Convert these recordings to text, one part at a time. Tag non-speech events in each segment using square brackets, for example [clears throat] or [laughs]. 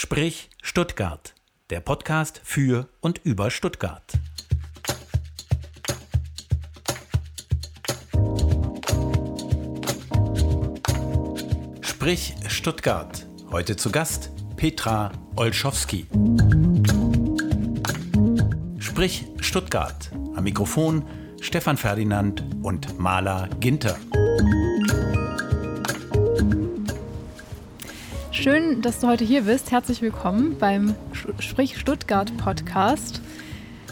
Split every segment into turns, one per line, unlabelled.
Sprich Stuttgart, der Podcast für und über Stuttgart. Sprich Stuttgart. Heute zu Gast Petra Olschowski. Sprich Stuttgart. Am Mikrofon Stefan Ferdinand und Maler Ginter.
Schön, dass du heute hier bist. Herzlich willkommen beim Sprich Stuttgart Podcast.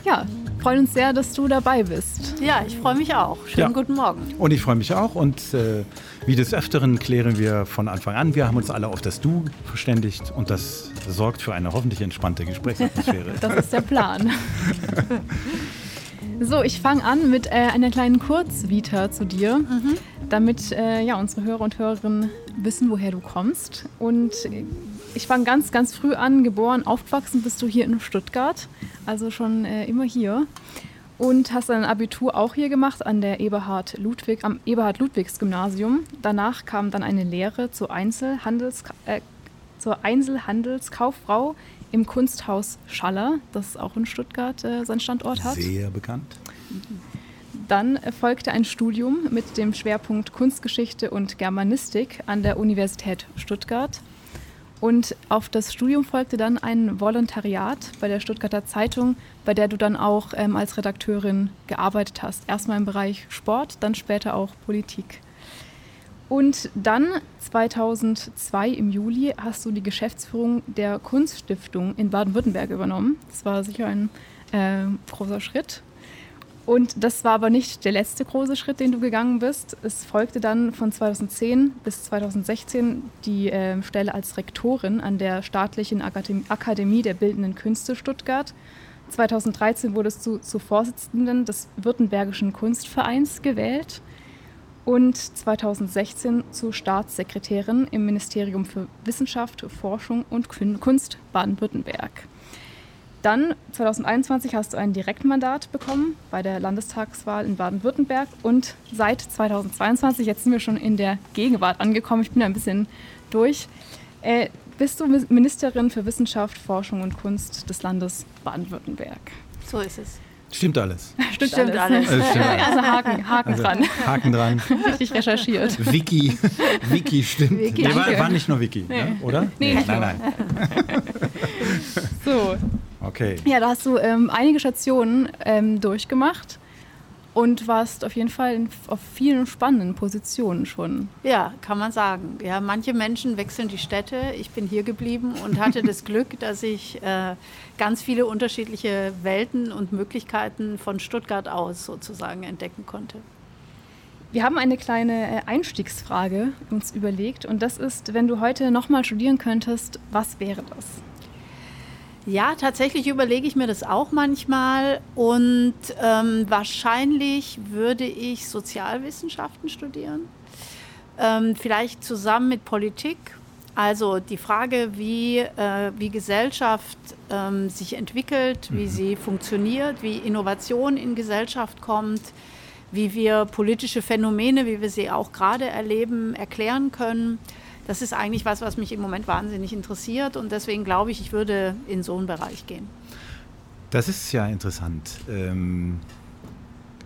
Ja, freuen uns sehr, dass du dabei bist.
Ja, ich freue mich auch. Schönen ja. guten Morgen.
Und ich freue mich auch. Und äh, wie des Öfteren klären wir von Anfang an. Wir haben uns alle auf das Du verständigt und das sorgt für eine hoffentlich entspannte Gesprächsatmosphäre. [laughs]
das ist der Plan. So, ich fange an mit äh, einer kleinen Kurzvita zu dir, mhm. damit äh, ja, unsere Hörer und Hörerinnen wissen, woher du kommst. Und ich fange ganz, ganz früh an, geboren, aufgewachsen bist du hier in Stuttgart, also schon äh, immer hier. Und hast dein Abitur auch hier gemacht an der Eberhard Ludwig, am Eberhard-Ludwigs-Gymnasium. Danach kam dann eine Lehre zur, Einzelhandels, äh, zur Einzelhandelskauffrau im Kunsthaus Schaller, das auch in Stuttgart äh, seinen Standort hat.
Sehr bekannt.
Dann folgte ein Studium mit dem Schwerpunkt Kunstgeschichte und Germanistik an der Universität Stuttgart. Und auf das Studium folgte dann ein Volontariat bei der Stuttgarter Zeitung, bei der du dann auch ähm, als Redakteurin gearbeitet hast. Erstmal im Bereich Sport, dann später auch Politik. Und dann 2002 im Juli hast du die Geschäftsführung der Kunststiftung in Baden-Württemberg übernommen. Das war sicher ein äh, großer Schritt. Und das war aber nicht der letzte große Schritt, den du gegangen bist. Es folgte dann von 2010 bis 2016 die äh, Stelle als Rektorin an der Staatlichen Akademie der Bildenden Künste Stuttgart. 2013 wurdest du zur Vorsitzenden des Württembergischen Kunstvereins gewählt und 2016 zur Staatssekretärin im Ministerium für Wissenschaft, Forschung und Kunst Baden-Württemberg. Dann 2021 hast du ein Direktmandat bekommen bei der Landestagswahl in Baden-Württemberg und seit 2022, jetzt sind wir schon in der Gegenwart angekommen, ich bin ein bisschen durch, äh, bist du Ministerin für Wissenschaft, Forschung und Kunst des Landes Baden-Württemberg.
So ist es.
Stimmt alles. [laughs]
Stimmt, Stimmt alles. alles.
stimmt
Also Haken, Haken also, dran.
Haken dran. [laughs]
Richtig recherchiert.
Wiki. Wiki stimmt. Wiki, nee, war, war, nicht nur Wiki,
nee.
ne? oder?
Nee, nee.
nein, nein. [laughs]
so.
Okay.
Ja, da hast du ähm, einige Stationen ähm, durchgemacht und warst auf jeden Fall in, auf vielen spannenden Positionen schon.
Ja, kann man sagen. Ja, manche Menschen wechseln die Städte. Ich bin hier geblieben und hatte das [laughs] Glück, dass ich äh, ganz viele unterschiedliche Welten und Möglichkeiten von Stuttgart aus sozusagen entdecken konnte.
Wir haben eine kleine äh, Einstiegsfrage uns überlegt und das ist, wenn du heute nochmal studieren könntest, was wäre das?
Ja, tatsächlich überlege ich mir das auch manchmal und ähm, wahrscheinlich würde ich Sozialwissenschaften studieren, ähm, vielleicht zusammen mit Politik. Also die Frage, wie, äh, wie Gesellschaft ähm, sich entwickelt, wie mhm. sie funktioniert, wie Innovation in Gesellschaft kommt, wie wir politische Phänomene, wie wir sie auch gerade erleben, erklären können das ist eigentlich was, was mich im Moment wahnsinnig interessiert und deswegen glaube ich, ich würde in so einen Bereich gehen.
Das ist ja interessant. Ähm,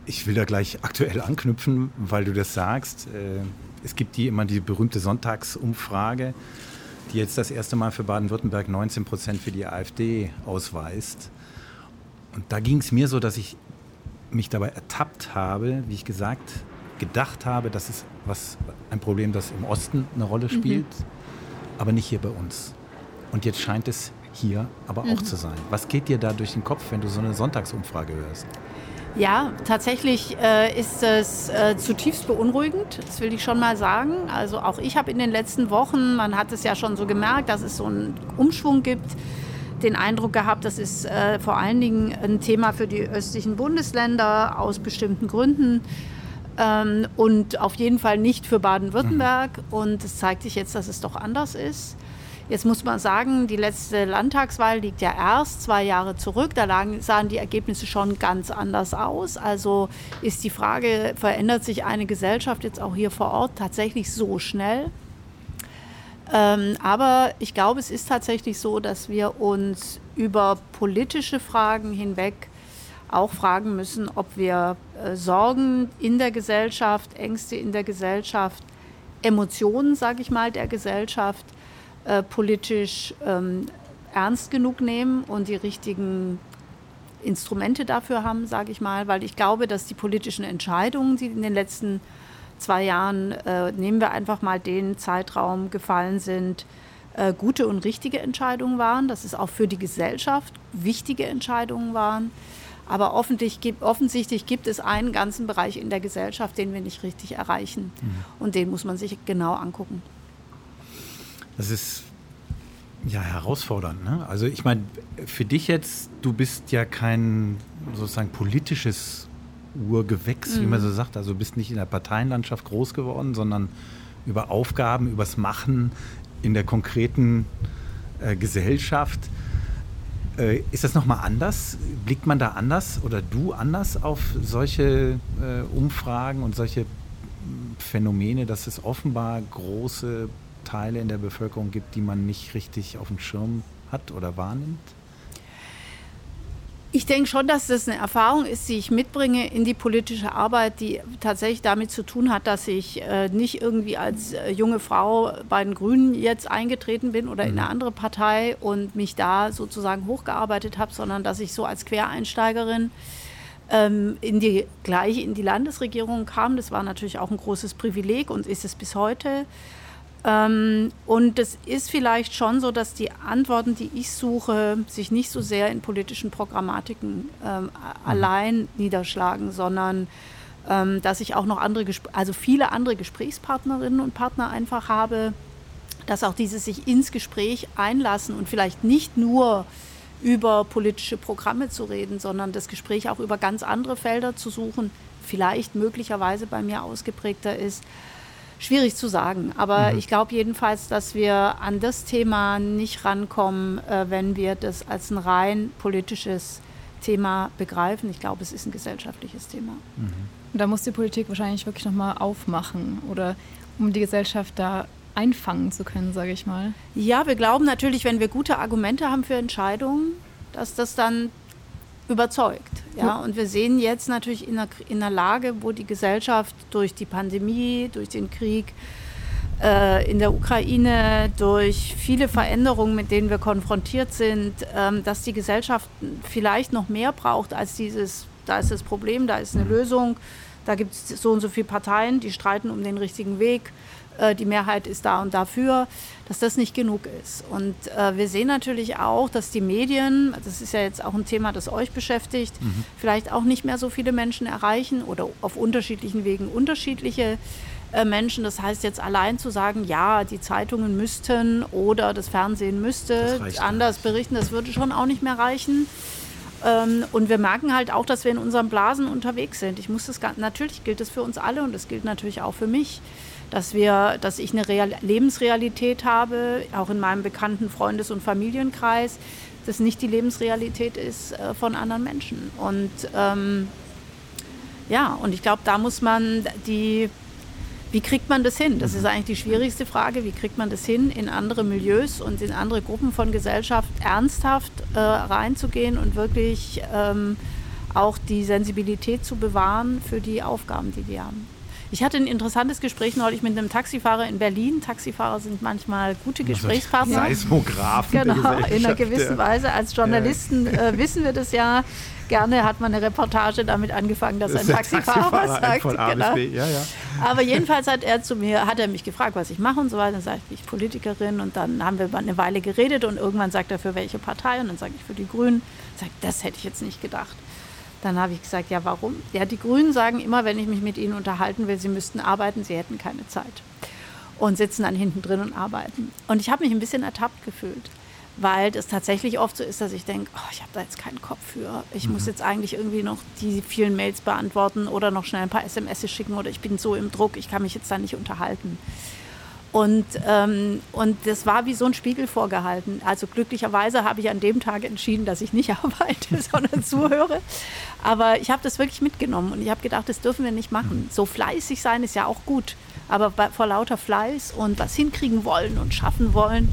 ich will da gleich aktuell anknüpfen, weil du das sagst. Äh, es gibt die immer die berühmte Sonntagsumfrage, die jetzt das erste Mal für Baden-Württemberg 19 Prozent für die AfD ausweist. Und da ging es mir so, dass ich mich dabei ertappt habe, wie ich gesagt, gedacht habe, das ist was, ein Problem, das im Osten eine Rolle mhm. spielt, mhm. aber nicht hier bei uns. Und jetzt scheint es hier aber auch mhm. zu sein. Was geht dir da durch den Kopf, wenn du so eine Sonntagsumfrage hörst?
Ja, tatsächlich äh, ist es äh, zutiefst beunruhigend, das will ich schon mal sagen. Also auch ich habe in den letzten Wochen, man hat es ja schon so gemerkt, dass es so einen Umschwung gibt, den Eindruck gehabt, das ist äh, vor allen Dingen ein Thema für die östlichen Bundesländer aus bestimmten Gründen ähm, und auf jeden Fall nicht für Baden-Württemberg. Mhm. Und es zeigt sich jetzt, dass es doch anders ist. Jetzt muss man sagen, die letzte Landtagswahl liegt ja erst zwei Jahre zurück. Da lagen, sahen die Ergebnisse schon ganz anders aus. Also ist die Frage, verändert sich eine Gesellschaft jetzt auch hier vor Ort tatsächlich so schnell? Ähm, aber ich glaube, es ist tatsächlich so, dass wir uns über politische Fragen hinweg auch fragen müssen, ob wir äh, Sorgen in der Gesellschaft, Ängste in der Gesellschaft, Emotionen, sage ich mal, der Gesellschaft äh, politisch ähm, ernst genug nehmen und die richtigen Instrumente dafür haben, sage ich mal, weil ich glaube, dass die politischen Entscheidungen, die in den letzten zwei Jahren, äh, nehmen wir einfach mal den Zeitraum gefallen sind, äh, gute und richtige Entscheidungen waren, dass es auch für die Gesellschaft wichtige Entscheidungen waren. Aber offensichtlich gibt es einen ganzen Bereich in der Gesellschaft, den wir nicht richtig erreichen. Mhm. Und den muss man sich genau angucken.
Das ist ja herausfordernd. Ne? Also ich meine, für dich jetzt, du bist ja kein sozusagen politisches Urgewächs, mhm. wie man mhm. so sagt. Also du bist nicht in der Parteienlandschaft groß geworden, sondern über Aufgaben, übers Machen in der konkreten äh, Gesellschaft. Äh, ist das nochmal anders? Blickt man da anders oder du anders auf solche äh, Umfragen und solche hm, Phänomene, dass es offenbar große Teile in der Bevölkerung gibt, die man nicht richtig auf dem Schirm hat oder wahrnimmt?
Ich denke schon, dass das eine Erfahrung ist, die ich mitbringe in die politische Arbeit, die tatsächlich damit zu tun hat, dass ich äh, nicht irgendwie als äh, junge Frau bei den Grünen jetzt eingetreten bin oder in eine mhm. andere Partei und mich da sozusagen hochgearbeitet habe, sondern dass ich so als Quereinsteigerin ähm, in die, gleich in die Landesregierung kam. Das war natürlich auch ein großes Privileg und ist es bis heute. Ähm, und es ist vielleicht schon so, dass die Antworten, die ich suche, sich nicht so sehr in politischen Programmatiken ähm, mhm. allein niederschlagen, sondern ähm, dass ich auch noch andere, also viele andere Gesprächspartnerinnen und Partner einfach habe, dass auch diese sich ins Gespräch einlassen und vielleicht nicht nur über politische Programme zu reden, sondern das Gespräch auch über ganz andere Felder zu suchen, vielleicht möglicherweise bei mir ausgeprägter ist. Schwierig zu sagen, aber mhm. ich glaube jedenfalls, dass wir an das Thema nicht rankommen, äh, wenn wir das als ein rein politisches Thema begreifen. Ich glaube, es ist ein gesellschaftliches Thema.
Mhm. Und da muss die Politik wahrscheinlich wirklich nochmal aufmachen oder um die Gesellschaft da einfangen zu können, sage ich mal.
Ja, wir glauben natürlich, wenn wir gute Argumente haben für Entscheidungen, dass das dann überzeugt. Ja? Und wir sehen jetzt natürlich in einer, in einer Lage, wo die Gesellschaft durch die Pandemie, durch den Krieg äh, in der Ukraine, durch viele Veränderungen, mit denen wir konfrontiert sind, ähm, dass die Gesellschaft vielleicht noch mehr braucht als dieses, da ist das Problem, da ist eine mhm. Lösung, da gibt es so und so viele Parteien, die streiten um den richtigen Weg. Äh, die Mehrheit ist da und dafür, dass das nicht genug ist. Und äh, wir sehen natürlich auch, dass die Medien, das ist ja jetzt auch ein Thema, das euch beschäftigt, mhm. vielleicht auch nicht mehr so viele Menschen erreichen oder auf unterschiedlichen Wegen unterschiedliche äh, Menschen. Das heißt jetzt allein zu sagen, ja, die Zeitungen müssten oder das Fernsehen müsste das anders berichten, das würde schon auch nicht mehr reichen. Ähm, und wir merken halt auch, dass wir in unseren Blasen unterwegs sind. Ich muss das natürlich gilt das für uns alle und das gilt natürlich auch für mich dass, wir, dass ich eine Real Lebensrealität habe, auch in meinem bekannten Freundes- und Familienkreis, das nicht die Lebensrealität ist äh, von anderen Menschen. Und ähm, ja, und ich glaube, da muss man die, wie kriegt man das hin? Das ist eigentlich die schwierigste Frage. Wie kriegt man das hin, in andere Milieus und in andere Gruppen von Gesellschaft ernsthaft äh, reinzugehen und wirklich ähm, auch die Sensibilität zu bewahren für die Aufgaben, die die haben? Ich hatte ein interessantes Gespräch neulich mit einem Taxifahrer in Berlin. Taxifahrer sind manchmal gute Gesprächspartner.
Seismografen.
Genau, in einer gewissen Weise. Als Journalisten äh, wissen wir das ja. Gerne hat man eine Reportage damit angefangen, dass ein Taxifahrer, Taxifahrer sagt. Von A genau. Ja, ja. Aber jedenfalls hat er zu mir, hat er mich gefragt, was ich mache und so weiter. Dann sage ich, ich bin Politikerin und dann haben wir eine Weile geredet und irgendwann sagt er, für welche Partei und dann sage ich für die Grünen. Sagt, das hätte ich jetzt nicht gedacht. Dann habe ich gesagt, ja, warum? Ja, die Grünen sagen immer, wenn ich mich mit ihnen unterhalten will, sie müssten arbeiten, sie hätten keine Zeit. Und sitzen dann hinten drin und arbeiten. Und ich habe mich ein bisschen ertappt gefühlt, weil es tatsächlich oft so ist, dass ich denke, oh, ich habe da jetzt keinen Kopf für. Ich mhm. muss jetzt eigentlich irgendwie noch die vielen Mails beantworten oder noch schnell ein paar SMS schicken oder ich bin so im Druck, ich kann mich jetzt da nicht unterhalten. Und, ähm, und das war wie so ein Spiegel vorgehalten. Also glücklicherweise habe ich an dem Tag entschieden, dass ich nicht [laughs] arbeite, sondern zuhöre. Aber ich habe das wirklich mitgenommen und ich habe gedacht, das dürfen wir nicht machen. So fleißig sein ist ja auch gut. Aber bei, vor lauter Fleiß und was hinkriegen wollen und schaffen wollen,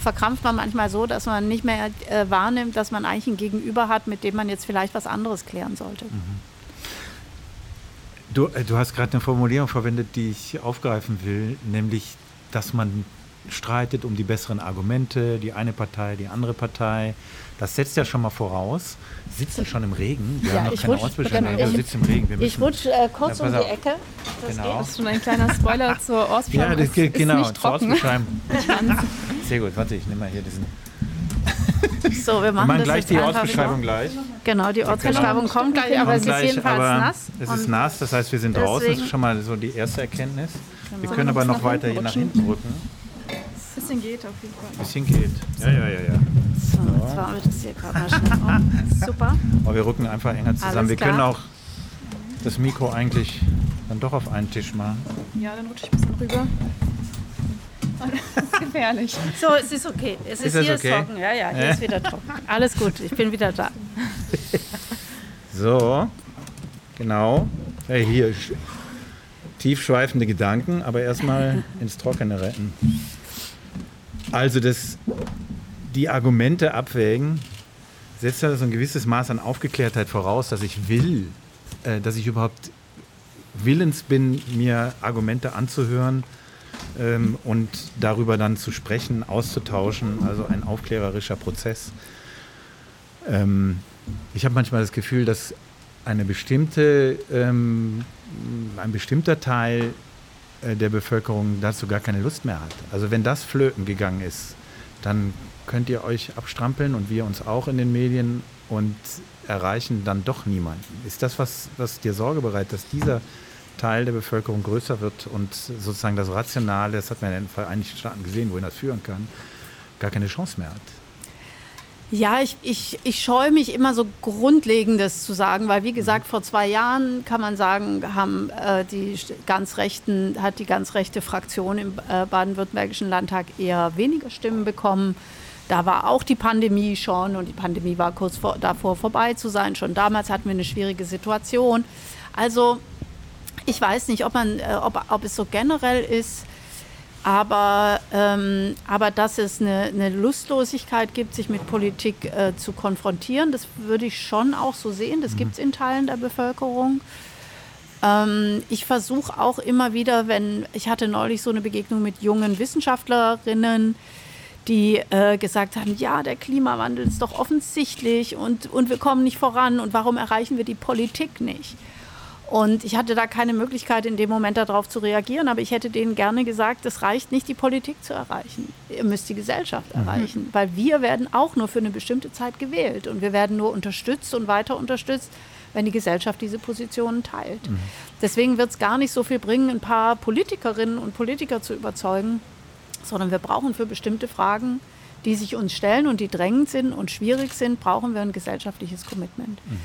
verkrampft man manchmal so, dass man nicht mehr äh, wahrnimmt, dass man eigentlich ein Gegenüber hat, mit dem man jetzt vielleicht was anderes klären sollte. Mhm.
Du, äh, du hast gerade eine Formulierung verwendet, die ich aufgreifen will, nämlich, dass man streitet um die besseren Argumente, die eine Partei, die andere Partei. Das setzt ja schon mal voraus. Sitzen schon im Regen. Wir ja, haben noch keine Ortsbeschreibung.
Genau, ich, im Regen. Ich rutsche äh, kurz ja, um die Ecke.
Das, genau. das ist schon ein kleiner Spoiler [laughs] zur Ortsbeschreibung.
Ja, das geht, genau, zur Ortsbeschreibung. [laughs] Sehr gut, warte, ich nehme mal hier diesen.
So, wir machen, wir machen
gleich die Ortsbeschreibung gleich.
Genau, die Ortsbeschreibung genau. kommt gleich, aber es ist jedenfalls nass.
Es ist nass, das heißt, wir sind draußen. Das ist schon mal so die erste Erkenntnis. Genau. Wir können aber noch weiter hier nach hinten rücken.
Ein bisschen geht auf jeden Fall. Ein
bisschen geht. Ja, ja, ja, ja.
So, jetzt fahren wir das hier gerade mal schnell um. [laughs] Super.
Aber wir rücken einfach enger zusammen. wir können auch das Mikro eigentlich dann doch auf einen Tisch machen.
Ja, dann rutsche ich ein bisschen rüber. [laughs] Das ist gefährlich.
So, es ist okay. Es ist, ist hier okay? trocken. Ja, ja, hier äh? ist wieder trocken. Alles gut, ich bin wieder da. [laughs]
So, genau. Hey, hier tiefschweifende Gedanken, aber erstmal ins Trockene retten. Also das, die Argumente abwägen, setzt ja so ein gewisses Maß an Aufgeklärtheit voraus, dass ich will, äh, dass ich überhaupt willens bin, mir Argumente anzuhören ähm, und darüber dann zu sprechen, auszutauschen, also ein aufklärerischer Prozess. Ähm, ich habe manchmal das Gefühl, dass eine bestimmte, ähm, ein bestimmter Teil äh, der Bevölkerung dazu gar keine Lust mehr hat. Also wenn das flöten gegangen ist, dann könnt ihr euch abstrampeln und wir uns auch in den Medien und erreichen dann doch niemanden. Ist das, was, was dir Sorge bereitet, dass dieser Teil der Bevölkerung größer wird und sozusagen das Rationale, das hat man in den Vereinigten Staaten gesehen, wohin das führen kann, gar keine Chance mehr hat.
Ja, ich, ich, ich scheue mich immer so Grundlegendes zu sagen, weil wie gesagt, vor zwei Jahren kann man sagen, haben äh, die ganz rechten, hat die ganz rechte Fraktion im äh, baden-württembergischen Landtag eher weniger Stimmen bekommen. Da war auch die Pandemie schon und die Pandemie war kurz vor, davor vorbei zu sein. Schon damals hatten wir eine schwierige Situation. Also ich weiß nicht, ob, man, äh, ob, ob es so generell ist, aber, ähm, aber dass es eine, eine, Lustlosigkeit gibt, sich mit Politik äh, zu konfrontieren, das würde ich schon auch so sehen. Das mhm. gibt es in Teilen der Bevölkerung. Ähm, ich versuche auch immer wieder, wenn ich hatte neulich so eine Begegnung mit jungen Wissenschaftlerinnen, die äh, gesagt haben, ja, der Klimawandel ist doch offensichtlich und, und wir kommen nicht voran und warum erreichen wir die Politik nicht? Und ich hatte da keine Möglichkeit, in dem Moment darauf zu reagieren, aber ich hätte denen gerne gesagt, es reicht nicht, die Politik zu erreichen. Ihr müsst die Gesellschaft mhm. erreichen, weil wir werden auch nur für eine bestimmte Zeit gewählt und wir werden nur unterstützt und weiter unterstützt, wenn die Gesellschaft diese Positionen teilt. Mhm. Deswegen wird es gar nicht so viel bringen, ein paar Politikerinnen und Politiker zu überzeugen, sondern wir brauchen für bestimmte Fragen, die sich uns stellen und die drängend sind und schwierig sind, brauchen wir ein gesellschaftliches Commitment. Mhm.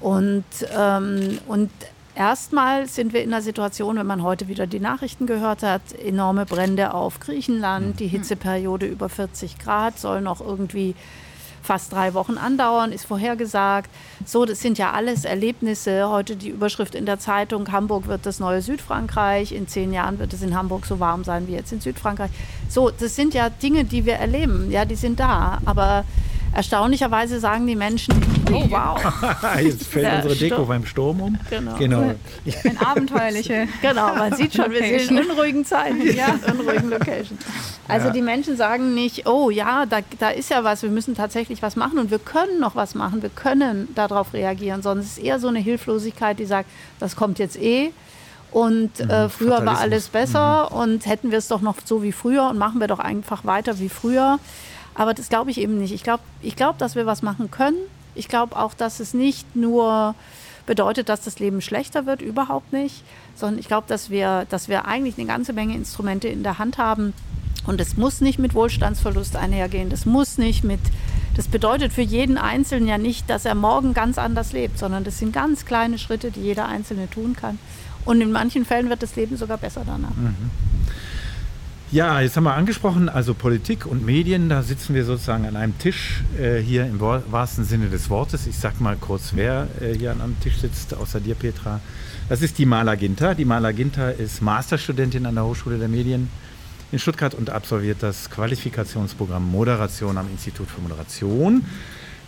Und, ähm, und Erstmal sind wir in einer Situation, wenn man heute wieder die Nachrichten gehört hat, enorme Brände auf Griechenland, die mhm. Hitzeperiode über 40 Grad soll noch irgendwie fast drei Wochen andauern, ist vorhergesagt. So, das sind ja alles Erlebnisse. Heute die Überschrift in der Zeitung, Hamburg wird das neue Südfrankreich. In zehn Jahren wird es in Hamburg so warm sein wie jetzt in Südfrankreich. So, das sind ja Dinge, die wir erleben. Ja, die sind da. Aber Erstaunlicherweise sagen die Menschen, oh wow. [laughs]
Jetzt fällt Der unsere Deko Sturm. beim Sturm um.
Genau. genau. Ein abenteuerliche. [laughs]
Genau, man sieht schon, wir sind in unruhigen Zeiten, ja, unruhigen Location. Also ja. die Menschen sagen nicht, oh ja, da, da ist ja was, wir müssen tatsächlich was machen und wir können noch was machen, wir können darauf reagieren, sondern es ist eher so eine Hilflosigkeit, die sagt, das kommt jetzt eh. Und äh, mhm, früher war alles besser mhm. und hätten wir es doch noch so wie früher und machen wir doch einfach weiter wie früher. Aber das glaube ich eben nicht. Ich glaube, ich glaub, dass wir was machen können. Ich glaube auch, dass es nicht nur bedeutet, dass das Leben schlechter wird, überhaupt nicht, sondern ich glaube, dass wir, dass wir eigentlich eine ganze Menge Instrumente in der Hand haben. Und es muss nicht mit Wohlstandsverlust einhergehen. Das muss nicht mit, das bedeutet für jeden Einzelnen ja nicht, dass er morgen ganz anders lebt, sondern das sind ganz kleine Schritte, die jeder Einzelne tun kann. Und in manchen Fällen wird das Leben sogar besser danach. Mhm.
Ja, jetzt haben wir angesprochen, also Politik und Medien, da sitzen wir sozusagen an einem Tisch äh, hier im wahrsten Sinne des Wortes. Ich sag mal kurz, wer äh, hier an einem Tisch sitzt, außer dir, Petra. Das ist die Mala Ginter. Die Mala Ginter ist Masterstudentin an der Hochschule der Medien in Stuttgart und absolviert das Qualifikationsprogramm Moderation am Institut für Moderation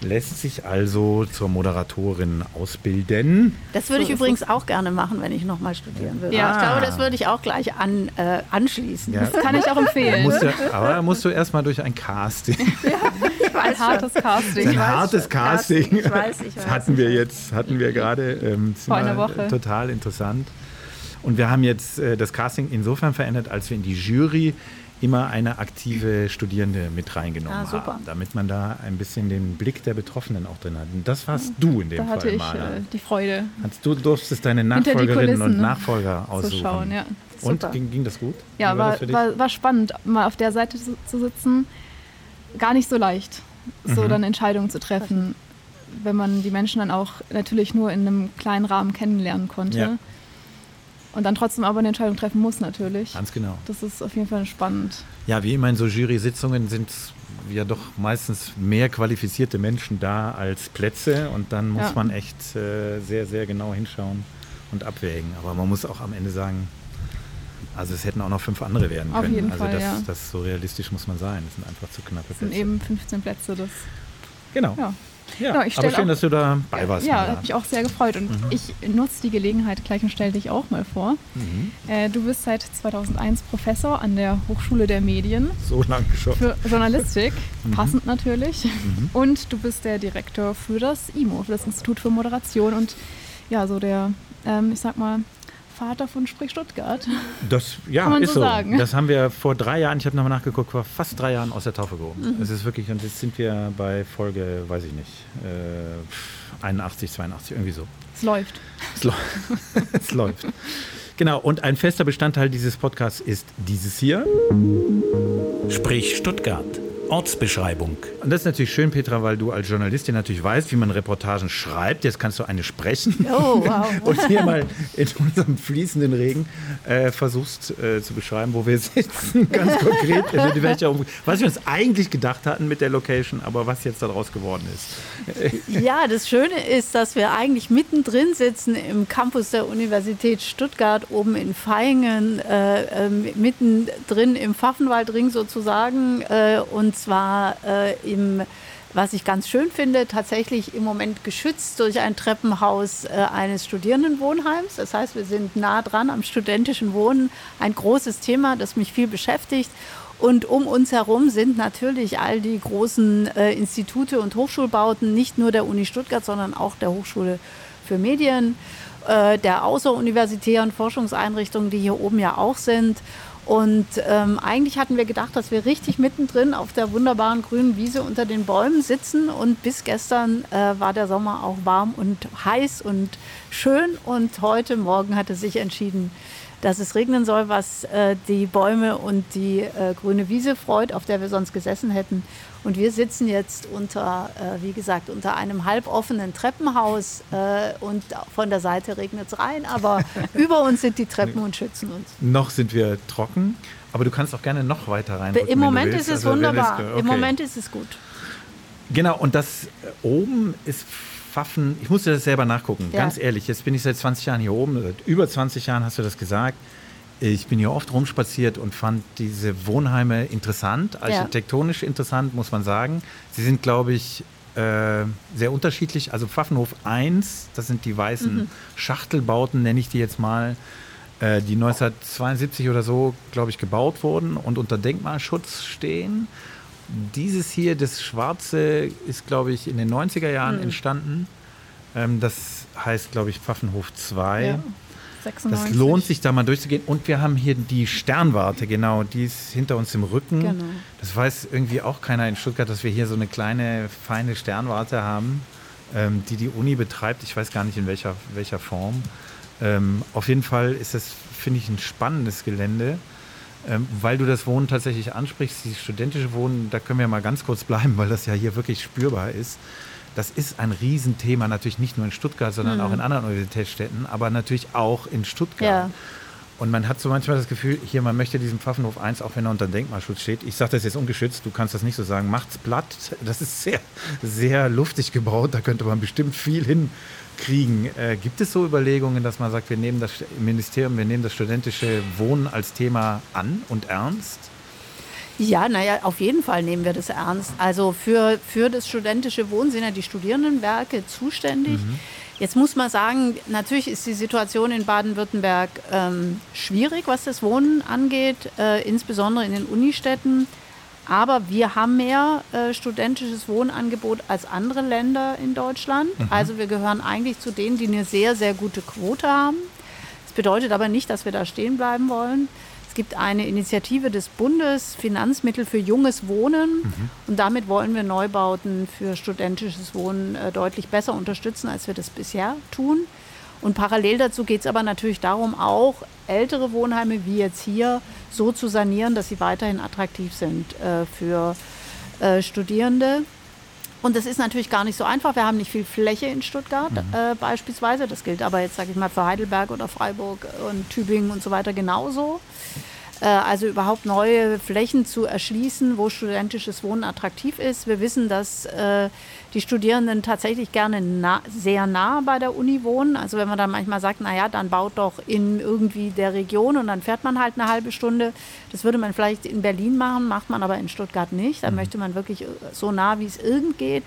lässt sich also zur Moderatorin ausbilden.
Das würde ich so übrigens auch gerne machen, wenn ich nochmal studieren würde. Ja, ah. ich glaube, das würde ich auch gleich an, äh, anschließen.
Ja. Das kann ich auch empfehlen.
Du, aber da musst du erstmal durch ein Casting. [laughs]
ja, ich weiß ein hartes Casting.
Ein hartes Casting. Ich weiß, ich weiß. Das hatten wir jetzt, hatten wir gerade. Ähm,
Vor einer Woche.
Total interessant. Und wir haben jetzt äh, das Casting insofern verändert, als wir in die Jury immer eine aktive Studierende mit reingenommen ah, haben, damit man da ein bisschen den Blick der Betroffenen auch drin hat. Und das warst du in dem da
Fall, hatte ich
Maler.
Äh, die Freude.
Hast du durftest deine Nachfolgerinnen und Nachfolger aussuchen. Schauen,
ja.
Und ging, ging, das gut?
Ja, war, war, war, war, spannend, mal auf der Seite zu, zu sitzen. Gar nicht so leicht, so mhm. dann Entscheidungen zu treffen, wenn man die Menschen dann auch natürlich nur in einem kleinen Rahmen kennenlernen konnte. Ja. Und dann trotzdem aber eine Entscheidung treffen muss natürlich.
Ganz genau.
Das ist auf jeden Fall spannend.
Ja, wie immer in so Jury-Sitzungen sind ja doch meistens mehr qualifizierte Menschen da als Plätze und dann muss ja. man echt äh, sehr, sehr genau hinschauen und abwägen. Aber man muss auch am Ende sagen, also es hätten auch noch fünf andere werden können.
Auf jeden
also
Fall,
das,
ja.
das so realistisch muss man sein. Das sind einfach zu knappe Plätze.
Das sind eben 15 Plätze. Das
genau.
Ja.
Ja, genau, aber schön, auch, dass du dabei warst.
Ja, habe mich auch sehr gefreut. Und mhm. ich nutze die Gelegenheit gleich und stelle dich auch mal vor. Mhm. Äh, du bist seit 2001 Professor an der Hochschule der Medien.
So lange schon.
Für Journalistik, [laughs] mhm. passend natürlich. Mhm. Und du bist der Direktor für das IMO, für das Institut für Moderation. Und ja, so der, ähm, ich sag mal, Vater von Sprich Stuttgart.
Das ja, Kann man ist so. Sagen. Das haben wir vor drei Jahren, ich habe nochmal nachgeguckt, vor fast drei Jahren aus der Taufe gehoben. Mhm. Es ist wirklich, und jetzt sind wir bei Folge, weiß ich nicht, äh, 81, 82, irgendwie so.
Es läuft.
Es, läuft. [laughs] es läuft. Genau, und ein fester Bestandteil dieses Podcasts ist dieses hier.
Sprich Stuttgart. Ortsbeschreibung.
Und das ist natürlich schön, Petra, weil du als Journalistin natürlich weißt, wie man Reportagen schreibt. Jetzt kannst du eine sprechen.
Oh, wow. [laughs]
Und hier mal in unserem fließenden Regen äh, versuchst äh, zu beschreiben, wo wir sitzen, [laughs] ganz konkret, in welcher [laughs] was wir uns eigentlich gedacht hatten mit der Location, aber was jetzt daraus geworden ist.
Ja, das Schöne ist, dass wir eigentlich mittendrin sitzen im Campus der Universität Stuttgart, oben in Vaihingen, äh, ähm, mittendrin im Pfaffenwaldring sozusagen. Äh, und zwar äh, im was ich ganz schön finde, tatsächlich im Moment geschützt durch ein Treppenhaus äh, eines Studierendenwohnheims. Das heißt, wir sind nah dran am studentischen Wohnen. Ein großes Thema, das mich viel beschäftigt. Und um uns herum sind natürlich all die großen äh, Institute und Hochschulbauten, nicht nur der Uni Stuttgart, sondern auch der Hochschule für Medien, äh, der außeruniversitären Forschungseinrichtungen, die hier oben ja auch sind. Und ähm, eigentlich hatten wir gedacht, dass wir richtig mittendrin auf der wunderbaren grünen Wiese unter den Bäumen sitzen. Und bis gestern äh, war der Sommer auch warm und heiß und schön. Und heute Morgen hatte sich entschieden, dass es regnen soll, was äh, die Bäume und die äh, grüne Wiese freut, auf der wir sonst gesessen hätten. Und wir sitzen jetzt unter, äh, wie gesagt, unter einem halboffenen Treppenhaus äh, und von der Seite regnet es rein, aber [laughs] über uns sind die Treppen und schützen uns.
Noch sind wir trocken, aber du kannst auch gerne noch weiter rein.
Im Moment ist es also, wunderbar. Okay. Im Moment ist es gut.
Genau, und das äh, oben ist Pfaffen, ich musste das selber nachgucken, ja. ganz ehrlich. Jetzt bin ich seit 20 Jahren hier oben, seit über 20 Jahren hast du das gesagt. Ich bin hier oft rumspaziert und fand diese Wohnheime interessant, architektonisch ja. interessant, muss man sagen. Sie sind, glaube ich, äh, sehr unterschiedlich. Also Pfaffenhof 1, das sind die weißen mhm. Schachtelbauten, nenne ich die jetzt mal, äh, die 1972 oder so, glaube ich, gebaut wurden und unter Denkmalschutz stehen. Dieses hier, das Schwarze, ist, glaube ich, in den 90er Jahren mhm. entstanden. Ähm, das heißt, glaube ich, Pfaffenhof 2. Ja. 96. Das lohnt sich da mal durchzugehen. Und wir haben hier die Sternwarte, genau, die ist hinter uns im Rücken. Genau. Das weiß irgendwie auch keiner in Stuttgart, dass wir hier so eine kleine, feine Sternwarte haben, ähm, die die Uni betreibt. Ich weiß gar nicht in welcher, welcher Form. Ähm, auf jeden Fall ist das, finde ich, ein spannendes Gelände. Ähm, weil du das Wohnen tatsächlich ansprichst, dieses studentische Wohnen, da können wir mal ganz kurz bleiben, weil das ja hier wirklich spürbar ist das ist ein Riesenthema, natürlich nicht nur in Stuttgart, sondern mhm. auch in anderen Universitätsstädten, aber natürlich auch in Stuttgart. Ja. Und man hat so manchmal das Gefühl, hier, man möchte diesem Pfaffenhof 1, auch wenn er unter Denkmalschutz steht, ich sage das jetzt ungeschützt, du kannst das nicht so sagen, macht's platt. Das ist sehr, sehr luftig gebaut, da könnte man bestimmt viel hinkriegen. Äh, gibt es so Überlegungen, dass man sagt, wir nehmen das Ministerium, wir nehmen das studentische Wohnen als Thema an und ernst?
Ja, naja, auf jeden Fall nehmen wir das ernst. Also für, für das studentische Wohnen sind ja die Studierendenwerke zuständig. Mhm. Jetzt muss man sagen, natürlich ist die Situation in Baden-Württemberg ähm, schwierig, was das Wohnen angeht, äh, insbesondere in den Unistädten. Aber wir haben mehr äh, studentisches Wohnangebot als andere Länder in Deutschland. Mhm. Also wir gehören eigentlich zu denen, die eine sehr, sehr gute Quote haben. Das bedeutet aber nicht, dass wir da stehen bleiben wollen. Es gibt eine Initiative des Bundes, Finanzmittel für junges Wohnen. Mhm. Und damit wollen wir Neubauten für studentisches Wohnen äh, deutlich besser unterstützen, als wir das bisher tun. Und parallel dazu geht es aber natürlich darum, auch ältere Wohnheime wie jetzt hier so zu sanieren, dass sie weiterhin attraktiv sind äh, für äh, Studierende. Und das ist natürlich gar nicht so einfach. Wir haben nicht viel Fläche in Stuttgart mhm. äh, beispielsweise. Das gilt aber jetzt, sage ich mal, für Heidelberg oder Freiburg und Tübingen und so weiter genauso. Äh, also überhaupt neue Flächen zu erschließen, wo studentisches Wohnen attraktiv ist. Wir wissen, dass äh, die Studierenden tatsächlich gerne nah, sehr nah bei der Uni wohnen. Also wenn man dann manchmal sagt, naja, dann baut doch in irgendwie der Region und dann fährt man halt eine halbe Stunde. Das würde man vielleicht in Berlin machen, macht man aber in Stuttgart nicht. Da mhm. möchte man wirklich so nah, wie es irgend geht,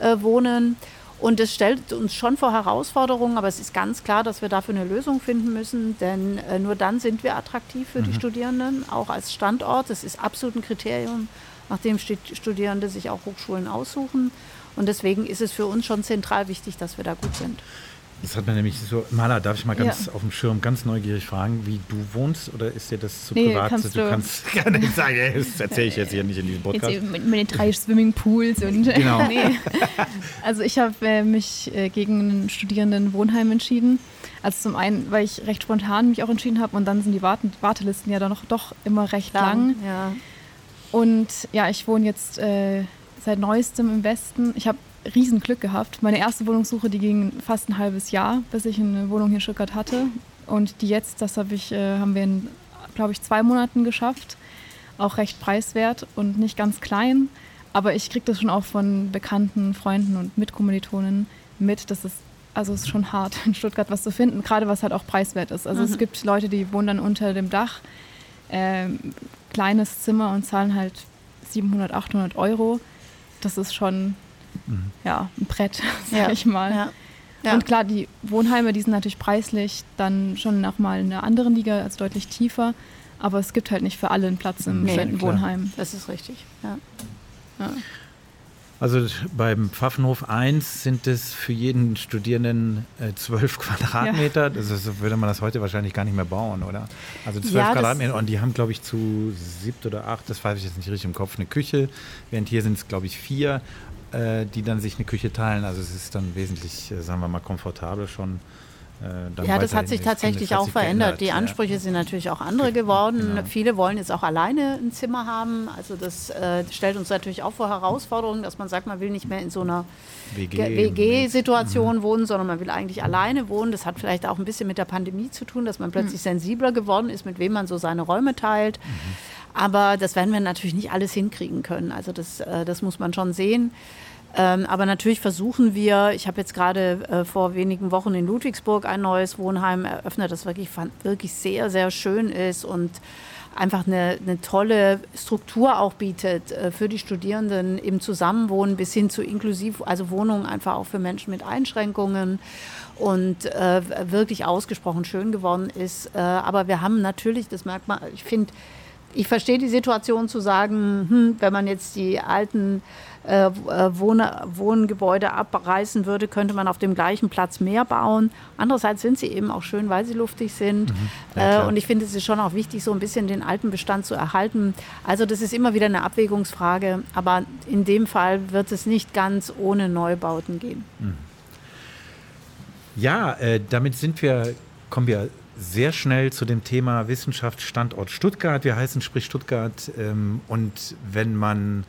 äh, wohnen. Und es stellt uns schon vor Herausforderungen, aber es ist ganz klar, dass wir dafür eine Lösung finden müssen, denn äh, nur dann sind wir attraktiv für mhm. die Studierenden, auch als Standort. Das ist absolut ein Kriterium, nach dem Studierende sich auch Hochschulen aussuchen. Und deswegen ist es für uns schon zentral wichtig, dass wir da gut sind.
Das hat man nämlich so. Maler, darf ich mal ganz ja. auf dem Schirm ganz neugierig fragen, wie du wohnst oder ist dir das zu
nee,
privat?
Kannst
du, du kannst [laughs] gar nicht sagen, das erzähle ich jetzt hier nicht in diesem Podcast.
Jetzt mit, mit den drei Swimmingpools und. [laughs] Genau. [laughs] nee. Also ich habe äh, mich äh, gegen ein Studierendenwohnheim entschieden. Also zum einen, weil ich recht spontan mich auch entschieden habe und dann sind die Warten Wartelisten ja dann noch doch immer recht lang. lang. Ja. Und ja, ich wohne jetzt äh, seit neuestem im Westen. Ich habe riesen Glück gehabt. Meine erste Wohnungssuche, die ging fast ein halbes Jahr, bis ich eine Wohnung hier in Stuttgart hatte. Und die jetzt, das hab ich, äh, haben wir in, glaube ich, zwei Monaten geschafft. Auch recht preiswert und nicht ganz klein. Aber ich kriege das schon auch von bekannten Freunden und Mitkommilitonen mit, dass es also es ist schon hart in Stuttgart was zu finden, gerade was halt auch preiswert ist. Also mhm. es gibt Leute, die wohnen dann unter dem Dach, äh, kleines Zimmer und zahlen halt 700, 800 Euro. Das ist schon mhm. ja, ein Brett, [laughs] sag ja. ich mal. Ja. Ja. Und klar, die Wohnheime, die sind natürlich preislich dann schon nochmal in einer anderen Liga, also deutlich tiefer. Aber es gibt halt nicht für alle einen Platz im nee, Studentenwohnheim.
Das ist richtig, ja.
ja. Also beim Pfaffenhof 1 sind es für jeden Studierenden äh, 12 Quadratmeter. Ja. Das ist, würde man das heute wahrscheinlich gar nicht mehr bauen, oder? Also 12 ja, Quadratmeter und die haben, glaube ich, zu siebt oder acht, das weiß ich jetzt nicht richtig im Kopf, eine Küche. Während hier sind es, glaube ich, vier äh, die dann sich eine Küche teilen. Also es ist dann wesentlich, äh, sagen wir mal, komfortabel schon.
Äh, ja, das hat sich tatsächlich auch verändert. Die Ansprüche ja. sind natürlich auch andere geworden. Genau. Viele wollen jetzt auch alleine ein Zimmer haben. Also das äh, stellt uns natürlich auch vor Herausforderungen, dass man sagt, man will nicht mehr in so einer WG-Situation WG mhm. wohnen, sondern man will eigentlich alleine wohnen. Das hat vielleicht auch ein bisschen mit der Pandemie zu tun, dass man plötzlich mhm. sensibler geworden ist, mit wem man so seine Räume teilt. Mhm. Aber das werden wir natürlich nicht alles hinkriegen können. Also das, äh, das muss man schon sehen. Ähm, aber natürlich versuchen wir, ich habe jetzt gerade äh, vor wenigen Wochen in Ludwigsburg ein neues Wohnheim eröffnet, das wirklich, wirklich sehr, sehr schön ist und einfach eine, eine tolle Struktur auch bietet äh, für die Studierenden im Zusammenwohnen bis hin zu inklusiv, also Wohnungen einfach auch für Menschen mit Einschränkungen und äh, wirklich ausgesprochen schön geworden ist. Äh, aber wir haben natürlich, das merkt man, ich finde, ich verstehe die Situation zu sagen, hm, wenn man jetzt die alten äh, äh, Wohn Wohngebäude abreißen würde, könnte man auf dem gleichen Platz mehr bauen. Andererseits sind sie eben auch schön, weil sie luftig sind. Mhm. Ja, äh, und ich finde, es ist schon auch wichtig, so ein bisschen den alten Bestand zu erhalten. Also das ist immer wieder eine Abwägungsfrage. Aber in dem Fall wird es nicht ganz ohne Neubauten gehen. Mhm.
Ja, äh, damit sind wir, kommen wir sehr schnell zu dem Thema Wissenschaftsstandort Stuttgart. Wir heißen Sprich Stuttgart. Ähm, und wenn man,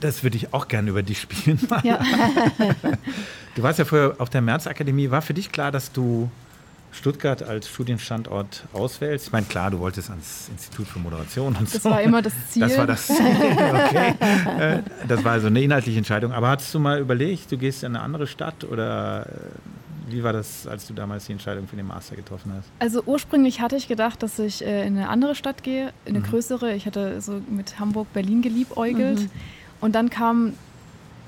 das würde ich auch gerne über dich spielen. [laughs] Ja. du warst ja vorher auf der Märzakademie. War für dich klar, dass du Stuttgart als Studienstandort auswählst? Ich meine, klar, du wolltest ans Institut für Moderation und
das
so.
war immer das Ziel.
Das war das Ziel, okay. Äh, das war also eine inhaltliche Entscheidung. Aber hattest du mal überlegt, du gehst in eine andere Stadt oder äh, wie war das, als du damals die Entscheidung für den Master getroffen hast?
Also ursprünglich hatte ich gedacht, dass ich äh, in eine andere Stadt gehe, in eine
Mhm.
größere. Ich hatte so mit Hamburg, Berlin geliebäugelt.
Mhm.
Und dann kam,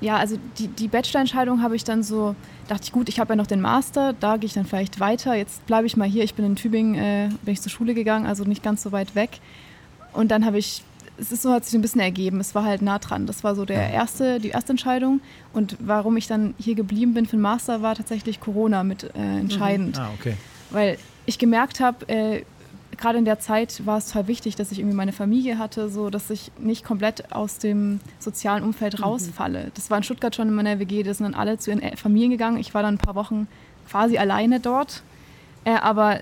ja, also die, die Bachelorentscheidung habe ich dann so, dachte ich, gut, ich habe ja noch den Master, da gehe ich dann vielleicht weiter. Jetzt bleibe ich mal hier. Ich bin in Tübingen, äh, bin ich zur Schule gegangen, also nicht ganz so weit weg. Und dann habe ich, es ist so, hat sich ein bisschen ergeben. Es war halt nah dran. Das war so der erste, die erste Entscheidung. Und warum ich dann hier geblieben bin für den Master, war tatsächlich Corona mit äh, entscheidend
Ah, okay.
weil ich gemerkt habe, äh, gerade in der Zeit war es total wichtig, dass ich irgendwie meine Familie hatte, so dass ich nicht komplett aus dem sozialen Umfeld rausfalle. Das war in Stuttgart schon in meiner WG, da sind dann alle zu ihren El- Familien gegangen. Ich war dann ein paar Wochen quasi alleine dort, äh, aber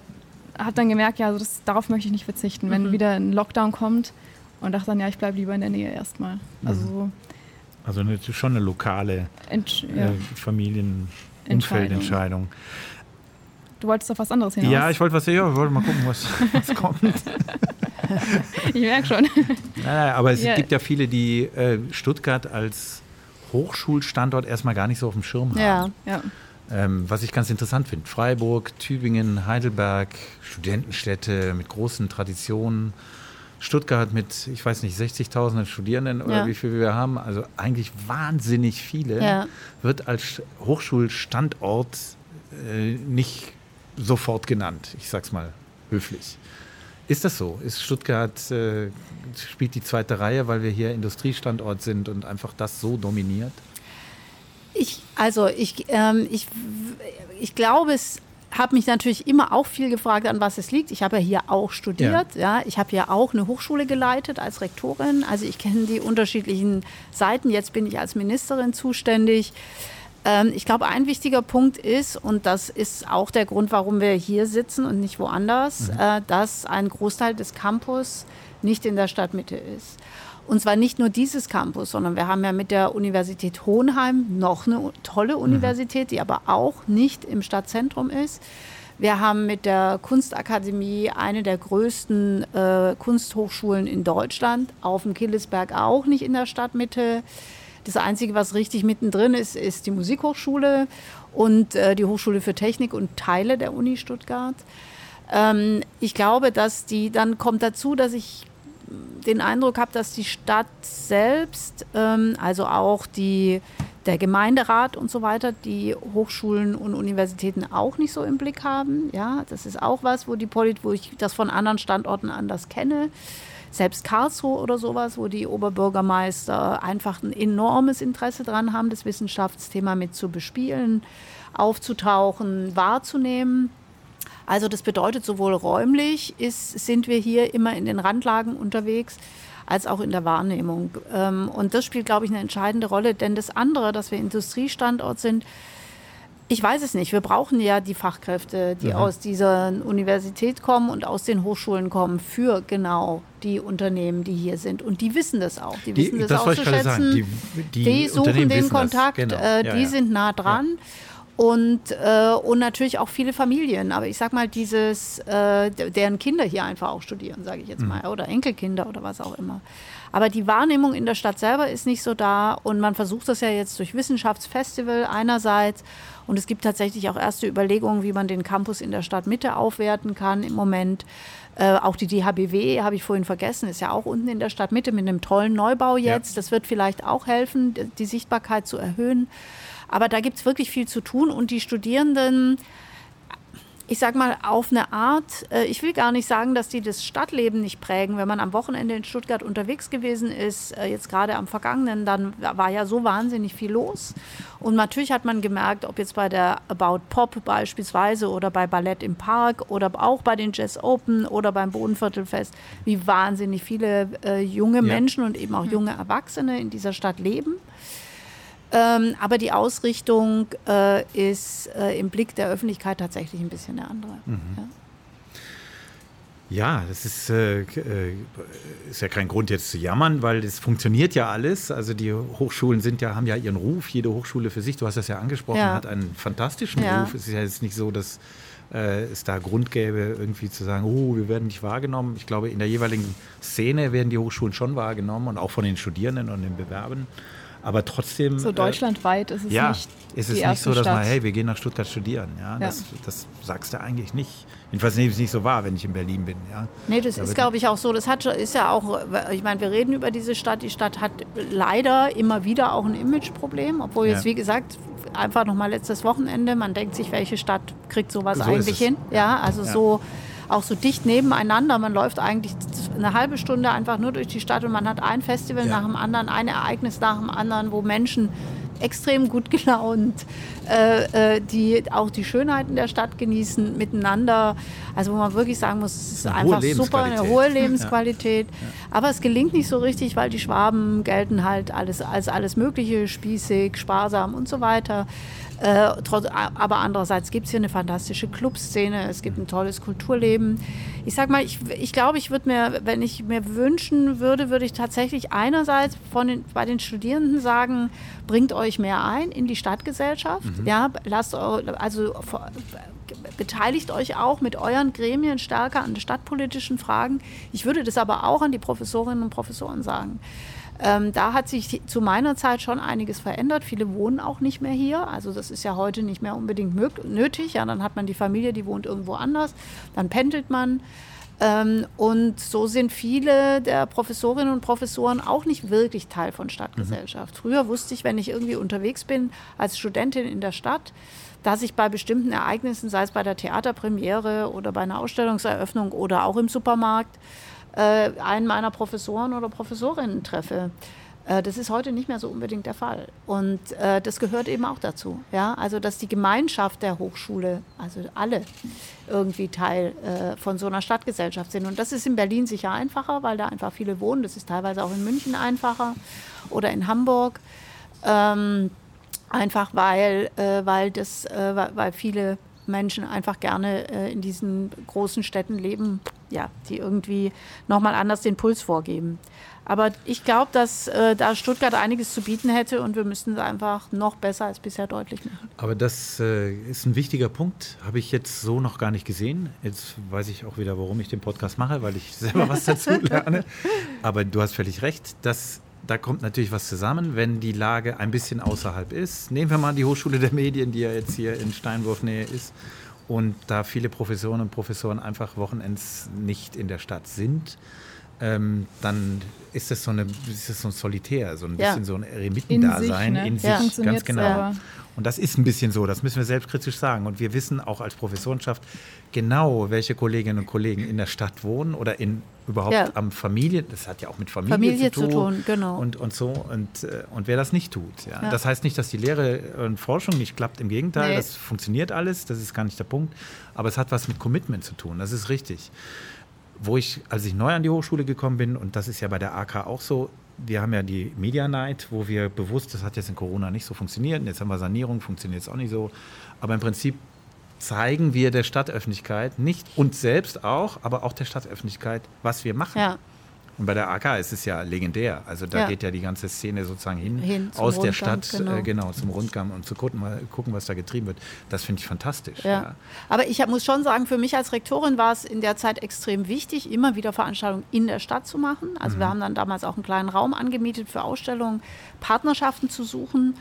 habe dann gemerkt, ja, also das, darauf möchte ich nicht verzichten, wenn wieder ein Lockdown kommt. Und dachte dann, ja, ich bleibe lieber in der Nähe erstmal. Also so
Also eine, schon eine lokale
entsch- ja.
äh, Familienumfeldentscheidung.
Du wolltest auf was anderes hinaus.
Ja, ich wollte was ja, ich wollte mal gucken, was, [laughs] was kommt.
ich merke schon.
Naja, aber es
Ja.
gibt ja viele, die äh, Stuttgart als Hochschulstandort erstmal gar nicht so auf dem Schirm haben.
Ja.
ja.
Ähm, was ich ganz interessant finde. Freiburg, Tübingen, Heidelberg, Studentenstädte mit großen Traditionen. Stuttgart mit, ich weiß nicht, 60.000 Studierenden oder
Ja.
wie viel wir haben, also eigentlich wahnsinnig viele,
Ja.
wird als Hochschulstandort äh, nicht sofort genannt. Ich sag's mal höflich. Ist das so? Ist Stuttgart, äh, spielt die zweite Reihe, weil wir hier Industriestandort sind und einfach das so dominiert?
Ich, also ich, ähm, ich, ich glaube, es habe mich natürlich immer auch viel gefragt, an was es liegt. Ich habe ja hier auch studiert, ja. Ich habe ja auch eine Hochschule geleitet als Rektorin. Also ich kenne die unterschiedlichen Seiten. Jetzt bin ich als Ministerin zuständig. Ähm, ich glaube, ein wichtiger Punkt ist, und das ist auch der Grund, warum wir hier sitzen und nicht woanders, äh, dass ein Großteil des Campus nicht in der Stadtmitte ist. Und zwar nicht nur dieses Campus, sondern wir haben ja mit der Universität Hohenheim noch eine tolle Universität, die aber auch nicht im Stadtzentrum ist. Wir haben mit der Kunstakademie eine der größten äh, Kunsthochschulen in Deutschland, auf dem Killesberg auch nicht in der Stadtmitte. Das Einzige, was richtig mittendrin ist, ist die Musikhochschule und äh, die Hochschule für Technik und Teile der Uni Stuttgart. Ähm, ich glaube, dass die, dann kommt dazu, dass ich den Eindruck habe, dass die Stadt selbst, ähm, also auch die, der Gemeinderat und so weiter, die Hochschulen und Universitäten auch nicht so im Blick haben. Ja, das ist auch was, wo die Polit, wo ich das von anderen Standorten anders kenne. Selbst Karlsruhe oder sowas, wo die Oberbürgermeister einfach ein enormes Interesse dran haben, das Wissenschaftsthema mit zu bespielen, aufzutauchen, wahrzunehmen. Also das bedeutet, sowohl räumlich ist, sind wir hier immer in den Randlagen unterwegs, als auch in der Wahrnehmung. Ähm, Und das spielt, glaube ich, eine entscheidende Rolle. Denn das andere, dass wir Industriestandort sind, ich weiß es nicht. Wir brauchen ja die Fachkräfte, die aus dieser Universität kommen und aus den Hochschulen kommen, für genau die Unternehmen, die hier sind. Und die wissen das auch. Die, wissen das,
das
auch zu schätzen.
Die, die
Die suchen den. Kontakt,
Genau.
äh,
Ja,
die
ja.
sind nah dran. Und, äh, und natürlich auch viele Familien. Aber ich sag mal, dieses, äh, deren Kinder hier einfach auch studieren, sage ich jetzt
Mhm.
mal, oder Enkelkinder oder was auch immer. Aber die Wahrnehmung in der Stadt selber ist nicht so da. Und man versucht das ja jetzt durch Wissenschaftsfestival einerseits. Und es gibt tatsächlich auch erste Überlegungen, wie man den Campus in der Stadtmitte aufwerten kann im Moment. Äh, auch die DHBW, habe ich vorhin vergessen, ist ja auch unten in der Stadtmitte mit einem tollen Neubau jetzt. Das wird vielleicht auch helfen, die Sichtbarkeit zu erhöhen. Aber da gibt es wirklich viel zu tun und die Studierenden, ich sag mal, auf eine Art, äh, ich will gar nicht sagen, dass die das Stadtleben nicht prägen. Wenn man am Wochenende in Stuttgart unterwegs gewesen ist, äh, jetzt gerade am vergangenen, dann war ja so wahnsinnig viel los. Und natürlich hat man gemerkt, ob jetzt bei der About Pop beispielsweise oder bei Ballett im Park oder auch bei den Jazz Open oder beim Bodenviertelfest, wie wahnsinnig viele äh, junge Menschen und eben auch junge Erwachsene in dieser Stadt leben. Ähm, aber die Ausrichtung äh, ist äh, im Blick der Öffentlichkeit tatsächlich ein bisschen eine andere. Ja.
Ja, das ist, äh, äh, ist ja kein Grund jetzt zu jammern, weil es funktioniert ja alles. Also die Hochschulen sind ja, haben ja ihren Ruf, jede Hochschule für sich, du hast das ja angesprochen,
Ja.
hat einen fantastischen
Ja.
Ruf. Es ist ja jetzt nicht so, dass äh, es da Grund gäbe, irgendwie zu sagen, oh, wir werden nicht wahrgenommen. Ich glaube, in der jeweiligen Szene werden die Hochschulen schon wahrgenommen und auch von den Studierenden und den Bewerbern. Aber trotzdem.
So äh, deutschlandweit ist es
ja,
nicht.
ist es nicht so, dass Stadt. man, hey, wir gehen nach Stuttgart studieren. Ja, ja. Das, das, sagst du eigentlich nicht. Jedenfalls nehme ich es nicht so wahr, wenn ich in Berlin bin. Ja.
Nee, das ist, glaube ich, auch so. Das hat, ist ja auch, ich meine, wir reden über diese Stadt. Die Stadt hat leider immer wieder auch ein Imageproblem, obwohl jetzt, wie gesagt, einfach nochmal letztes Wochenende, man denkt sich, welche Stadt kriegt sowas so eigentlich hin? Ja, also so auch so dicht nebeneinander. Man läuft eigentlich eine halbe Stunde einfach nur durch die Stadt und man hat ein Festival ja. nach dem anderen, ein Ereignis nach dem anderen, wo Menschen extrem gut [laughs] gelaunt, äh, äh, die auch die Schönheiten der Stadt genießen, miteinander. Also wo man wirklich sagen muss, es ist eine einfach super, eine hohe [laughs] Lebensqualität. Ja. Aber es gelingt nicht so richtig, weil die Schwaben gelten halt alles, als alles Mögliche, spießig, sparsam und so weiter. Äh, aber andererseits gibt es hier eine fantastische Clubszene, es gibt ein tolles Kulturleben. Ich sag mal, ich, ich glaube, ich würde mir, wenn ich mir wünschen würde, würde ich tatsächlich einerseits von den, bei den Studierenden sagen, bringt euch mehr ein in die Stadtgesellschaft. Mhm. Ja, lasst also beteiligt euch auch mit euren Gremien stärker an stadtpolitischen Fragen. Ich würde das aber auch an die Professorinnen und Professoren sagen. Ähm, da hat sich zu meiner Zeit schon einiges verändert. Viele wohnen auch nicht mehr hier. Also das ist ja heute nicht mehr unbedingt nötig. Ja, dann hat man die Familie, die wohnt irgendwo anders. Dann pendelt man. Ähm, und so sind viele der Professorinnen und Professoren auch nicht wirklich Teil von Stadtgesellschaft. Mhm. Früher wusste ich, wenn ich irgendwie unterwegs bin als Studentin in der Stadt, dass ich bei bestimmten Ereignissen, sei es bei der Theaterpremiere oder bei einer Ausstellungseröffnung oder auch im Supermarkt, äh, einen meiner Professoren oder Professorinnen treffe. Äh, das ist heute nicht mehr so unbedingt der Fall. Und äh, das gehört eben auch dazu. Ja? Also, dass die Gemeinschaft der Hochschule, also alle, irgendwie Teil äh, von so einer Stadtgesellschaft sind. Und das ist in Berlin sicher einfacher, weil da einfach viele wohnen. Das ist teilweise auch in München einfacher oder in Hamburg. Ähm, einfach weil, äh, weil, das, äh, weil viele Menschen einfach gerne äh, in diesen großen Städten leben, ja, die irgendwie nochmal anders den Puls vorgeben. Aber ich glaube, dass äh, da Stuttgart einiges zu bieten hätte und wir müssten es einfach noch besser als bisher deutlich machen.
Aber das äh, ist ein wichtiger Punkt, habe ich jetzt so noch gar nicht gesehen. Jetzt weiß ich auch wieder, warum ich den Podcast mache, weil ich selber was dazu [laughs] lerne. Aber du hast völlig recht, dass da kommt natürlich was zusammen, wenn die Lage ein bisschen außerhalb ist. Nehmen wir mal die Hochschule der Medien, die ja jetzt hier in Steinwurfnähe ist. Und da viele Professoren und Professoren einfach wochenends nicht in der Stadt sind, ähm, dann ist das so, eine, ist das so ein Solitär, so ein ja. bisschen so ein Eremitendasein
in sich, ne?
in sich ja. ganz genau. Selber. Und das ist ein bisschen so, das müssen wir selbstkritisch sagen. Und wir wissen auch als Professorenschaft genau, welche Kolleginnen und Kollegen in der Stadt wohnen oder in überhaupt ja. am Familie, das hat ja auch mit Familie, Familie zu, tun, zu, tun,
genau.
und, und so und, äh, und wer das nicht tut. Ja. ja. Das heißt nicht, dass die Lehre und Forschung nicht klappt, im Gegenteil, nee. das funktioniert alles, das ist gar nicht der Punkt, aber es hat was mit Commitment zu tun, das ist richtig. Wo ich, als ich neu an die Hochschule gekommen bin, und das ist ja bei der AK auch so, wir haben ja die Media Night, wo wir bewusst, das hat jetzt in Corona nicht so funktioniert, jetzt haben wir Sanierung, funktioniert jetzt auch nicht so, aber im Prinzip zeigen wir der Stadtöffentlichkeit, nicht uns selbst auch, aber auch der Stadtöffentlichkeit, was wir machen. Ja. Und bei der AK ist es ja legendär. Also da ja. geht ja die ganze Szene sozusagen hin, hin aus der Stadt, genau. Äh, genau. zum Rundgang und zu gucken, gucken, was da getrieben wird. Das finde ich fantastisch. Ja. ja.
Aber ich muss schon sagen, für mich als Rektorin war es in der Zeit extrem wichtig, immer wieder Veranstaltungen in der Stadt zu machen. Also mhm. wir haben dann damals auch einen kleinen Raum angemietet für Ausstellungen, Partnerschaften zu suchen.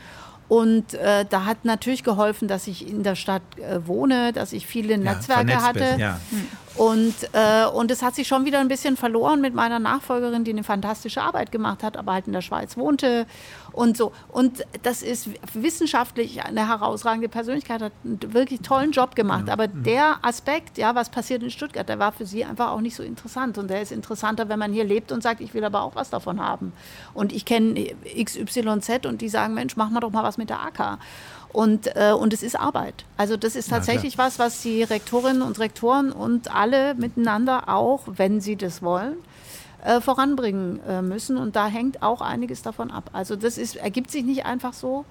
Und äh, da hat natürlich geholfen, dass ich in der Stadt äh, wohne, dass ich viele Netzwerke ja, hatte. Bist, ja. Hm. Und, äh, und es hat sich schon wieder ein bisschen verloren mit meiner Nachfolgerin, die eine fantastische Arbeit gemacht hat, aber halt in der Schweiz wohnte und so. Und das ist wissenschaftlich eine herausragende Persönlichkeit, hat einen wirklich tollen Job gemacht. Aber mhm. der Aspekt, ja, was passiert in Stuttgart, der war für sie einfach auch nicht so interessant. Und der ist interessanter, wenn man hier lebt und sagt, ich will aber auch was davon haben. Und ich kenne XYZ und die sagen, Mensch, mach mal doch mal was mit der AK. Und, äh, und es ist Arbeit. Also das ist tatsächlich ja, was, was die Rektorinnen und Rektoren und alle miteinander auch, wenn sie das wollen, äh, voranbringen äh, müssen. Und da hängt auch einiges davon ab. Also das ist, ergibt sich nicht einfach so.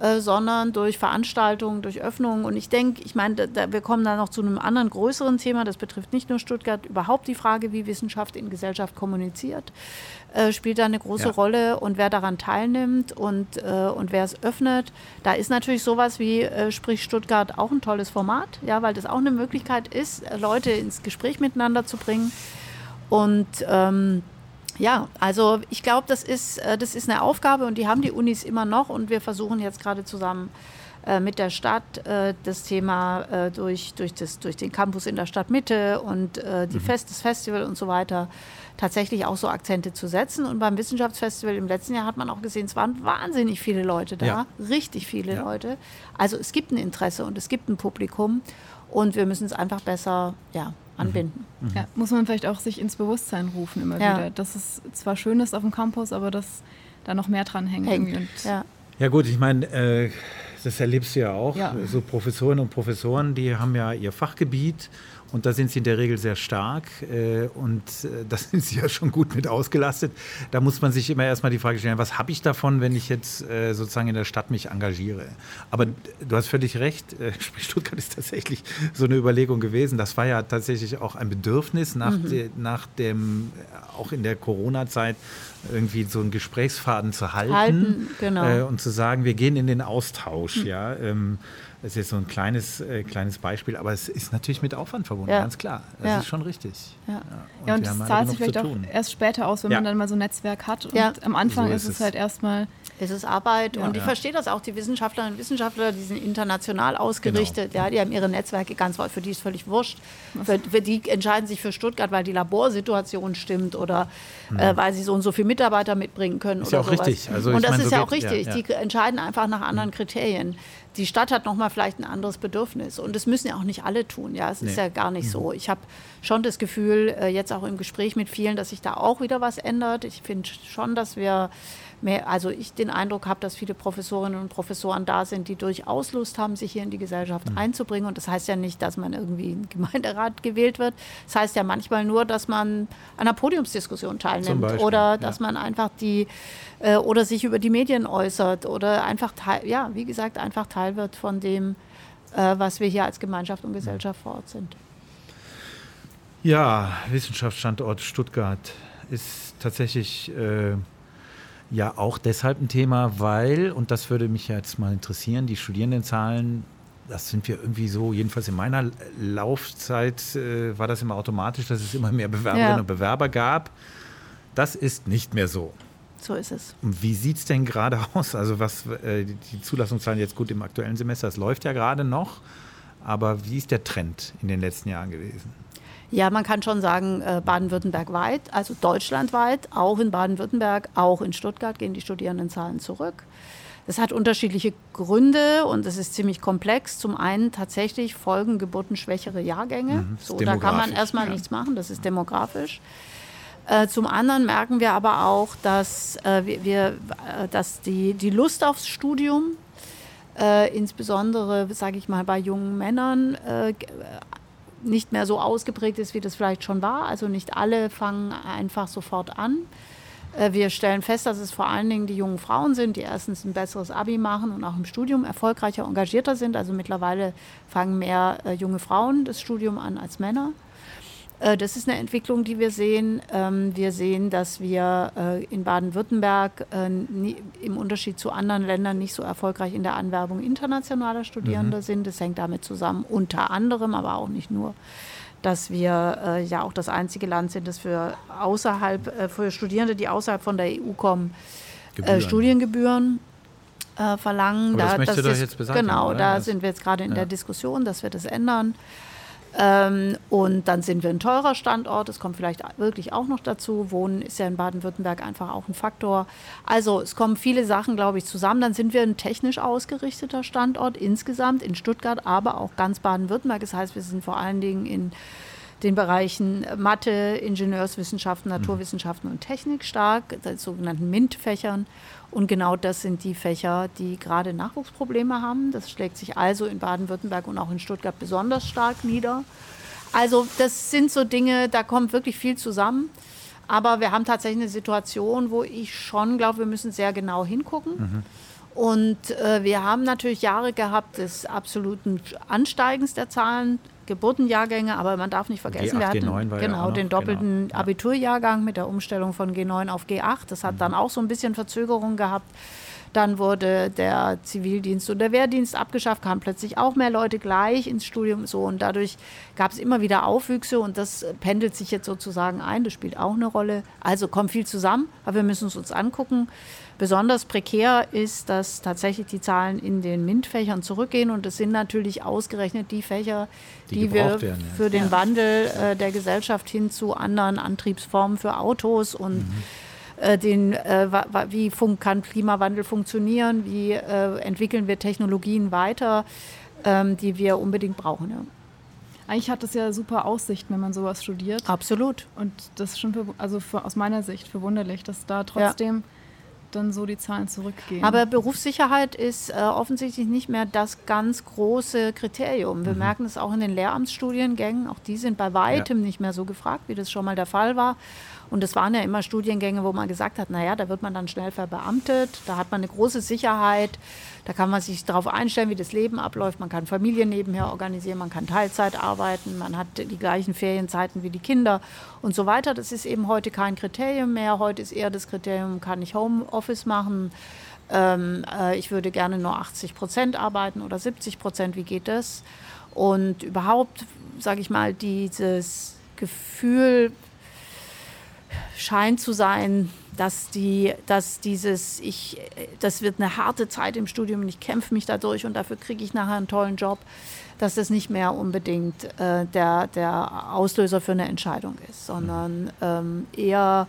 äh, sondern durch Veranstaltungen, durch Öffnungen. Und ich denke, ich meine, wir kommen da noch zu einem anderen größeren Thema. Das betrifft nicht nur Stuttgart, überhaupt die Frage, wie Wissenschaft in Gesellschaft kommuniziert, äh, spielt da eine große ja. Rolle und wer daran teilnimmt und, äh, und wer es öffnet. Da ist natürlich sowas wie äh, Sprich Stuttgart auch ein tolles Format, ja, weil das auch eine Möglichkeit ist, Leute ins Gespräch miteinander zu bringen. Und ähm, ja, also ich glaube, das ist, äh, das ist eine Aufgabe und die haben die Unis immer noch und wir versuchen jetzt gerade zusammen äh, mit der Stadt äh, das Thema durch, durch, das, durch den Campus in der Stadtmitte und die mhm. Fest, das Festival und so weiter tatsächlich auch so Akzente zu setzen. Und beim Wissenschaftsfestival im letzten Jahr hat man auch gesehen, es waren wahnsinnig viele Leute da, ja. richtig viele ja. Leute. Also es gibt ein Interesse und es gibt ein Publikum und wir müssen es einfach besser ja, anbinden.
Mhm. Ja, muss man vielleicht auch sich ins Bewusstsein rufen immer ja. wieder, dass es zwar schön ist auf dem Campus, aber dass da noch mehr dran hängt. hängt.
Ja. ja. gut, ich meine, äh, das erlebst du ja auch. Ja. So Professorinnen und Professoren, die haben ja ihr Fachgebiet und da sind sie in der Regel sehr stark äh, und äh, [laughs] da sind sie ja schon gut mit ausgelastet. Da muss man sich immer erstmal die Frage stellen, was habe ich davon, wenn ich jetzt äh, sozusagen in der Stadt mich engagiere? Aber du hast völlig recht, äh, [laughs] Stuttgart ist tatsächlich so eine Überlegung gewesen. Das war ja tatsächlich auch ein Bedürfnis nach, mhm. de, nach dem, äh, auch in der Corona-Zeit, irgendwie so einen Gesprächsfaden zu halten, halten genau. Äh, und zu sagen, wir gehen in den Austausch. Mhm. Ja, ähm, das ist jetzt so ein kleines, äh, kleines Beispiel, aber es ist natürlich mit Aufwand verbunden, ja. ganz klar. Das ja. ist schon richtig.
Ja, ja. und, ja, und das zahlt sich vielleicht auch erst später aus, wenn man dann mal so ein Netzwerk hat. Und am Anfang so ist, ist, es halt erstmal.
Es ist Arbeit und ich verstehe das auch, die Wissenschaftlerinnen und Wissenschaftler, die sind international ausgerichtet, genau. ja, die haben ihre Netzwerke ganz weit, für die ist völlig wurscht. Für, für, die entscheiden sich für Stuttgart, weil die Laborsituation stimmt oder mhm. äh, weil sie so und so viele Mitarbeiter mitbringen können.
Ist
oder
ja auch sowas. richtig.
Also, und das meine, ist so ja auch richtig. Die entscheiden einfach nach anderen mhm. Kriterien die Stadt hat nochmal vielleicht ein anderes Bedürfnis. Und das müssen ja auch nicht alle tun. Ja, es nee. ist ja gar nicht mhm. so. Ich habe schon das Gefühl, äh, jetzt auch im Gespräch mit vielen, dass sich da auch wieder was ändert. Ich finde schon, dass wir mehr, also ich den Eindruck habe, dass viele Professorinnen und Professoren da sind, die durchaus Lust haben, sich hier in die Gesellschaft mhm. einzubringen. Und das heißt ja nicht, dass man irgendwie in Gemeinderat gewählt wird. Das heißt ja manchmal nur, dass man an einer Podiumsdiskussion teilnimmt Beispiel, oder dass ja. man einfach die äh, oder sich über die Medien äußert oder einfach teil, ja, wie gesagt, einfach Teil wird von dem, äh, was wir hier als Gemeinschaft und Gesellschaft vor Ort sind.
Ja, Wissenschaftsstandort Stuttgart ist tatsächlich äh, ja auch deshalb ein Thema, weil, und das würde mich jetzt mal interessieren, die Studierendenzahlen, das sind wir irgendwie so, jedenfalls in meiner Laufzeit äh, war das immer automatisch, dass es immer mehr Bewerberinnen ja. und Bewerber gab. Das ist nicht mehr so.
So ist es.
Und wie sieht es denn gerade [laughs] aus? Also was äh, die Zulassungszahlen jetzt gut im aktuellen Semester, das läuft ja gerade noch, aber wie ist der Trend in den letzten Jahren gewesen?
Ja, man kann schon sagen, äh, Baden-Württemberg weit, also deutschlandweit, auch in Baden-Württemberg, auch in Stuttgart gehen die Studierendenzahlen zurück. Das hat unterschiedliche Gründe und es ist ziemlich komplex. Zum einen tatsächlich folgen geburtenschwächere Jahrgänge. Mhm, so, da kann man erstmal ja. nichts machen, das ist demografisch. Äh, zum anderen merken wir aber auch, dass, äh, wir, äh, dass die, die Lust aufs Studium, äh, insbesondere, sage ich mal, bei jungen Männern, äh, nicht mehr so ausgeprägt ist, wie das vielleicht schon war. Also nicht alle fangen einfach sofort an. Äh, wir stellen fest, dass es vor allen Dingen die jungen Frauen sind, die erstens ein besseres Abi machen und auch im Studium erfolgreicher, engagierter sind. Also mittlerweile fangen mehr äh, junge Frauen das Studium an als Männer. Äh, das ist eine Entwicklung, die wir sehen. Ähm, wir sehen, dass wir äh, in Baden-Württemberg äh, im Unterschied zu anderen Ländern nicht so erfolgreich in der Anwerbung internationaler Studierender mhm. sind. Das hängt damit zusammen, unter anderem, aber auch nicht nur, dass wir ja auch das einzige Land sind, das für außerhalb, für Studierende, die außerhalb von der EU kommen, Gebühren. Studiengebühren verlangen.
Aber das da, möchte das ist, jetzt beseitigen,
Genau, oder? da sind wir jetzt gerade in ja. der Diskussion, dass wir das ändern. Ähm, und dann sind wir ein teurer Standort. Das kommt vielleicht wirklich auch noch dazu. Wohnen ist ja in Baden-Württemberg einfach auch ein Faktor. Also es kommen viele Sachen, glaube ich, zusammen. Dann sind wir ein technisch ausgerichteter Standort insgesamt in Stuttgart, aber auch ganz Baden-Württemberg. Das heißt, wir sind vor allen Dingen in den Bereichen Mathe, Ingenieurswissenschaften, mhm. Naturwissenschaften und Technik stark, den sogenannten MINT-Fächern. Und genau das sind die Fächer, die gerade Nachwuchsprobleme haben. Das schlägt sich also in Baden-Württemberg und auch in Stuttgart besonders stark nieder. Also das sind so Dinge, da kommt wirklich viel zusammen. Aber wir haben tatsächlich eine Situation, wo ich schon glaube, wir müssen sehr genau hingucken. Mhm. Und äh, wir haben natürlich Jahre gehabt des absoluten Ansteigens der Zahlen, Geburtenjahrgänge, aber man darf nicht vergessen,
G8,
wir hatten
G9 war ja
genau
auch noch,
den doppelten
genau, ja.
Abiturjahrgang mit der Umstellung von G9 auf G8. Das hat
Mhm.
dann auch so ein bisschen Verzögerung gehabt. Dann wurde der Zivildienst und der Wehrdienst abgeschafft, kamen plötzlich auch mehr Leute gleich ins Studium so und dadurch gab es immer wieder Aufwüchse und das pendelt sich jetzt sozusagen ein. Das spielt auch eine Rolle. Also kommt viel zusammen, aber wir müssen es uns angucken. Besonders prekär ist, dass tatsächlich die Zahlen in den MINT-Fächern zurückgehen und es sind natürlich ausgerechnet die Fächer,
Die
die, wir
werden, ja.
für den Wandel äh, der Gesellschaft hin zu anderen Antriebsformen für Autos und
Mhm.
Äh, den, äh, wie kann Klimawandel funktionieren, wie äh, entwickeln wir Technologien weiter, ähm, die wir unbedingt brauchen. Ja.
Eigentlich hat es ja super Aussichten, wenn man sowas studiert.
Absolut.
Und das ist schon, verw- also für, aus meiner Sicht verwunderlich, dass da trotzdem dann so die Zahlen zurückgehen.
Aber Berufssicherheit ist äh, offensichtlich nicht mehr das ganz große Kriterium.
Mhm.
Wir merken es auch in den Lehramtsstudiengängen. Auch die sind bei weitem nicht mehr so gefragt, wie das schon mal der Fall war. Und es waren ja immer Studiengänge, wo man gesagt hat, naja, da wird man dann schnell verbeamtet, da hat man eine große Sicherheit, da kann man sich darauf einstellen, wie das Leben abläuft, man kann Familie nebenher organisieren, man kann Teilzeit arbeiten, man hat die gleichen Ferienzeiten wie die Kinder und so weiter. Das ist eben heute kein Kriterium mehr. Heute ist eher das Kriterium, kann ich Homeoffice machen, ähm, äh, ich würde gerne nur 80 Prozent arbeiten oder 70 Prozent, wie geht das? Und überhaupt, sage ich mal, dieses Gefühl scheint zu sein, dass, die, dass dieses, ich, das wird eine harte Zeit im Studium und ich kämpfe mich dadurch und dafür kriege ich nachher einen tollen Job, dass das nicht mehr unbedingt äh, der, der Auslöser für eine Entscheidung ist, sondern ähm, eher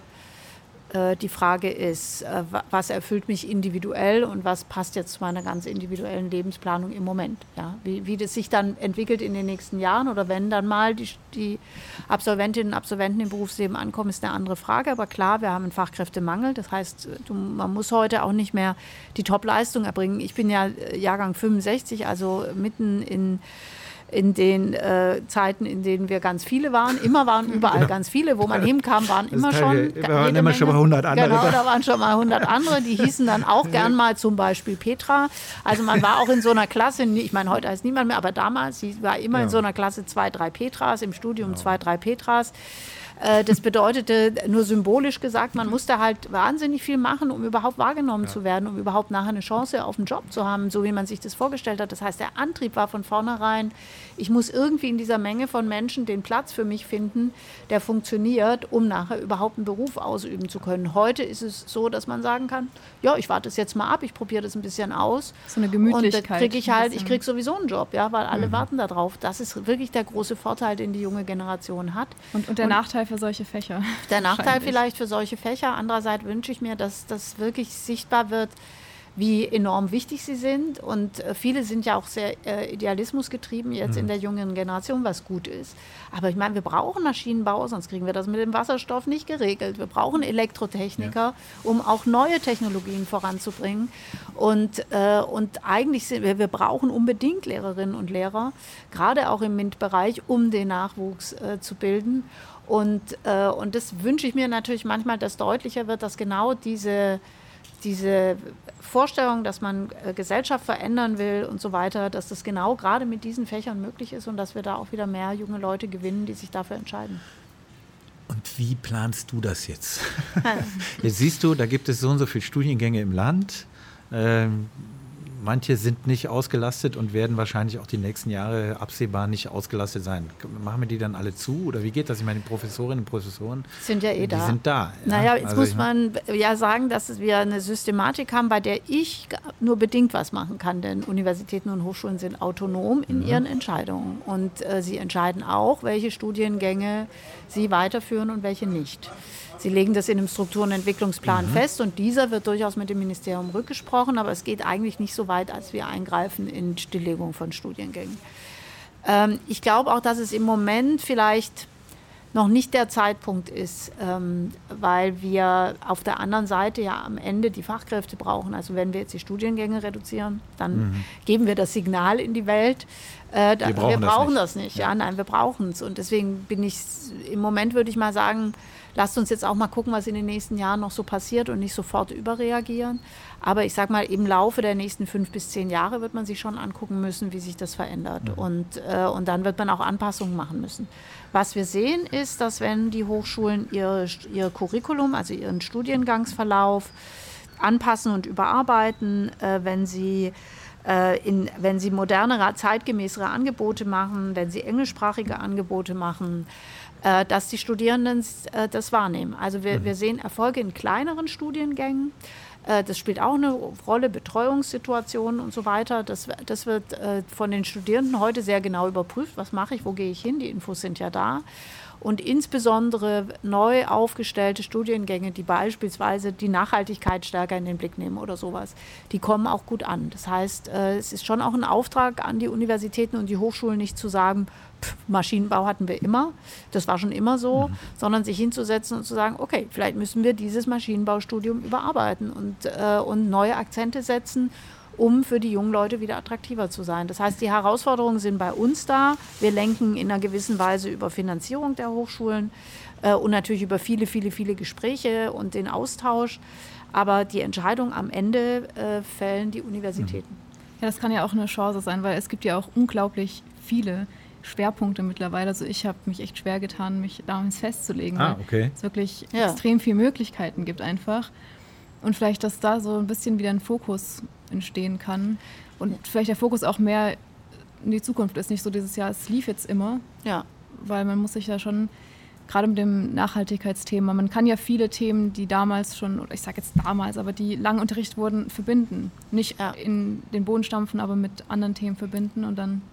die Frage ist, äh, wa- was erfüllt mich individuell und was passt jetzt zu meiner ganz individuellen Lebensplanung im Moment. Ja? Wie, wie das sich dann entwickelt in den nächsten Jahren oder wenn dann mal die, die Absolventinnen und Absolventen im Berufsleben ankommen, ist eine andere Frage. Aber klar, wir haben einen Fachkräftemangel. Das heißt, du, man muss heute auch nicht mehr die Top-Leistung erbringen. Ich bin ja äh, Jahrgang 65, also mitten in in den äh, Zeiten, in denen wir ganz viele waren. Immer waren überall ganz viele. Wo man hinkam, waren immer schon.
wir waren immer schon mal 100 andere
Genau,
da.
waren schon mal 100 andere. Die hießen dann auch gern mal zum Beispiel Petra. Also man war auch in so einer Klasse, ich meine, heute heißt niemand mehr, aber damals war immer in
Ja.
so einer Klasse zwei, drei Petras, im Studium zwei, drei Petras. Äh, Das bedeutete nur symbolisch gesagt, man musste halt wahnsinnig viel machen, um überhaupt wahrgenommen zu werden, um überhaupt nachher eine Chance auf einen Job zu haben, so wie man sich das vorgestellt hat. Das heißt, der Antrieb war von vornherein, ich muss irgendwie in dieser Menge von Menschen den Platz für mich finden, der funktioniert, um nachher überhaupt einen Beruf ausüben zu können. Heute ist es so, dass man sagen kann, ja, ich warte es jetzt mal ab, ich probiere das ein bisschen aus.
So eine
Und
Gemütlichkeit.
dann kriege ich halt, ich kriege sowieso einen Job, ja, weil alle warten darauf. Das ist wirklich der große Vorteil, den die junge Generation hat.
Und, und der Nachteil für solche Fächer. [laughs]
Der Nachteil vielleicht für solche Fächer. Andererseits wünsche ich mir, dass das wirklich sichtbar wird, wie enorm wichtig sie sind. Und äh, viele sind ja auch sehr äh, idealismusgetrieben jetzt in der jungen Generation, was gut ist. Aber ich meine, wir brauchen Maschinenbau, sonst kriegen wir das mit dem Wasserstoff nicht geregelt. Wir brauchen Elektrotechniker, um auch neue Technologien voranzubringen. Und, äh, und eigentlich sind wir, wir brauchen unbedingt Lehrerinnen und Lehrer, gerade auch im MINT-Bereich, um den Nachwuchs äh, zu bilden. Und, äh, und das wünsche ich mir natürlich manchmal, dass deutlicher wird, dass genau diese, diese Vorstellung, dass man äh, Gesellschaft verändern will und so weiter, dass das genau gerade mit diesen Fächern möglich ist und dass wir da auch wieder mehr junge Leute gewinnen, die sich dafür entscheiden.
Und wie planst du das jetzt? [laughs] jetzt siehst du, da gibt es so und so viele Studiengänge im Land. Ähm, manche sind nicht ausgelastet und werden wahrscheinlich auch die nächsten Jahre absehbar nicht ausgelastet sein. Machen wir die dann alle zu oder wie geht das? Ich meine, die Professorinnen und Professoren
Sind ja eh
die
da.
sind da. ja.
Naja, jetzt
Also
muss man ja sagen, dass wir eine Systematik haben, bei der ich nur bedingt was machen kann, denn Universitäten und Hochschulen sind autonom in
Mhm.
ihren Entscheidungen und äh, sie entscheiden auch, welche Studiengänge sie weiterführen und welche nicht. Sie legen das in einem Struktur- und Entwicklungsplan fest und dieser wird durchaus mit dem Ministerium rückgesprochen, aber es geht eigentlich nicht so weit, als wir eingreifen in Stilllegung von Studiengängen. Ähm, ich glaube auch, dass es im Moment vielleicht noch nicht der Zeitpunkt ist, ähm, weil wir auf der anderen Seite ja am Ende die Fachkräfte brauchen. Also wenn wir jetzt die Studiengänge reduzieren, dann geben wir das Signal in die Welt. Äh, da,
Wir brauchen
wir
das
brauchen
nicht.
das nicht. Ja, nein, wir brauchen es. Und deswegen bin ich im Moment würde ich mal sagen, lasst uns jetzt auch mal gucken, was in den nächsten Jahren noch so passiert und nicht sofort überreagieren. Aber ich sage mal, im Laufe der nächsten fünf bis zehn Jahre wird man sich schon angucken müssen, wie sich das verändert. Mhm. Und, äh, und dann wird man auch Anpassungen machen müssen. Was wir sehen, ist, dass wenn die Hochschulen ihr, ihr Curriculum, also ihren Studiengangsverlauf anpassen und überarbeiten, äh, wenn sie äh, in, wenn sie modernere, zeitgemäßere Angebote machen, wenn sie englischsprachige Angebote machen, äh, dass die Studierenden äh, das wahrnehmen. Also wir, mhm. wir sehen Erfolge in kleineren Studiengängen. Äh, das spielt auch eine Rolle, Betreuungssituationen und so weiter. Das, das wird äh, von den Studierenden heute sehr genau überprüft. Was mache ich, wo gehe ich hin? Die Infos sind ja da und insbesondere neu aufgestellte Studiengänge, die beispielsweise die Nachhaltigkeit stärker in den Blick nehmen oder sowas, die kommen auch gut an. Das heißt, äh, es ist schon auch ein Auftrag an die Universitäten und die Hochschulen, nicht zu sagen, pff, Maschinenbau hatten wir immer, das war schon immer so, mhm. sondern sich hinzusetzen und zu sagen, okay, vielleicht müssen wir dieses Maschinenbaustudium überarbeiten und, äh, und neue Akzente setzen um für die jungen Leute wieder attraktiver zu sein. Das heißt, die Herausforderungen sind bei uns da. Wir lenken in einer gewissen Weise über Finanzierung der Hochschulen äh, und natürlich über viele, viele, viele Gespräche und den Austausch. Aber die Entscheidung am Ende äh, fällen die Universitäten.
Mhm. Ja, das kann ja auch eine Chance sein, weil es gibt ja auch unglaublich viele Schwerpunkte mittlerweile. Also ich habe mich echt schwer getan, mich damals festzulegen, ah, okay. weil es wirklich ja. extrem viele Möglichkeiten gibt einfach. Und vielleicht, dass da so ein bisschen wieder ein Fokus entstehen kann. Und ja. vielleicht der Fokus auch mehr in die Zukunft ist. Nicht so dieses Jahr, es lief jetzt immer. Ja. Weil man muss sich ja schon, gerade mit dem Nachhaltigkeitsthema, man kann ja viele Themen, die damals schon, oder ich sage jetzt damals, aber die lang unterrichtet wurden, verbinden. Nicht ja. in den Boden stampfen, aber mit anderen Themen verbinden und dann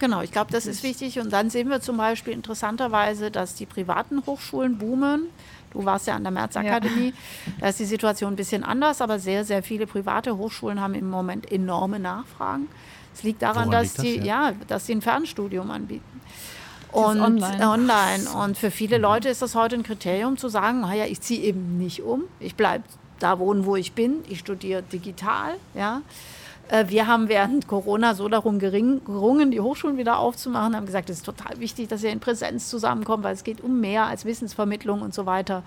Genau, ich glaube, das ist wichtig. Und dann sehen wir zum Beispiel interessanterweise, dass die privaten Hochschulen boomen. Du warst ja an der Märzakademie. Ja. Da ist die Situation ein bisschen anders, aber sehr, sehr viele private Hochschulen haben im Moment enorme Nachfragen. Es liegt daran, dass, liegt das, die, ja? ja? dass sie ein Fernstudium anbieten. Und online. online. Und für viele mhm. Leute ist das heute ein Kriterium zu sagen, naja, ich ziehe eben nicht um. Ich bleibe da wohnen, wo ich bin. Ich studiere digital. Ja. Äh, wir haben während Corona so darum gerungen, die Hochschulen wieder aufzumachen, haben gesagt, es ist total wichtig, dass ihr in Präsenz zusammenkommt, weil es geht um mehr als Wissensvermittlung und so weiter.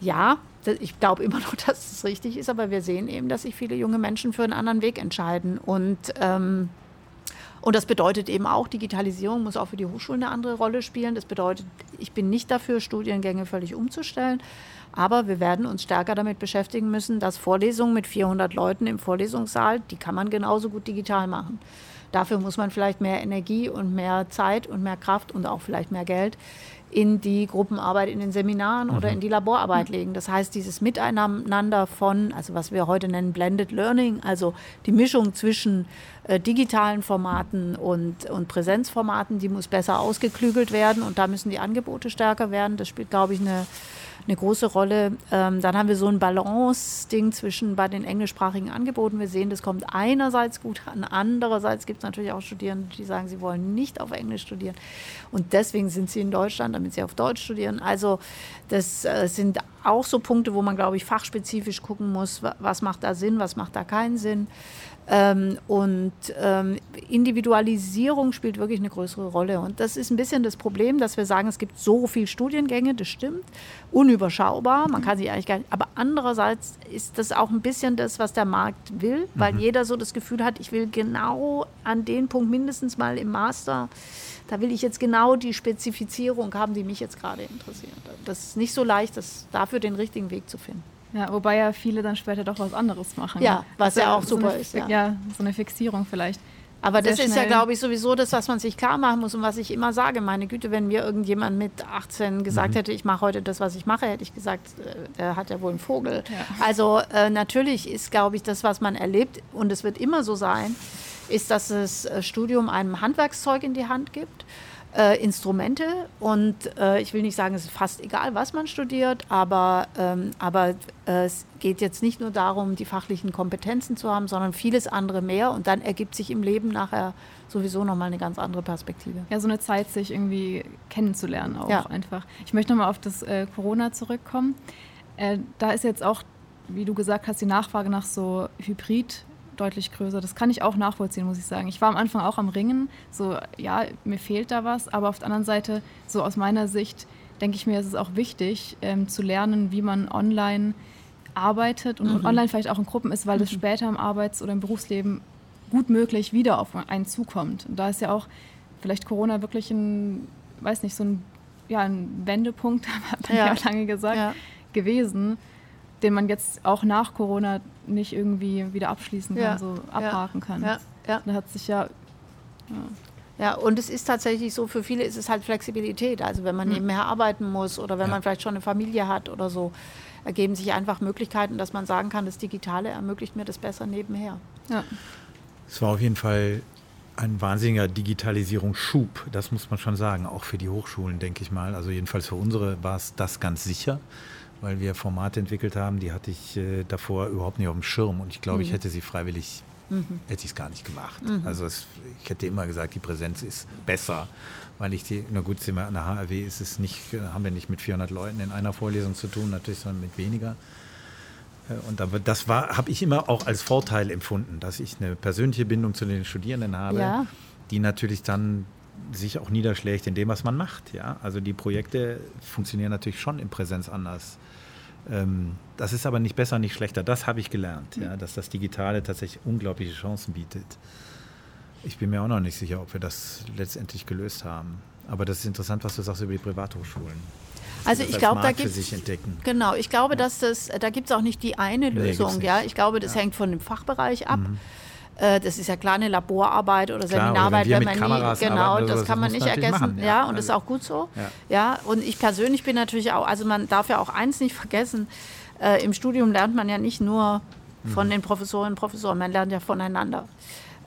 Ja, ich glaube immer noch, [laughs] dass es richtig ist, aber wir sehen eben, dass sich viele junge Menschen für einen anderen Weg entscheiden. Und, ähm, und das bedeutet eben auch, Digitalisierung muss auch für die Hochschulen eine andere Rolle spielen. Das bedeutet, ich bin nicht dafür, Studiengänge völlig umzustellen. Aber wir werden uns stärker damit beschäftigen müssen, dass Vorlesungen mit 400 Leuten im Vorlesungssaal, die kann man genauso gut digital machen. Dafür muss man vielleicht mehr Energie und mehr Zeit und mehr Kraft und auch vielleicht mehr Geld in die Gruppenarbeit in den Seminaren mhm. oder in die Laborarbeit legen. Das heißt, dieses Miteinander von, also was wir heute nennen Blended Learning, also die Mischung zwischen äh, digitalen Formaten und, und Präsenzformaten, die muss besser ausgeklügelt werden und da müssen die Angebote stärker werden. Das spielt, glaube ich, eine eine große Rolle. Ähm, dann haben wir so ein Balance-Ding zwischen bei den englischsprachigen Angeboten. Wir sehen, das kommt einerseits gut an, andererseits gibt es natürlich auch Studierende, die sagen, sie wollen nicht auf Englisch studieren. Und deswegen sind sie in Deutschland, damit sie auf Deutsch studieren. Also das äh, sind auch so Punkte, wo man, glaube ich, fachspezifisch gucken muss, was macht da Sinn, was macht da keinen Sinn. Ähm, und ähm, Individualisierung spielt wirklich eine größere Rolle. Und das ist ein bisschen das Problem, dass wir sagen, es gibt so viele Studiengänge, das stimmt, unüberschaubar, man kann sich eigentlich gar nicht, aber andererseits ist das auch ein bisschen das, was der Markt will, weil mhm. jeder so das Gefühl hat, ich will genau an den Punkt mindestens mal im Master, da will ich jetzt genau die Spezifizierung haben, die mich jetzt gerade interessiert. Das ist nicht so leicht, das dafür den richtigen Weg zu finden.
Ja, wobei ja viele dann später doch was anderes machen.
Ja, was ja auch super
so
ist.
Ja. ja, so eine Fixierung vielleicht.
Aber das ist ja, glaube ich, sowieso das, was man sich klar machen muss und was ich immer sage. Meine Güte, wenn mir irgendjemand mit 18 gesagt mhm. hätte, ich mache heute das, was ich mache, hätte ich gesagt, äh, der hat ja wohl einen Vogel. Ja. Also äh, natürlich ist, glaube ich, das, was man erlebt, und es wird immer so sein, ist, dass das äh, Studium einem Handwerkszeug in die Hand gibt äh, Instrumente und äh, ich will nicht sagen, es ist fast egal, was man studiert, aber, ähm, aber äh, es geht jetzt nicht nur darum, die fachlichen Kompetenzen zu haben, sondern vieles andere mehr und dann ergibt sich im Leben nachher sowieso nochmal eine ganz andere Perspektive.
Ja, so eine Zeit, sich irgendwie kennenzulernen auch ja. einfach. Ich möchte nochmal auf das äh, Corona zurückkommen. Äh, da ist jetzt auch, wie du gesagt hast, die Nachfrage nach so Hybrid- deutlich größer. Das kann ich auch nachvollziehen, muss ich sagen. Ich war am Anfang auch am Ringen, so, ja, mir fehlt da was, aber auf der anderen Seite, so aus meiner Sicht, denke ich mir, ist es auch wichtig ähm, zu lernen, wie man online arbeitet und,
Mhm.
online vielleicht auch in Gruppen ist, weil das später im Arbeits- oder im Berufsleben gut möglich wieder auf einen zukommt. Und da ist ja auch vielleicht Corona wirklich ein, weiß nicht, so ein, ja, ein Wendepunkt, hat man
Ja.
ja auch lange gesagt,
Ja.
gewesen, den man jetzt auch nach Corona nicht irgendwie wieder abschließen kann,
Ja.
so
Ja.
abhaken kann.
Ja, ja.
Da hat sich ja
Ja, und es ist tatsächlich so, für viele ist es halt Flexibilität. Also wenn man nebenher arbeiten muss oder wenn
Ja.
man vielleicht schon eine Familie hat oder so, ergeben sich einfach Möglichkeiten, dass man sagen kann, das Digitale ermöglicht mir das besser nebenher.
ja.
Es war auf jeden Fall ein wahnsinniger Digitalisierungsschub, das muss man schon sagen, auch für die Hochschulen, denke ich mal. Also jedenfalls für unsere war es das ganz sicher, weil wir Formate entwickelt haben, die hatte ich äh, davor überhaupt nicht auf dem Schirm und ich glaube, ich hätte sie freiwillig, hätte ich es gar nicht gemacht. Also es, ich hätte immer gesagt, die Präsenz ist besser, weil ich die, na gut, sind wir an der HRW, ist es nicht, äh, haben wir nicht mit 400 Leuten in einer Vorlesung zu tun, natürlich, sondern mit weniger. Äh, Und aber das war, habe ich immer auch als Vorteil empfunden, dass ich eine persönliche Bindung zu den Studierenden habe,
Ja.
die natürlich dann sich auch niederschlägt in dem, was man macht. Ja? Also die Projekte funktionieren natürlich schon in Präsenz anders. Ähm, das ist aber nicht besser, nicht schlechter. Das habe ich gelernt, ja? dass das Digitale tatsächlich unglaubliche Chancen bietet. Ich bin mir auch noch nicht sicher, ob wir das letztendlich gelöst haben. Aber das ist interessant, was du sagst über die Privathochschulen.
Also
Das
ich glaube, da gibt. Genau, ich glaube, dass das, da gibt es auch nicht die eine
Nee,
Lösung.
nicht.
ja, ich glaube, das
Ja.
hängt von dem Fachbereich ab. Äh, Das ist ja klar eine Laborarbeit oder
Klar, oder
Seminararbeit,
wenn
wenn man nie, genau, das
so,
kann
das
man nicht
machen,
ja,
ja.
und das ist
Also-
auch gut so.
Ja.
Ja, und ich persönlich bin natürlich auch, also man darf ja auch eins nicht vergessen, äh, im Studium lernt man ja nicht nur von den Professorinnen und Professoren, man lernt ja voneinander.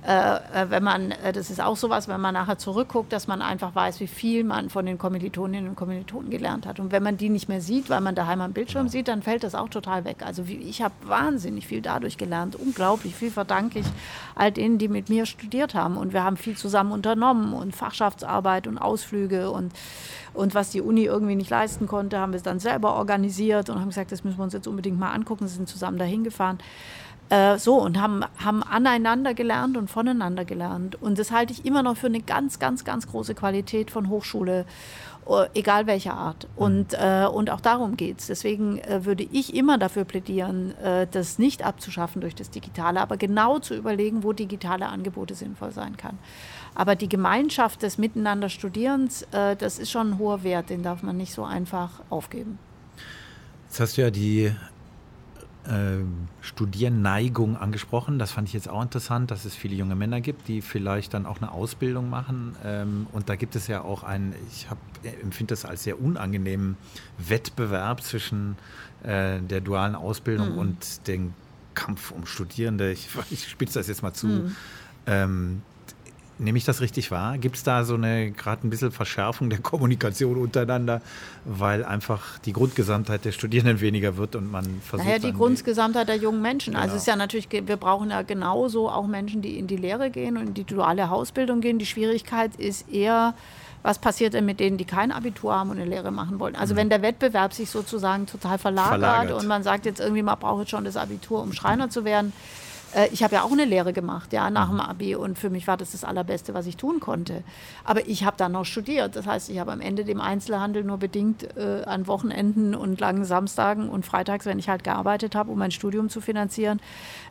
Äh, äh, wenn man, äh, das ist auch sowas, wenn man nachher zurückguckt, dass man einfach weiß, wie viel man von den Kommilitoninnen und Kommilitonen gelernt hat. Und wenn man die nicht mehr sieht, weil man daheim am Bildschirm sieht, dann fällt das auch total weg. Also wie, ich habe wahnsinnig viel dadurch gelernt, unglaublich viel verdanke ich all denen, die mit mir studiert haben. Und wir haben viel zusammen unternommen und Fachschaftsarbeit und Ausflüge und und was die Uni irgendwie nicht leisten konnte, haben wir es dann selber organisiert und haben gesagt, das müssen wir uns jetzt unbedingt mal angucken. Sie sind zusammen dahin gefahren. Äh, so, und haben, haben aneinander gelernt und voneinander gelernt. Und das halte ich immer noch für eine ganz, ganz, ganz große Qualität von Hochschule, äh, egal welcher Art. Und, äh, und auch darum geht es. Deswegen äh, würde ich immer dafür plädieren, äh, das nicht abzuschaffen durch das Digitale, aber genau zu überlegen, wo digitale Angebote sinnvoll sein kann. Aber die Gemeinschaft des Miteinander Studierens, äh, das ist schon ein hoher Wert, den darf man nicht so einfach aufgeben.
Jetzt hast du ja die ähm, Studierneigung angesprochen. Das fand ich jetzt auch interessant, dass es viele junge Männer gibt, die vielleicht dann auch eine Ausbildung machen. Ähm, und da gibt es ja auch einen, ich hab, äh, empfinde das als sehr unangenehmen Wettbewerb zwischen äh, der dualen Ausbildung und dem Kampf um Studierende. Ich, [laughs] ich spitze das jetzt mal zu. Ähm, Nehme ich das richtig wahr? Gibt es da so eine gerade ein bisschen Verschärfung der Kommunikation untereinander, weil einfach die Grundgesamtheit der Studierenden weniger wird und man versucht.
Naja, die Grundgesamtheit der jungen Menschen. Also
Genau.
es ist ja natürlich, wir brauchen ja genauso auch Menschen, die in die Lehre gehen und in die duale Ausbildung gehen. Die Schwierigkeit ist eher, was passiert denn mit denen, die kein Abitur haben und eine Lehre machen wollen? Also wenn der Wettbewerb sich sozusagen total verlagert,
Mhm. Verlagert.
und man sagt jetzt irgendwie, man braucht jetzt schon das Abitur, um Schreiner zu werden. Äh, Ich habe ja auch eine Lehre gemacht, ja, nach
Mhm.
dem Abi und für mich war das das Allerbeste, was ich tun konnte. Aber ich habe dann noch studiert. Das heißt, ich habe am Ende dem Einzelhandel nur bedingt äh, an Wochenenden und langen Samstagen und Freitags, wenn ich halt gearbeitet habe, um mein Studium zu finanzieren,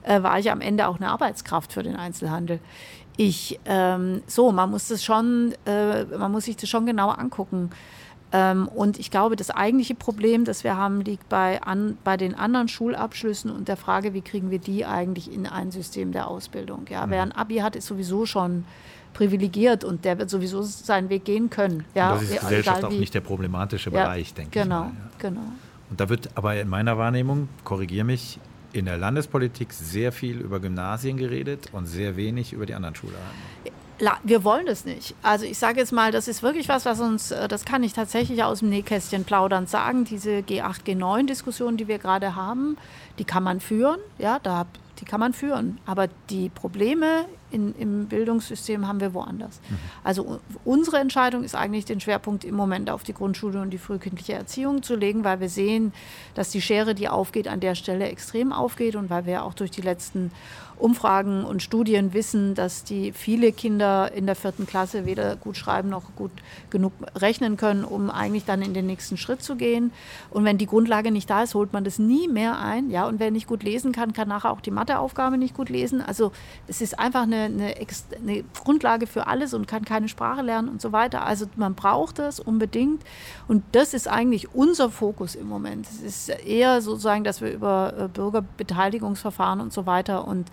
äh, war ich am Ende auch eine Arbeitskraft für den Einzelhandel. Ich, ähm, so, man muss das schon, äh, man muss sich das schon genau angucken. Ähm, und ich glaube, das eigentliche Problem, das wir haben, liegt bei, an, bei den anderen Schulabschlüssen und der Frage, wie kriegen wir die eigentlich in ein System der Ausbildung. Ja, Wer ein Abi hat, ist sowieso schon privilegiert und der wird sowieso seinen Weg gehen können. Ja,
das ist Gesellschaft auch nicht der problematische
Ja,
Bereich, denke
genau,
ich. Mal, ja.
Genau.
Und da wird aber in meiner Wahrnehmung, korrigiere mich, in der Landespolitik sehr viel über Gymnasien geredet und sehr wenig über die anderen Schularten.
Wir wollen das nicht. Also ich sage jetzt mal, das ist wirklich was, was uns, äh, das kann ich tatsächlich aus dem Nähkästchen plaudern sagen. Diese G8, G9-Diskussion, die wir gerade haben, die kann man führen. Ja, da, die kann man führen. Aber die Probleme in, im Bildungssystem haben wir woanders. Mhm. Also unsere Entscheidung ist eigentlich, den Schwerpunkt im Moment auf die Grundschule und die frühkindliche Erziehung zu legen, weil wir sehen, dass die Schere, die aufgeht, an der Stelle extrem aufgeht und weil wir auch durch die letzten Umfragen und Studien wissen, dass die viele Kinder in der vierten Klasse weder gut schreiben noch gut genug rechnen können, um eigentlich dann in den nächsten Schritt zu gehen. Und wenn die Grundlage nicht da ist, holt man das nie mehr ein. Ja, und wer nicht gut lesen kann, kann nachher auch die Matheaufgabe nicht gut lesen. Also es ist einfach eine, eine, eine Grundlage für alles und kann keine Sprache lernen und so weiter. Also man braucht das unbedingt. Und das ist eigentlich unser Fokus im Moment. Es ist eher sozusagen, dass wir über äh, Bürgerbeteiligungsverfahren und so weiter und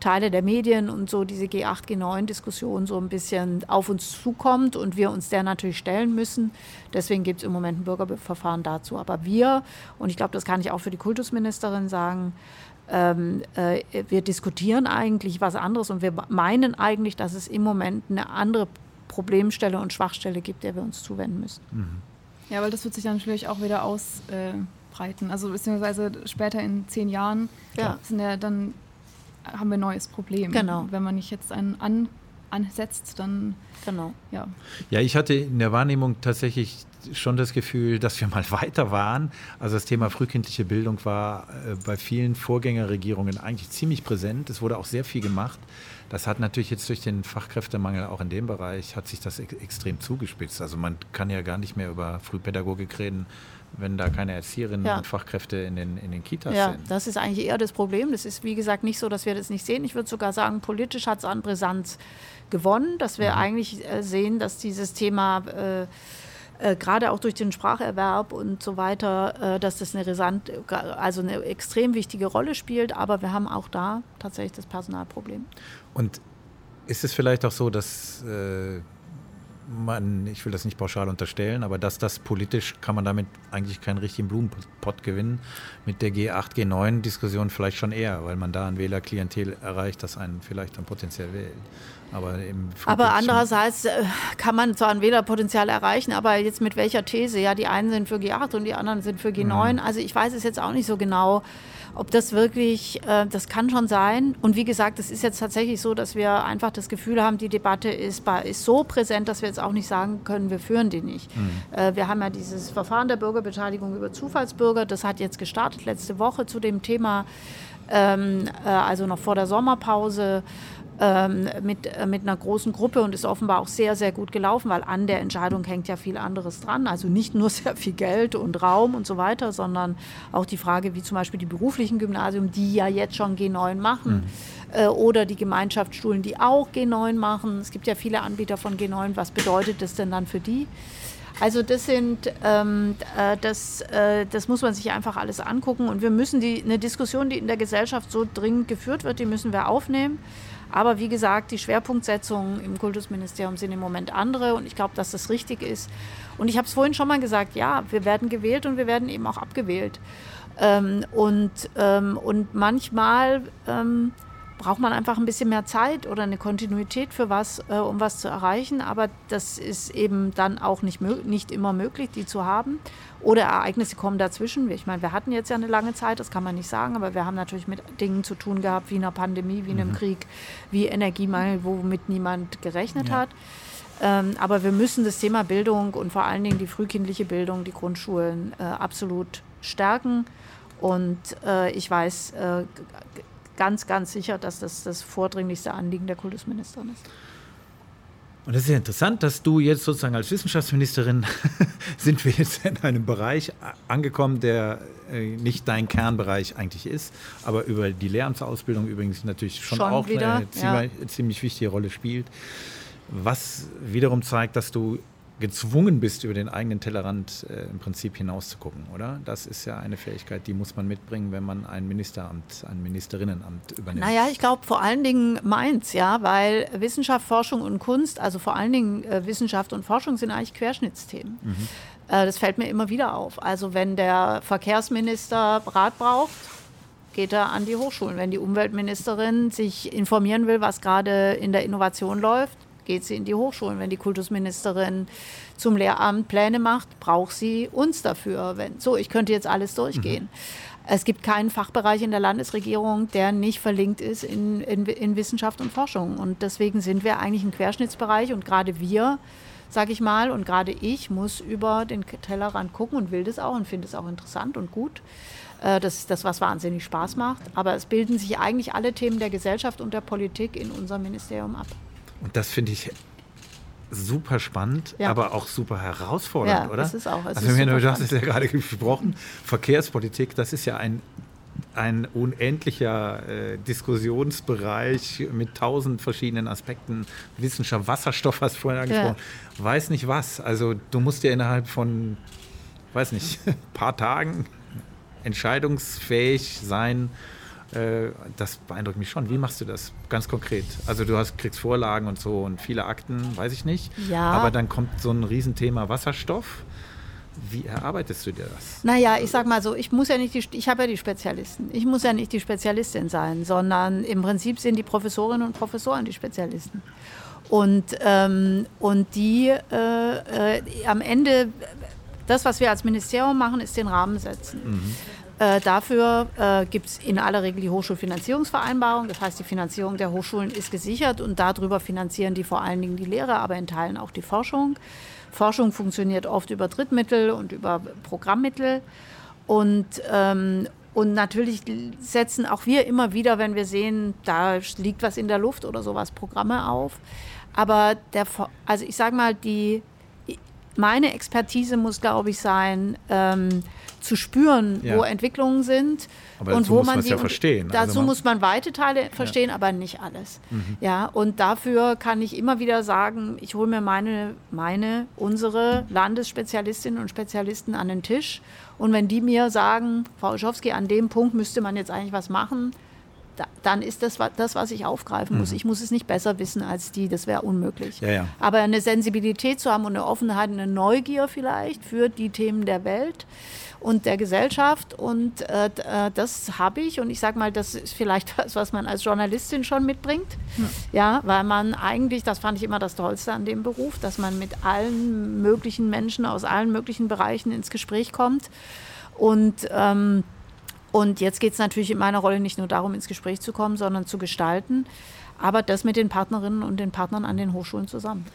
Teile der Medien und so diese G8, G9-Diskussion so ein bisschen auf uns zukommt und wir uns der natürlich stellen müssen. Deswegen gibt es im Moment ein Bürgerverfahren dazu. Aber wir, und ich glaube, das kann ich auch für die Kultusministerin sagen, ähm, äh, wir diskutieren eigentlich was anderes und wir meinen eigentlich, dass es im Moment eine andere Problemstelle und Schwachstelle gibt, der wir uns zuwenden müssen. Mhm.
Ja, weil das wird sich dann natürlich auch wieder ausbreiten. also beziehungsweise später in zehn Jahren ja. sind ja dann haben wir ein neues Problem. Genau. Wenn man nicht jetzt einen an, ansetzt, dann.
Genau.
Ja. ja, ich hatte in der Wahrnehmung tatsächlich schon das Gefühl, dass wir mal [laughs] weiter waren. Also das Thema frühkindliche Bildung war äh, bei vielen Vorgängerregierungen eigentlich ziemlich präsent. Es wurde auch sehr viel gemacht. Das hat natürlich jetzt durch den Fachkräftemangel auch in dem Bereich hat sich das extrem zugespitzt. Also man kann ja gar nicht mehr über Frühpädagogik reden, wenn da keine Erzieherinnen ja. und Fachkräfte in den, in den Kitas
ja,
sind.
Ja, das ist eigentlich eher das Problem. Das ist, wie gesagt, nicht so, dass wir das nicht sehen. Ich würde sogar sagen, politisch hat es an Brisanz gewonnen, dass wir mhm. eigentlich äh, sehen, dass dieses Thema äh, äh, gerade auch durch den Spracherwerb und so weiter, äh, dass das eine, Resant, also eine extrem wichtige Rolle spielt. Aber wir haben auch da tatsächlich das Personalproblem.
Und ist es vielleicht auch so, dass äh, man, ich will das nicht pauschal unterstellen, aber dass das politisch kann man damit eigentlich keinen richtigen Blumenpott gewinnen. Mit der G8, G9-Diskussion vielleicht schon eher, weil man da ein Wählerklientel erreicht, das einen vielleicht dann potenziell wählt.
Aber, aber andererseits äh, kann man zwar ein Wählerpotenzial erreichen, aber jetzt mit welcher These? Ja, die einen sind für G8 und die anderen sind für G9. Mhm. Also ich weiß es jetzt auch nicht so genau ob das wirklich, äh, das kann schon sein. Und wie gesagt, es ist jetzt tatsächlich so, dass wir einfach das Gefühl haben, die Debatte ist, ist so präsent, dass wir jetzt auch nicht sagen können, wir führen die nicht. Mhm. Äh, wir haben ja dieses Verfahren der Bürgerbeteiligung über Zufallsbürger, das hat jetzt gestartet letzte Woche zu dem Thema, ähm, äh, also noch vor der Sommerpause ähm, mit, äh, mit einer großen Gruppe und ist offenbar auch sehr, sehr gut gelaufen, weil an der Entscheidung hängt ja viel anderes dran. Also nicht nur [laughs] sehr viel Geld und Raum und so weiter, sondern auch die Frage, wie zum Beispiel die beruflichen Gymnasien, die ja jetzt schon G9 machen. Mhm. Äh, oder die Gemeinschaftsschulen, die auch G9 machen. Es gibt ja viele Anbieter von G9. Was bedeutet das denn dann für die? Also das sind, ähm, äh, das, äh, das muss man sich einfach alles angucken und wir müssen die, eine Diskussion, die in der Gesellschaft so dringend geführt wird, die müssen wir aufnehmen. Aber wie gesagt, die Schwerpunktsetzungen im Kultusministerium sind im Moment andere und ich glaube, dass das richtig ist. Und ich habe es vorhin schon mal gesagt, ja, wir werden gewählt und wir werden eben auch abgewählt. Ähm, und, ähm, und manchmal ähm, braucht man einfach ein bisschen mehr Zeit oder eine Kontinuität für was, äh, um was zu erreichen. Aber das ist eben dann auch nicht, nicht immer möglich, die zu haben. Oder Ereignisse kommen dazwischen. Ich meine, wir hatten jetzt ja eine lange Zeit, das kann man nicht sagen, aber wir haben natürlich mit Dingen zu tun gehabt, wie einer Pandemie, wie einem mhm. Krieg, wie Energiemangel, womit niemand gerechnet ja. hat. Ähm, aber wir müssen das Thema Bildung und vor allen Dingen die frühkindliche Bildung, die Grundschulen äh, absolut stärken. Und äh, ich weiß äh, ganz, ganz sicher, dass das das vordringlichste Anliegen der Kultusministerin ist.
Und es ist ja interessant, dass du jetzt sozusagen als Wissenschaftsministerin [laughs] sind wir jetzt in einem Bereich angekommen, der äh, nicht dein Kernbereich eigentlich ist, aber über die Lehramtsausbildung übrigens natürlich schon, schon auch wieder, eine ziemlich, ja. ziemlich wichtige Rolle spielt. Was wiederum zeigt, dass du gezwungen bist, über den eigenen Tellerrand äh, im Prinzip hinauszugucken, oder? Das ist ja eine Fähigkeit, die muss man mitbringen, wenn man ein Ministeramt, ein Ministerinnenamt übernimmt.
Naja, ich glaube vor allen Dingen meins, ja, weil Wissenschaft, Forschung und Kunst, also vor allen Dingen äh, Wissenschaft und Forschung sind eigentlich Querschnittsthemen. Mhm. Äh, das fällt mir immer wieder auf. Also wenn der Verkehrsminister Rat braucht, geht er an die Hochschulen. Wenn die Umweltministerin sich informieren will, was gerade in der Innovation läuft, geht sie in die Hochschulen. Wenn die Kultusministerin zum Lehramt Pläne macht, braucht sie uns dafür. Wenn, so, ich könnte jetzt alles durchgehen. Mhm. Es gibt keinen Fachbereich in der Landesregierung, der nicht verlinkt ist in, in, in Wissenschaft und Forschung. Und deswegen sind wir eigentlich ein Querschnittsbereich und gerade wir, sage ich mal, und gerade ich muss über den Tellerrand gucken und will das auch und finde es auch interessant und gut. Äh, das ist das, was wahnsinnig Spaß macht. Aber es bilden sich eigentlich alle Themen der Gesellschaft und der Politik in unserem Ministerium ab.
Und das finde ich super spannend, ja. aber auch super herausfordernd,
ja,
oder?
Das ist auch.
Es also, wenn du hast es ja gerade gesprochen, Verkehrspolitik, das ist ja ein ein unendlicher äh, Diskussionsbereich mit tausend verschiedenen Aspekten. Wissenschaft, Wasserstoff hast du vorhin angesprochen. Ja. Weiß nicht was. Also du musst ja innerhalb von, weiß nicht, ein [laughs] paar Tagen entscheidungsfähig sein. Äh, das beeindruckt mich schon. Wie machst du das ganz konkret? Also du hast, kriegst Vorlagen und so und viele Akten, weiß ich nicht.
Ja.
Aber dann kommt so ein Riesenthema Wasserstoff. Wie erarbeitest du dir das?
Naja, ich sag mal so, ich muss ja nicht die, ich habe ja die Spezialisten. Ich muss ja nicht die Spezialistin sein, sondern im Prinzip sind die Professorinnen und Professoren die Spezialisten. Und, ähm, und die äh, äh, am Ende, das, was wir als Ministerium machen, ist den Rahmen setzen. Mhm. Äh, dafür äh, gibt es in aller Regel die Hochschulfinanzierungsvereinbarung. Das heißt, die Finanzierung der Hochschulen ist gesichert und darüber finanzieren die vor allen Dingen die Lehre, aber in Teilen auch die Forschung. Forschung funktioniert oft über Drittmittel und über Programmmittel. Und, ähm, und natürlich setzen auch wir immer wieder, wenn wir sehen, da liegt was in der Luft oder sowas, Programme auf. Aber der, also ich sage mal, die, meine Expertise muss, glaube ich, sein, ähm, zu spüren, ja. wo Entwicklungen sind
aber
und wo man
sie ja verstehen.
Dazu also man muss man weite Teile verstehen, ja. aber nicht alles. Mhm. Ja, und dafür kann ich immer wieder sagen, ich hole mir meine, meine, unsere Landesspezialistinnen und Spezialisten an den Tisch. Und wenn die mir sagen, Frau Schowski, an dem Punkt müsste man jetzt eigentlich was machen, da, dann ist das das, was ich aufgreifen muss. Mhm. Ich muss es nicht besser wissen als die, das wäre unmöglich.
Ja, ja.
Aber eine Sensibilität zu haben und eine Offenheit, eine Neugier vielleicht für die Themen der Welt und der Gesellschaft. Und äh, äh das habe ich. Und ich sage mal, das ist vielleicht [laughs] was, was man als Journalistin schon mitbringt. Ja. ja, weil man eigentlich, das fand ich immer das Tollste an dem Beruf, dass man mit allen möglichen Menschen aus allen möglichen Bereichen ins Gespräch kommt. Und ähm, und jetzt geht es natürlich in meiner Rolle nicht nur darum, ins Gespräch zu kommen, sondern zu gestalten. Aber das mit den Partnerinnen und den Partnern an den Hochschulen zusammen.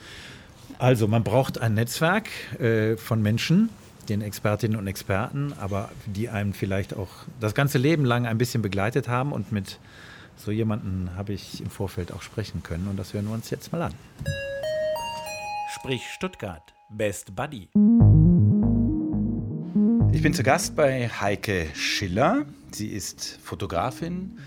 Also man braucht ein Netzwerk äh, von Menschen, den Expertinnen und Experten, aber die einem vielleicht auch das ganze Leben lang ein bisschen begleitet haben. Und mit so jemandem habe ich im Vorfeld auch sprechen können. Und das hören wir uns jetzt mal an.
Sprich Stuttgart. Best Buddy.
Ich bin zu Gast bei Heike Schiller. Sie ist Fotografin,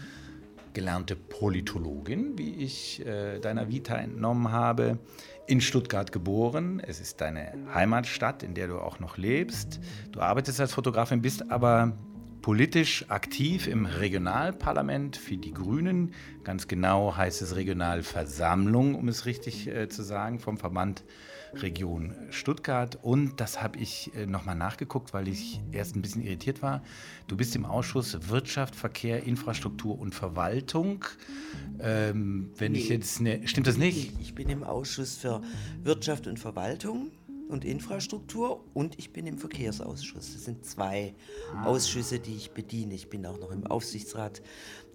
gelernte Politologin, wie ich äh, deiner Vita entnommen habe in Stuttgart geboren. Es ist deine Heimatstadt, in der du auch noch lebst. Du arbeitest als Fotografin, bist aber politisch aktiv im Regionalparlament für die Grünen. Ganz genau heißt es Regionalversammlung, um es richtig äh, zu sagen, vom Verband Region Stuttgart. Und das habe ich äh, nochmal nachgeguckt, weil ich erst ein bisschen irritiert war. Du bist im Ausschuss Wirtschaft, Verkehr, Infrastruktur und Verwaltung. Ähm, wenn nee, ich jetzt ne, stimmt das nicht?
Ich bin im Ausschuss für Wirtschaft und Verwaltung und Infrastruktur und ich bin im Verkehrsausschuss. Das sind zwei ah. Ausschüsse, die ich bediene. Ich bin auch noch im Aufsichtsrat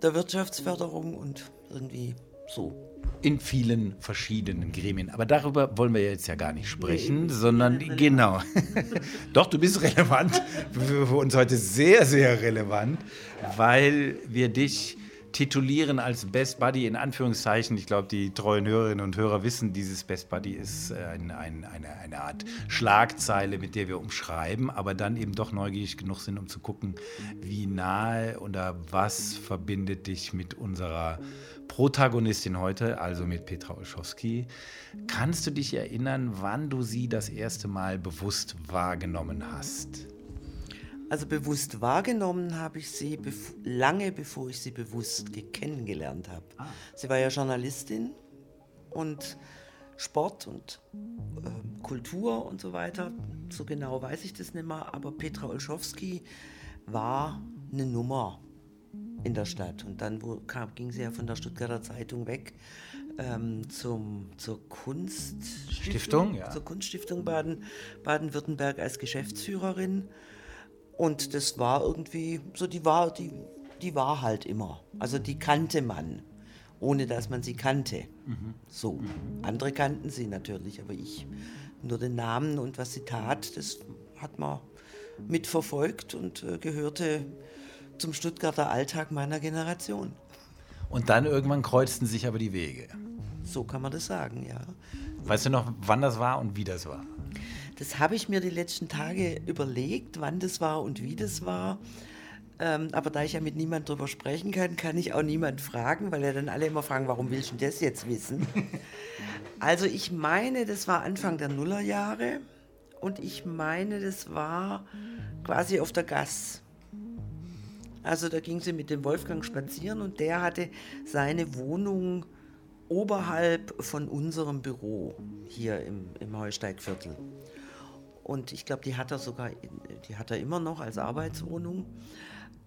der Wirtschaftsförderung und irgendwie so.
In vielen verschiedenen Gremien. Aber darüber wollen wir jetzt ja gar nicht sprechen, nee, sondern genau. [laughs] Doch, du bist relevant. Für uns heute sehr, sehr relevant, weil wir dich titulieren als Best Buddy in Anführungszeichen. Ich glaube, die treuen Hörerinnen und Hörer wissen, dieses Best Buddy ist äh, ein, ein, eine, eine Art Schlagzeile, mit der wir umschreiben, aber dann eben doch neugierig genug sind, um zu gucken, wie nahe oder was verbindet dich mit unserer Protagonistin heute, also mit Petra Olschowski. Kannst du dich erinnern, wann du sie das erste Mal bewusst wahrgenommen hast?
Also bewusst wahrgenommen habe ich sie bev lange bevor ich sie bewusst kennengelernt habe. Ah. Sie war ja Journalistin und Sport und äh, Kultur und so weiter. So genau weiß ich das nicht mehr, aber Petra Olschowski war eine Nummer in der Stadt. Und dann wo, kam, ging sie ja von der Stuttgarter Zeitung weg ähm, zum, zur Kunststiftung,
ja.
zur Kunststiftung Baden, Baden-Württemberg als Geschäftsführerin Und das war irgendwie, so die war, die, die war halt immer. Also die kannte man, ohne dass man sie kannte. Mhm. So. Andere kannten sie natürlich, aber ich nur den Namen und was sie tat, das hat man mitverfolgt und äh, gehörte zum Stuttgarter Alltag meiner Generation.
Und dann irgendwann kreuzten sich aber die Wege.
So kann man das sagen, ja.
Weißt du noch, wann das war und wie das war?
Das habe ich mir die letzten Tage überlegt, wann das war und wie das war. Ähm, aber da ich ja mit niemand drüber sprechen kann, kann ich auch niemand fragen, weil ja dann alle immer fragen, warum willst du das jetzt wissen? [laughs] also ich meine, das war Anfang der Nullerjahre und ich meine, das war quasi auf der Gass. Also da ging sie mit dem Wolfgang spazieren und der hatte seine Wohnung oberhalb von unserem Büro hier im, im Heusteigviertel. Und ich glaube, die hat er sogar, die hat er immer noch als Arbeitswohnung.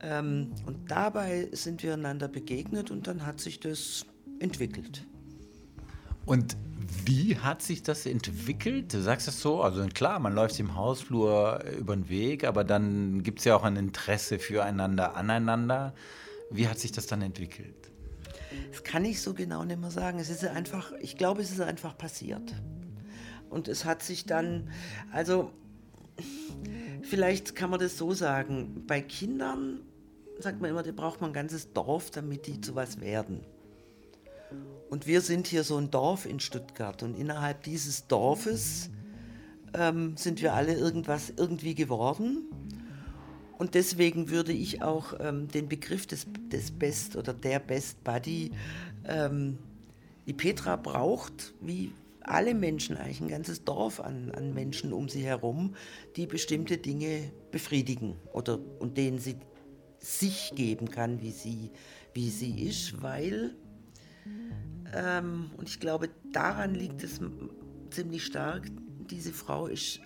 Ähm, und dabei sind wir einander begegnet und dann hat sich das entwickelt.
Und wie hat sich das entwickelt? Du sagst es so, also klar, man läuft im Hausflur über den Weg, aber dann gibt es ja auch ein Interesse füreinander, aneinander. Wie hat sich das dann entwickelt?
Das kann ich so genau nicht mehr sagen. Es ist einfach, ich glaube, es ist einfach passiert. Und es hat sich dann, also vielleicht kann man das so sagen, bei Kindern sagt man immer, da braucht man ein ganzes Dorf, damit die zu was werden. Und wir sind hier so ein Dorf in Stuttgart und innerhalb dieses Dorfes ähm, sind wir alle irgendwas irgendwie geworden. Und deswegen würde ich auch ähm, den Begriff des, des Best oder der Best Buddy, ähm, die Petra braucht, wie alle Menschen, eigentlich ein ganzes Dorf an, an Menschen um sie herum, die bestimmte Dinge befriedigen oder und denen sie sich geben kann, wie sie, wie sie ist, weil ähm, und ich glaube, daran liegt es ziemlich stark. Diese Frau ist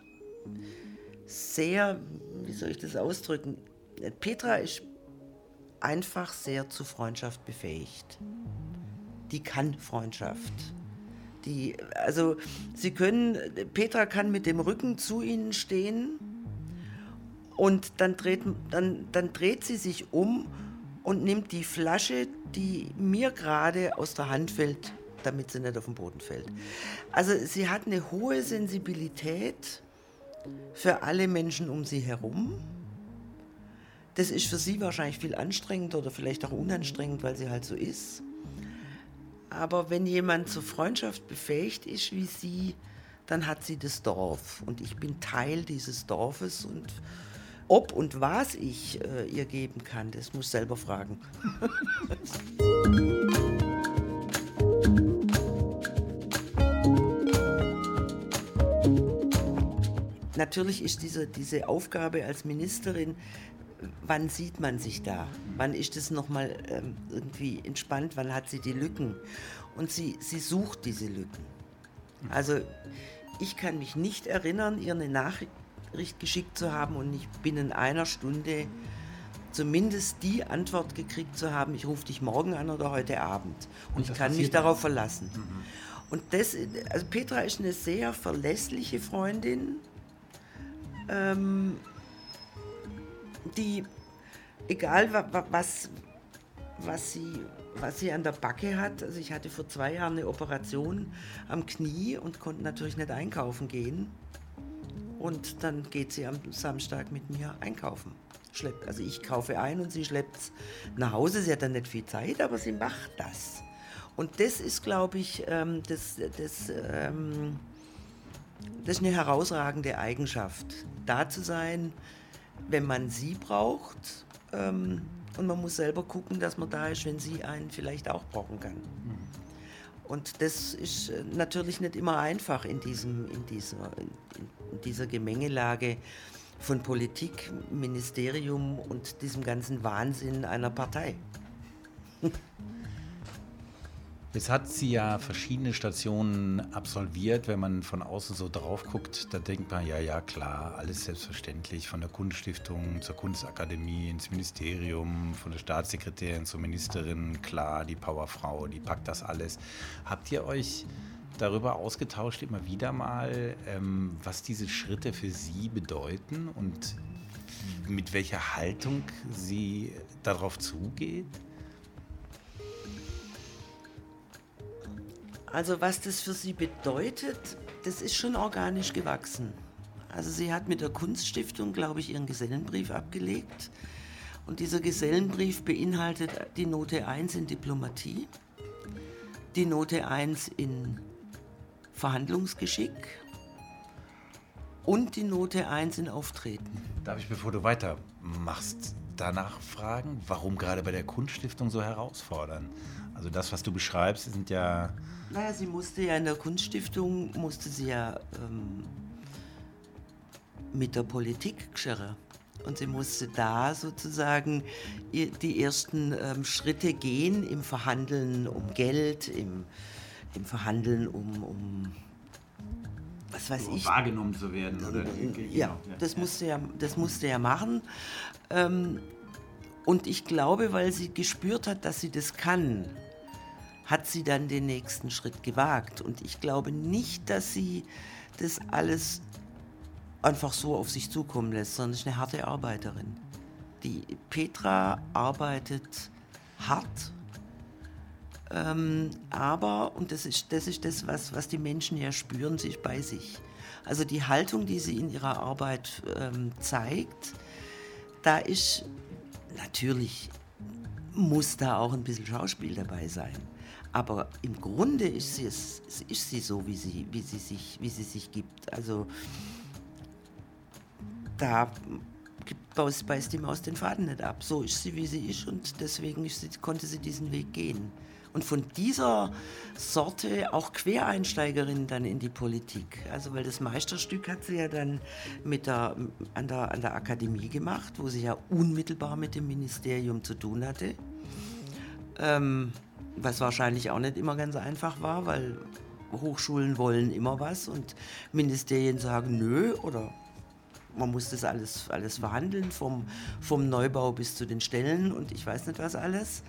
sehr, wie soll ich das ausdrücken? Petra ist einfach sehr zu Freundschaft befähigt. Die kann Freundschaft. Die, also sie können, Petra kann mit dem Rücken zu ihnen stehen und dann dreht, dann, dann dreht sie sich um und nimmt die Flasche, die mir gerade aus der Hand fällt, damit sie nicht auf den Boden fällt. Also sie hat eine hohe Sensibilität für alle Menschen um sie herum. Das ist für sie wahrscheinlich viel anstrengender oder vielleicht auch unanstrengend, weil sie halt so ist. Aber wenn jemand zur Freundschaft befähigt ist wie sie, dann hat sie das Dorf. Und ich bin Teil dieses Dorfes und ob und was ich äh, ihr geben kann, das muss selber fragen. [laughs] Natürlich ist diese, diese Aufgabe als Ministerin, wann sieht man sich da? Wann ist es nochmal ähm, irgendwie entspannt? Wann hat sie die Lücken? Und sie, sie sucht diese Lücken. Also ich kann mich nicht erinnern, ihr eine Nachricht geschickt zu haben und nicht binnen einer Stunde zumindest die Antwort gekriegt zu haben, ich rufe dich morgen an oder heute Abend. Und, und ich kann mich darauf verlassen. Mhm. Und das, also Petra ist eine sehr verlässliche Freundin, ähm, die, egal was, was, sie, was sie an der Backe hat, also ich hatte vor zwei Jahren eine Operation am Knie und konnte natürlich nicht einkaufen gehen. Und dann geht sie am Samstag mit mir einkaufen. Schleppt, also ich kaufe ein und sie schleppt es nach Hause. Sie hat dann nicht viel Zeit, aber sie macht das. Und das ist, glaube ich, ähm, das, das, ähm, das ist eine herausragende Eigenschaft. Da zu sein, wenn man sie braucht. Ähm, und man muss selber gucken, dass man da ist, wenn sie einen vielleicht auch brauchen kann. Mhm. Und das ist äh, natürlich nicht immer einfach in, diesem, in, dieser, in dieser Gemengelage von Politik, Ministerium und diesem ganzen Wahnsinn einer Partei. [laughs]
Jetzt hat sie ja verschiedene Stationen absolviert. Wenn man von außen so drauf guckt, da denkt man, ja, ja, klar, alles selbstverständlich. Von der Kunststiftung zur Kunstakademie ins Ministerium, von der Staatssekretärin zur Ministerin, klar, die Powerfrau, die packt das alles. Habt ihr euch darüber ausgetauscht, immer wieder mal, ähm, was diese Schritte für sie bedeuten und mit welcher Haltung sie darauf zugeht?
Also was das für sie bedeutet, das ist schon organisch gewachsen. Also sie hat mit der Kunststiftung, glaube ich, ihren Gesellenbrief abgelegt. Und dieser Gesellenbrief beinhaltet die Note 1 in Diplomatie, die Note 1 in Verhandlungsgeschick und die Note 1 in Auftreten.
Darf ich, bevor du weitermachst, danach fragen, warum gerade bei der Kunststiftung so herausfordern? Also das, was du beschreibst, sind ja...
Naja, sie musste ja in der Kunststiftung, musste sie ja ähm, mit der Politik geschirren. Und sie musste da sozusagen die ersten ähm, Schritte gehen im Verhandeln um Geld, im, im Verhandeln um, um was weiß ich.
Wahrgenommen zu werden. Oder,
ja, das musste ja, das musste ja machen. Ähm, und ich glaube, weil sie gespürt hat, dass sie das kann, hat sie dann den nächsten Schritt gewagt. Und ich glaube nicht, dass sie das alles einfach so auf sich zukommen lässt, sondern ist eine harte Arbeiterin. Die Petra arbeitet hart, ähm, aber, und das ist das, ist das was, was die Menschen ja spüren, ist bei sich. Also die Haltung, die sie in ihrer Arbeit ähm, zeigt, da ist natürlich, muss da auch ein bisschen Schauspiel dabei sein. Aber im Grunde ist sie, ist sie so, wie sie, wie, sie sich, wie sie sich gibt. Also da beißt die Maus den Faden nicht ab. So ist sie, wie sie ist und deswegen ist sie, konnte sie diesen Weg gehen. Und von dieser Sorte auch Quereinsteigerin dann in die Politik. Also weil das Meisterstück hat sie ja dann mit der, an, der, an der Akademie gemacht, wo sie ja unmittelbar mit dem Ministerium zu tun hatte. Ähm, was wahrscheinlich auch nicht immer ganz einfach war, weil Hochschulen wollen immer was und Ministerien sagen nö oder man muss das alles, alles verhandeln, vom, vom Neubau bis zu den Stellen und ich weiß nicht was alles.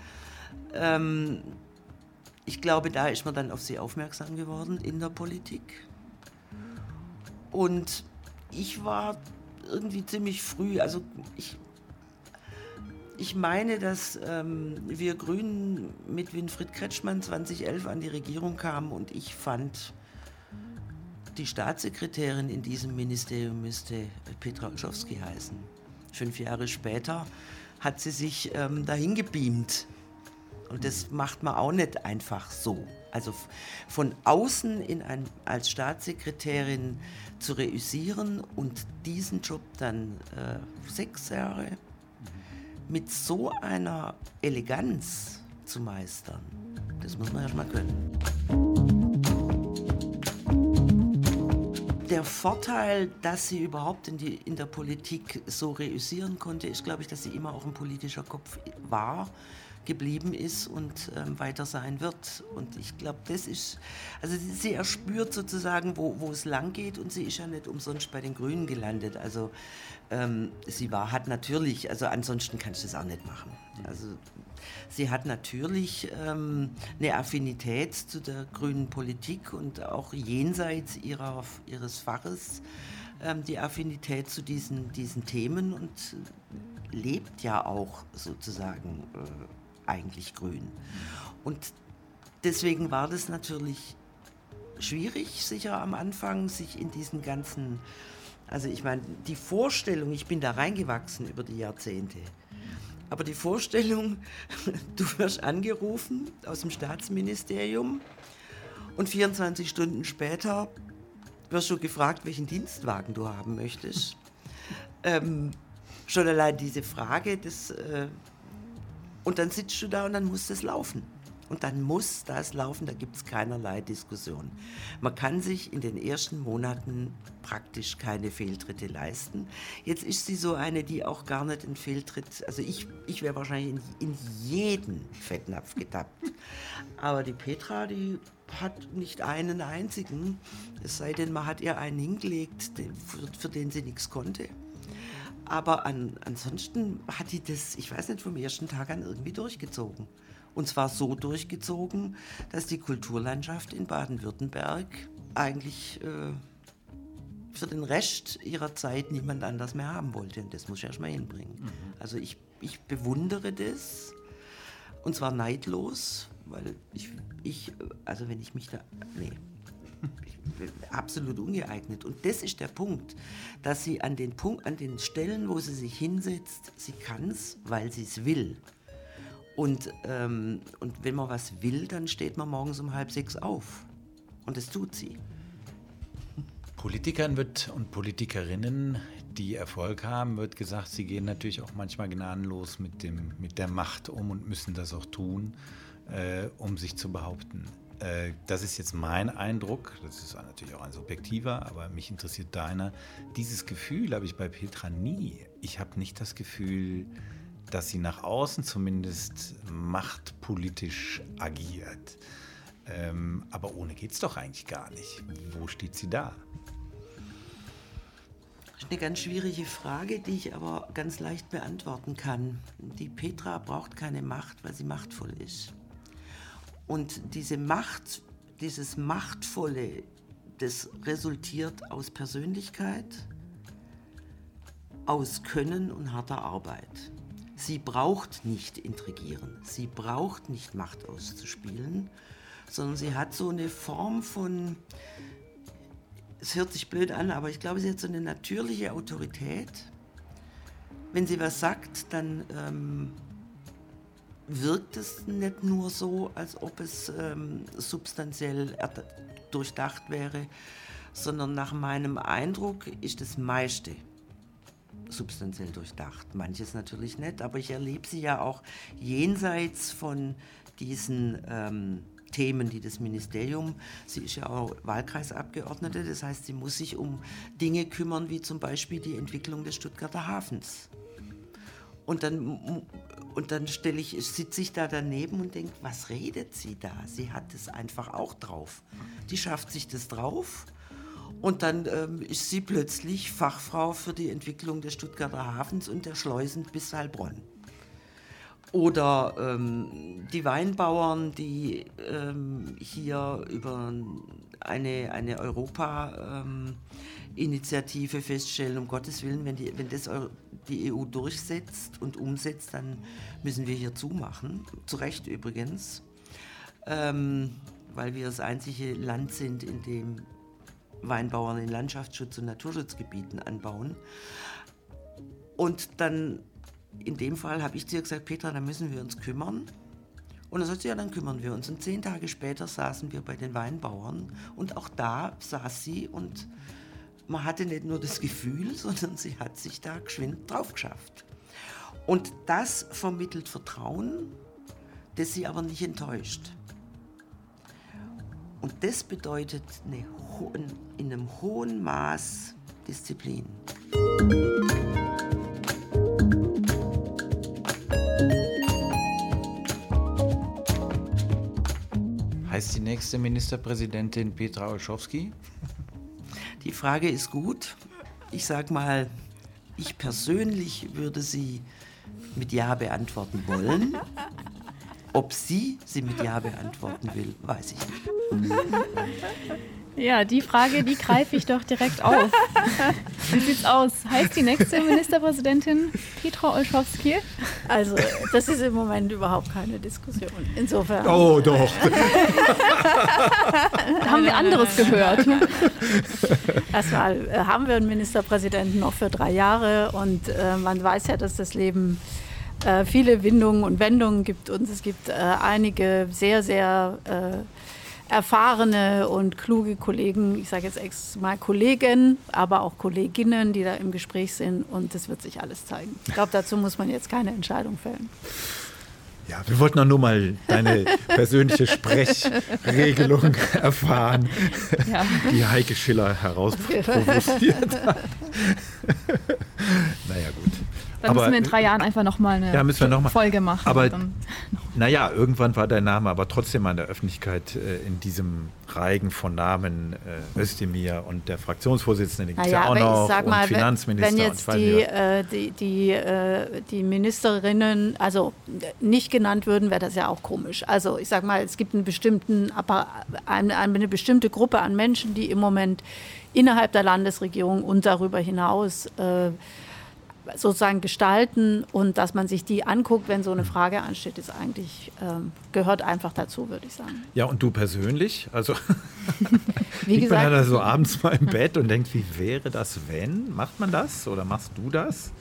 Ähm, ich glaube, da ist man dann auf sie aufmerksam geworden in der Politik. Und ich war irgendwie ziemlich früh, also ich, ich meine, dass ähm, wir Grünen mit Winfried Kretschmann 2011 an die Regierung kamen und ich fand, die Staatssekretärin in diesem Ministerium müsste Petra Olschowski heißen. Fünf Jahre später hat sie sich ähm, dahin gebeamt. Und das macht man auch nicht einfach so. Also von außen in ein, als Staatssekretärin zu reüssieren und diesen Job dann äh, sechs Jahre mit so einer Eleganz zu meistern, das muss man erst mal können. Der Vorteil, dass sie überhaupt in, die, in der Politik so reüssieren konnte, ist, glaube ich, dass sie immer auch ein politischer Kopf war, geblieben ist und ähm, weiter sein wird. Und ich glaube, das ist, also sie erspürt sozusagen, wo, wo es lang geht und sie ist ja nicht umsonst bei den Grünen gelandet. Also ähm, sie war, hat natürlich, also ansonsten kannst du das auch nicht machen. Also sie hat natürlich ähm, eine Affinität zu der grünen Politik und auch jenseits ihrer, ihres Faches ähm, die Affinität zu diesen, diesen Themen und lebt ja auch sozusagen äh, eigentlich grün. Und deswegen war das natürlich schwierig, sicher am Anfang, sich in diesen ganzen, also ich meine, die Vorstellung, ich bin da reingewachsen über die Jahrzehnte, aber die Vorstellung, [laughs] du wirst angerufen aus dem Staatsministerium und 24 Stunden später wirst du gefragt, welchen Dienstwagen du haben möchtest. ähm, schon allein diese Frage, das, äh, und dann sitzt du da und dann muss das laufen. Und dann muss das laufen, da gibt es keinerlei Diskussion. Man kann sich in den ersten Monaten praktisch keine Fehltritte leisten. Jetzt ist sie so eine, die auch gar nicht in Fehltritt, also ich, ich wäre wahrscheinlich in, in jeden Fettnapf getappt. Aber die Petra, die hat nicht einen einzigen, es sei denn, man hat ihr einen hingelegt, für, für den sie nichts konnte. Aber an, ansonsten hat die das, ich weiß nicht, vom ersten Tag an irgendwie durchgezogen. Und zwar so durchgezogen, dass die Kulturlandschaft in Baden-Württemberg eigentlich äh, für den Rest ihrer Zeit niemand anders mehr haben wollte. Und das muss ich erstmal hinbringen. Mhm. Also ich, ich bewundere das und zwar neidlos, weil ich, ich, also wenn ich mich da, nee, absolut ungeeignet. Und das ist der Punkt, dass sie an den, Punkt, an den Stellen, wo sie sich hinsetzt, sie kann es, weil sie es will. Und, ähm, und wenn man was will, dann steht man morgens um halb sechs auf. Und das tut sie.
Politikern wird und Politikerinnen, die Erfolg haben, wird gesagt, sie gehen natürlich auch manchmal gnadenlos mit, dem, mit der Macht um und müssen das auch tun, äh, um sich zu behaupten. Äh, das ist jetzt mein Eindruck, das ist natürlich auch ein subjektiver, aber mich interessiert deiner. Dieses Gefühl habe ich bei Petra nie. Ich habe nicht das Gefühl, dass sie nach außen zumindest machtpolitisch agiert. Ähm, aber ohne geht es doch eigentlich gar nicht. Wo steht sie da?
Das ist eine ganz schwierige Frage, die ich aber ganz leicht beantworten kann. Die Petra braucht keine Macht, weil sie machtvoll ist. Und diese Macht, dieses Machtvolle, das resultiert aus Persönlichkeit, aus Können und harter Arbeit. Sie braucht nicht intrigieren, sie braucht nicht Macht auszuspielen, sondern sie hat so eine Form von, es hört sich blöd an, aber ich glaube, sie hat so eine natürliche Autorität. Wenn sie was sagt, dann ähm, wirkt es nicht nur so, als ob es ähm, substanziell durchdacht wäre, sondern nach meinem Eindruck ist das meiste substanziell durchdacht. Manches natürlich nicht, aber ich erlebe sie ja auch jenseits von diesen ähm, Themen, die das Ministerium, sie ist ja auch Wahlkreisabgeordnete, das heißt, sie muss sich um Dinge kümmern, wie zum Beispiel die Entwicklung des Stuttgarter Hafens. Und dann, und dann stelle ich, sitze ich da daneben und denke, was redet sie da? Sie hat es einfach auch drauf. Die schafft sich das drauf und dann ähm, ist sie plötzlich Fachfrau für die Entwicklung des Stuttgarter Hafens und der Schleusen bis Heilbronn. Oder ähm, die Weinbauern, die ähm, hier über eine, eine Europa-Initiative feststellen, um Gottes Willen, wenn, die, wenn das die EU durchsetzt und umsetzt, dann müssen wir hier zumachen. Zu Recht übrigens, ähm, weil wir das einzige Land sind, in dem Weinbauern in Landschaftsschutz- und Naturschutzgebieten anbauen. Und dann, in dem Fall, habe ich zu ihr gesagt, Petra, da müssen wir uns kümmern. Und dann sagt sie, ja, dann kümmern wir uns. Und zehn Tage später saßen wir bei den Weinbauern und auch da saß sie und man hatte nicht nur das Gefühl, [laughs] sondern sie hat sich da geschwind drauf geschafft. Und das vermittelt Vertrauen, das sie aber nicht enttäuscht. Und das bedeutet eine in einem hohen Maß Disziplin.
Heißt die nächste Ministerpräsidentin Petra Olschowski?
Die Frage ist gut. Ich sage mal, ich persönlich würde sie mit Ja beantworten wollen. [laughs] Ob sie sie mit Ja beantworten will, weiß ich nicht.
Ja, die Frage, die greife ich doch direkt auf. Wie sieht's aus? Heißt die nächste Ministerpräsidentin Petra Olschowski?
Also, das ist im Moment überhaupt keine Diskussion. Insofern.
Oh, doch.
da haben wir anderes gehört.
Erstmal äh, haben wir einen Ministerpräsidenten noch für drei Jahre und äh, man weiß ja, dass das Leben äh, viele Windungen und Wendungen gibt und es gibt äh, einige sehr, sehr äh, erfahrene und kluge Kollegen, ich sage jetzt extra mal Kollegen, aber auch Kolleginnen, die da im Gespräch sind und das wird sich alles zeigen. Ich glaube, dazu muss man jetzt keine Entscheidung fällen.
Ja, wir wollten auch nur mal deine persönliche Sprechregelung [laughs] erfahren, ja. die Heike Schiller herausprovoziert hat. [laughs] naja, gut.
Dann aber, müssen wir in drei Jahren einfach nochmal eine
ja, noch
Folge machen.
Aber naja, irgendwann war dein Name aber trotzdem an der Öffentlichkeit äh, in diesem Reigen von Namen äh, Özdemir und der Fraktionsvorsitzende,
den gibt naja, ja auch noch, sag mal, und Finanzminister. Wenn jetzt die, äh, die, die, äh, die Ministerinnen also nicht genannt würden, wäre das ja auch komisch. Also ich sage mal, es gibt einen bestimmten, eine, eine bestimmte Gruppe an Menschen, die im Moment innerhalb der Landesregierung und darüber hinaus äh, sozusagen gestalten und dass man sich die anguckt, wenn so eine Frage ansteht, ist eigentlich ähm, gehört einfach dazu, würde ich sagen.
Ja, und du persönlich? Also [laughs] wie gesagt, man da so abends mal im Bett und denkt, wie wäre das, wenn? Macht man das oder machst du das?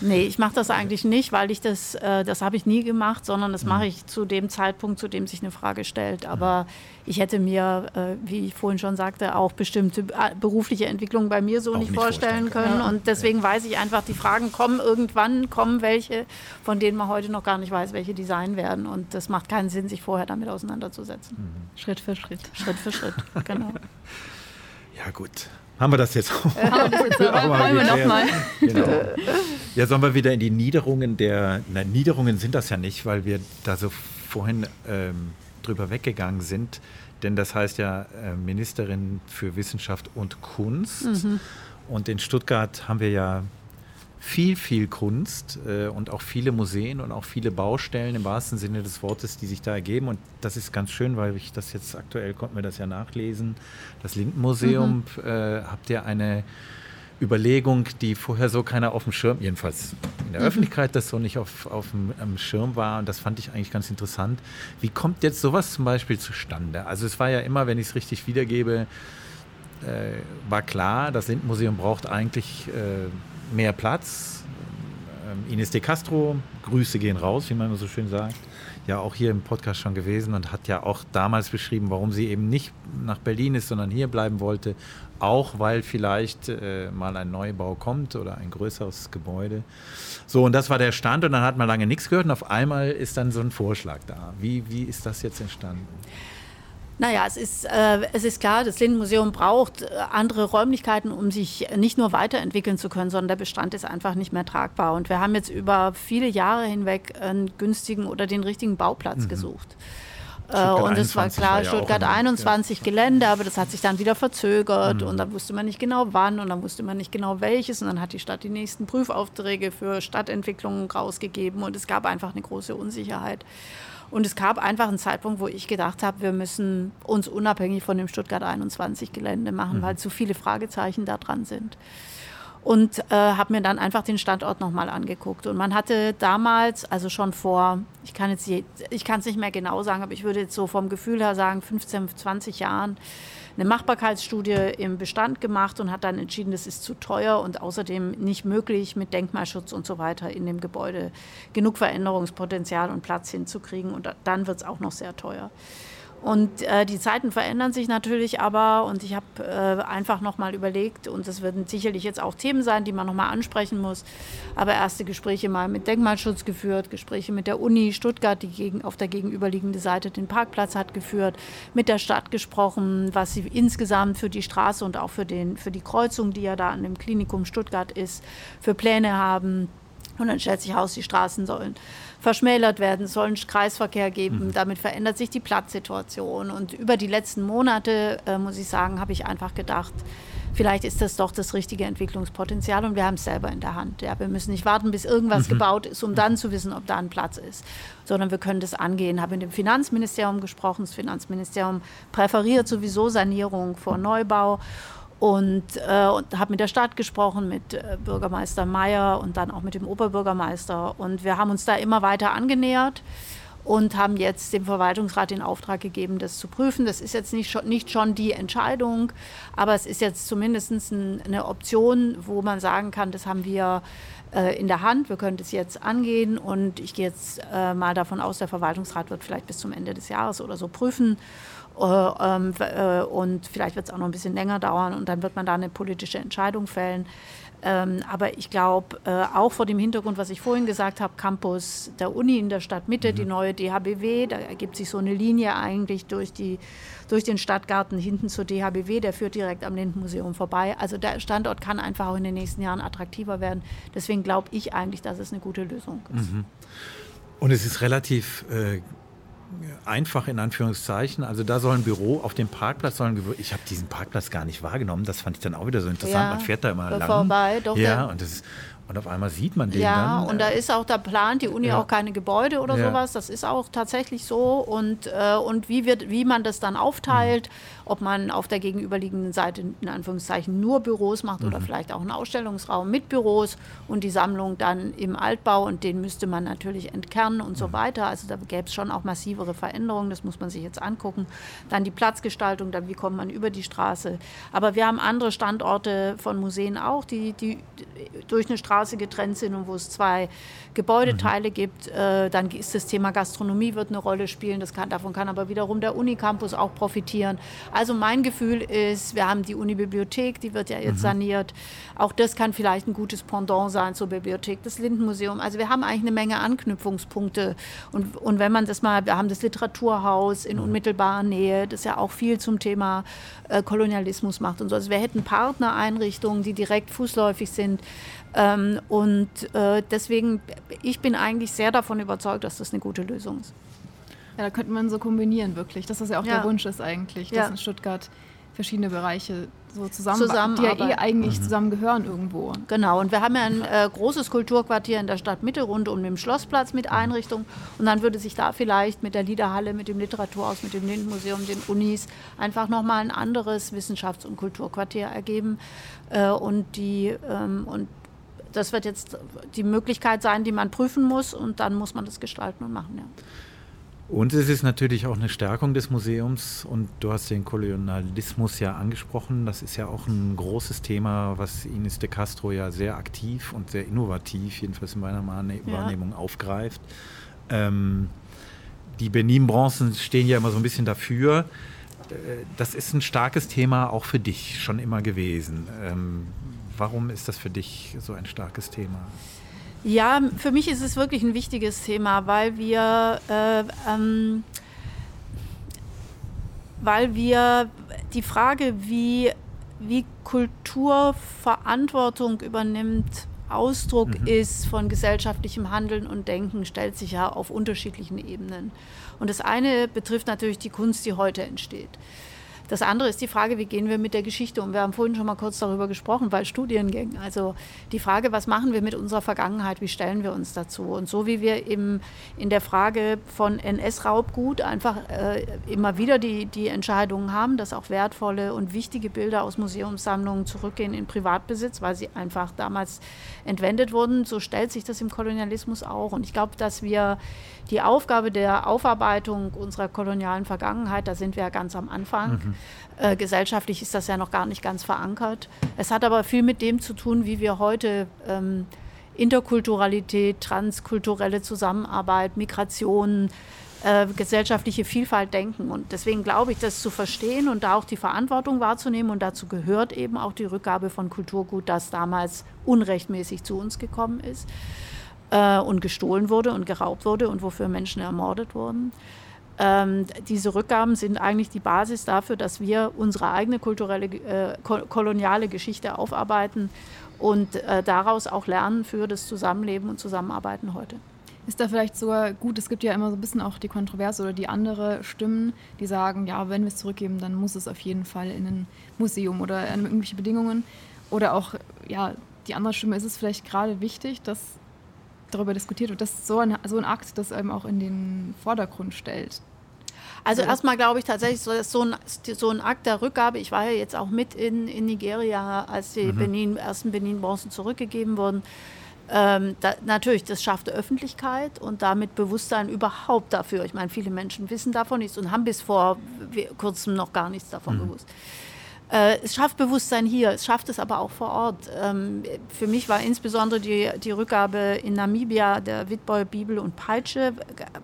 Nee, ich mache das eigentlich nicht, weil ich das, äh, das habe ich nie gemacht, sondern das mache mhm. ich zu dem Zeitpunkt, zu dem sich eine Frage stellt. Aber ich hätte mir, äh, wie ich vorhin schon sagte, auch bestimmte äh, berufliche Entwicklungen bei mir so nicht, nicht, vorstellen, vorstellen können. Ja. Und deswegen ja. weiß ich einfach, die Fragen kommen irgendwann, kommen welche, von denen man heute noch gar nicht weiß, welche die sein werden. Und das macht keinen Sinn, sich vorher damit auseinanderzusetzen.
Mhm. Schritt für Schritt.
Schritt für Schritt, [laughs] genau.
Ja, gut. Haben wir das jetzt auch?
Haben wir das jetzt auch? Wollen wir nochmal? Genau.
Ja, sollen wir wieder in die Niederungen der, na, Niederungen sind das ja nicht, weil wir da so vorhin ähm, drüber weggegangen sind, denn das heißt ja äh, Ministerin für Wissenschaft und Kunst. Mhm. Und in Stuttgart haben wir ja viel, viel Kunst äh, und auch viele Museen und auch viele Baustellen im wahrsten Sinne des Wortes, die sich da ergeben. Und das ist ganz schön, weil ich das jetzt aktuell konnten wir das ja nachlesen. Das Lindenmuseum mhm. äh, habt ihr eine Überlegung, die vorher so keiner auf dem Schirm, jedenfalls in der mhm. Öffentlichkeit, das so nicht auf, auf dem, dem, Schirm war. Und das fand ich eigentlich ganz interessant. Wie kommt jetzt sowas zum Beispiel zustande? Also es war ja immer, wenn ich es richtig wiedergebe, äh, war klar, das Lindenmuseum braucht eigentlich äh, mehr Platz. Ähm, Ines de Castro, Grüße gehen raus, wie man so schön sagt, ja auch hier im Podcast schon gewesen und hat ja auch damals beschrieben, warum sie eben nicht nach Berlin ist, sondern hier bleiben wollte. Auch weil vielleicht äh, mal ein Neubau kommt oder ein größeres Gebäude. So, und das war der Stand und dann hat man lange nichts gehört und auf einmal ist dann so ein Vorschlag da. Wie, wie ist das jetzt entstanden?
Naja, es ist, äh, es ist klar, das Lindenmuseum braucht äh, andere Räumlichkeiten, um sich nicht nur weiterentwickeln zu können, sondern der Bestand ist einfach nicht mehr tragbar. Und wir haben jetzt über viele Jahre hinweg einen günstigen oder den richtigen Bauplatz mhm. gesucht. Äh, und es war klar, war ja Stuttgart 21 ja. Gelände, aber das hat sich dann wieder verzögert mhm. und dann wusste man nicht genau wann und dann wusste man nicht genau welches und dann hat die Stadt die nächsten Prüfaufträge für Stadtentwicklungen rausgegeben und es gab einfach eine große Unsicherheit. Und es gab einfach einen Zeitpunkt, wo ich gedacht habe, wir müssen uns unabhängig von dem Stuttgart 21 Gelände machen, mhm. weil zu viele Fragezeichen da dran sind. Und äh, habe mir dann einfach den Standort nochmal angeguckt. Und man hatte damals, also schon vor, ich kann jetzt, ich kann es nicht mehr genau sagen, aber ich würde jetzt so vom Gefühl her sagen, 15, 20 Jahren, eine Machbarkeitsstudie im Bestand gemacht und hat dann entschieden, das ist zu teuer und außerdem nicht möglich, mit Denkmalschutz und so weiter in dem Gebäude genug Veränderungspotenzial und Platz hinzukriegen. Und dann wird es auch noch sehr teuer. Und äh, die Zeiten verändern sich natürlich aber und ich habe äh, einfach nochmal überlegt und das werden sicherlich jetzt auch Themen sein, die man nochmal ansprechen muss, aber erste Gespräche mal mit Denkmalschutz geführt, Gespräche mit der Uni Stuttgart, die gegen, auf der gegenüberliegenden Seite den Parkplatz hat geführt, mit der Stadt gesprochen, was sie insgesamt für die Straße und auch für, den, für die Kreuzung, die ja da an dem Klinikum Stuttgart ist, für Pläne haben. Und dann stellt sich heraus, die Straßen sollen verschmälert werden, es soll einen Kreisverkehr geben. Mhm. Damit verändert sich die Platzsituation. Und über die letzten Monate, äh, muss ich sagen, habe ich einfach gedacht, vielleicht ist das doch das richtige Entwicklungspotenzial und wir haben es selber in der Hand. Ja, wir müssen nicht warten, bis irgendwas mhm. gebaut ist, um dann zu wissen, ob da ein Platz ist, sondern wir können das angehen. Ich habe mit dem Finanzministerium gesprochen. Das Finanzministerium präferiert sowieso Sanierung vor Neubau und, äh, und habe mit der Stadt gesprochen, mit äh, Bürgermeister Mayer und dann auch mit dem Oberbürgermeister. Und wir haben uns da immer weiter angenähert und haben jetzt dem Verwaltungsrat den Auftrag gegeben, das zu prüfen. Das ist jetzt nicht schon, nicht schon die Entscheidung, aber es ist jetzt zumindest ein, eine Option, wo man sagen kann, das haben wir äh, in der Hand, wir können das jetzt angehen und ich gehe jetzt äh, mal davon aus, der Verwaltungsrat wird vielleicht bis zum Ende des Jahres oder so prüfen äh, ähm, äh, und vielleicht wird es auch noch ein bisschen länger dauern und dann wird man da eine politische Entscheidung fällen. Ähm, aber ich glaube, äh, auch vor dem Hintergrund, was ich vorhin gesagt habe, Campus der Uni in der Stadtmitte, mhm. die neue DHBW, da ergibt sich so eine Linie eigentlich durch, die, durch den Stadtgarten hinten zur DHBW, der führt direkt am Lindenmuseum vorbei. Also der Standort kann einfach auch in den nächsten Jahren attraktiver werden. Deswegen glaube ich eigentlich, dass es eine gute Lösung ist. Mhm.
Und es ist relativ äh, einfach in Anführungszeichen. Also da soll ein Büro auf dem Parkplatz sollen. Ich habe diesen Parkplatz gar nicht wahrgenommen. Das fand ich dann auch wieder so interessant. Ja, Man fährt da immer lang.
Vorbei, doch.
Ja, und das ist, und auf einmal sieht man den
ja,
dann.
Ja, und da ist auch, da plant die Uni ja. auch keine Gebäude oder ja. sowas. Das ist auch tatsächlich so. Und, äh, und wie, wird, wie man das dann aufteilt, mhm. Ob man auf der gegenüberliegenden Seite in Anführungszeichen nur Büros macht mhm. oder vielleicht auch einen Ausstellungsraum mit Büros und die Sammlung dann im Altbau und den müsste man natürlich entkernen und mhm. so weiter. Also da gäbe es schon auch massivere Veränderungen, das muss man sich jetzt angucken. Dann die Platzgestaltung, dann wie kommt man über die Straße. Aber wir haben andere Standorte von Museen auch, die, die durch eine Straße Straße getrennt sind und wo es zwei Gebäudeteile mhm. gibt. Äh, dann ist das Thema Gastronomie wird eine Rolle spielen. Das kann, davon kann aber wiederum der Unicampus auch profitieren. Also mein Gefühl ist, wir haben die Unibibliothek, die wird ja jetzt mhm. saniert. Auch das kann vielleicht ein gutes Pendant sein zur Bibliothek, das Lindenmuseum. Also wir haben eigentlich eine Menge Anknüpfungspunkte. Und, und wenn man das mal, wir haben das Literaturhaus in mhm. unmittelbarer Nähe, das ja auch viel zum Thema äh, Kolonialismus macht und so. Also wir hätten Partnereinrichtungen, die direkt fußläufig sind. Ähm, und äh, deswegen, ich bin eigentlich sehr davon überzeugt, dass das eine gute Lösung ist.
Ja, da könnte man so kombinieren, wirklich. Dass das ja auch ja. der Wunsch ist eigentlich, dass ja. in Stuttgart verschiedene Bereiche so zusammen, die ja eh eigentlich mhm. zusammengehören irgendwo.
Genau, und wir haben ja ein äh, großes Kulturquartier in der Stadtmitte rund um den Schlossplatz mit Einrichtungen und dann würde sich da vielleicht mit der Liederhalle, mit dem Literaturhaus, mit dem Lindenmuseum, den Unis einfach nochmal ein anderes Wissenschafts- und Kulturquartier ergeben äh, und die ähm, und das wird jetzt die Möglichkeit sein, die man prüfen muss und dann muss man das gestalten und machen. Ja.
Und es ist natürlich auch eine Stärkung des Museums und du hast den Kolonialismus ja angesprochen. Das ist ja auch ein großes Thema, was Ines de Castro ja sehr aktiv und sehr innovativ, jedenfalls in meiner Wahrnehmung, ja. aufgreift. Ähm, die Benin-Bronzen stehen ja immer so ein bisschen dafür. Äh, das ist ein starkes Thema auch für dich schon immer gewesen. Ähm, Warum ist das für dich so ein starkes Thema?
Ja, für mich ist es wirklich ein wichtiges Thema, weil wir, äh, ähm, weil wir die Frage, wie, wie Kultur Verantwortung übernimmt, Ausdruck mhm. ist von gesellschaftlichem Handeln und Denken, stellt sich ja auf unterschiedlichen Ebenen. Und das eine betrifft natürlich die Kunst, die heute entsteht. Das andere ist die Frage, wie gehen wir mit der Geschichte um? Wir haben vorhin schon mal kurz darüber gesprochen, weil Studiengänge. Also die Frage, was machen wir mit unserer Vergangenheit? Wie stellen wir uns dazu? Und so wie wir im, in der Frage von NS-Raubgut einfach äh, immer wieder die, die Entscheidungen haben, dass auch wertvolle und wichtige Bilder aus Museumssammlungen zurückgehen in Privatbesitz, weil sie einfach damals entwendet wurden, so stellt sich das im Kolonialismus auch. Und ich glaube, dass wir die Aufgabe der Aufarbeitung unserer kolonialen Vergangenheit, da sind wir ja ganz am Anfang. Mhm. Äh, gesellschaftlich ist das ja noch gar nicht ganz verankert. Es hat aber viel mit dem zu tun, wie wir heute ähm, Interkulturalität, transkulturelle Zusammenarbeit, Migration, äh, gesellschaftliche Vielfalt denken. Und deswegen glaube ich, das zu verstehen und da auch die Verantwortung wahrzunehmen. Und dazu gehört eben auch die Rückgabe von Kulturgut, das damals unrechtmäßig zu uns gekommen ist äh, und gestohlen wurde und geraubt wurde und wofür Menschen ermordet wurden. Ähm, diese Rückgaben sind eigentlich die Basis dafür, dass wir unsere eigene kulturelle, äh, koloniale Geschichte aufarbeiten und äh, daraus auch lernen für das Zusammenleben und Zusammenarbeiten heute.
Ist da vielleicht sogar gut, es gibt ja immer so ein bisschen auch die Kontroverse oder die andere Stimmen, die sagen, ja, wenn wir es zurückgeben, dann muss es auf jeden Fall in ein Museum oder an irgendwelche Bedingungen. Oder auch, ja, die andere Stimme, ist es vielleicht gerade wichtig, dass darüber diskutiert wird, dass so ein, so ein Akt das eben auch in den Vordergrund stellt.
Also erstmal glaube ich tatsächlich, so, so, ein, so ein Akt der Rückgabe, ich war ja jetzt auch mit in, in Nigeria, als die mhm. Benin, ersten Benin-Bronzen zurückgegeben wurden. Ähm, da, natürlich, das schafft Öffentlichkeit und damit Bewusstsein überhaupt dafür. Ich meine, viele Menschen wissen davon nichts und haben bis vor kurzem noch gar nichts davon mhm. gewusst. Äh, es schafft Bewusstsein hier, es schafft es aber auch vor Ort. Ähm, für mich war insbesondere die, die Rückgabe in Namibia der Witboy Bibel und Peitsche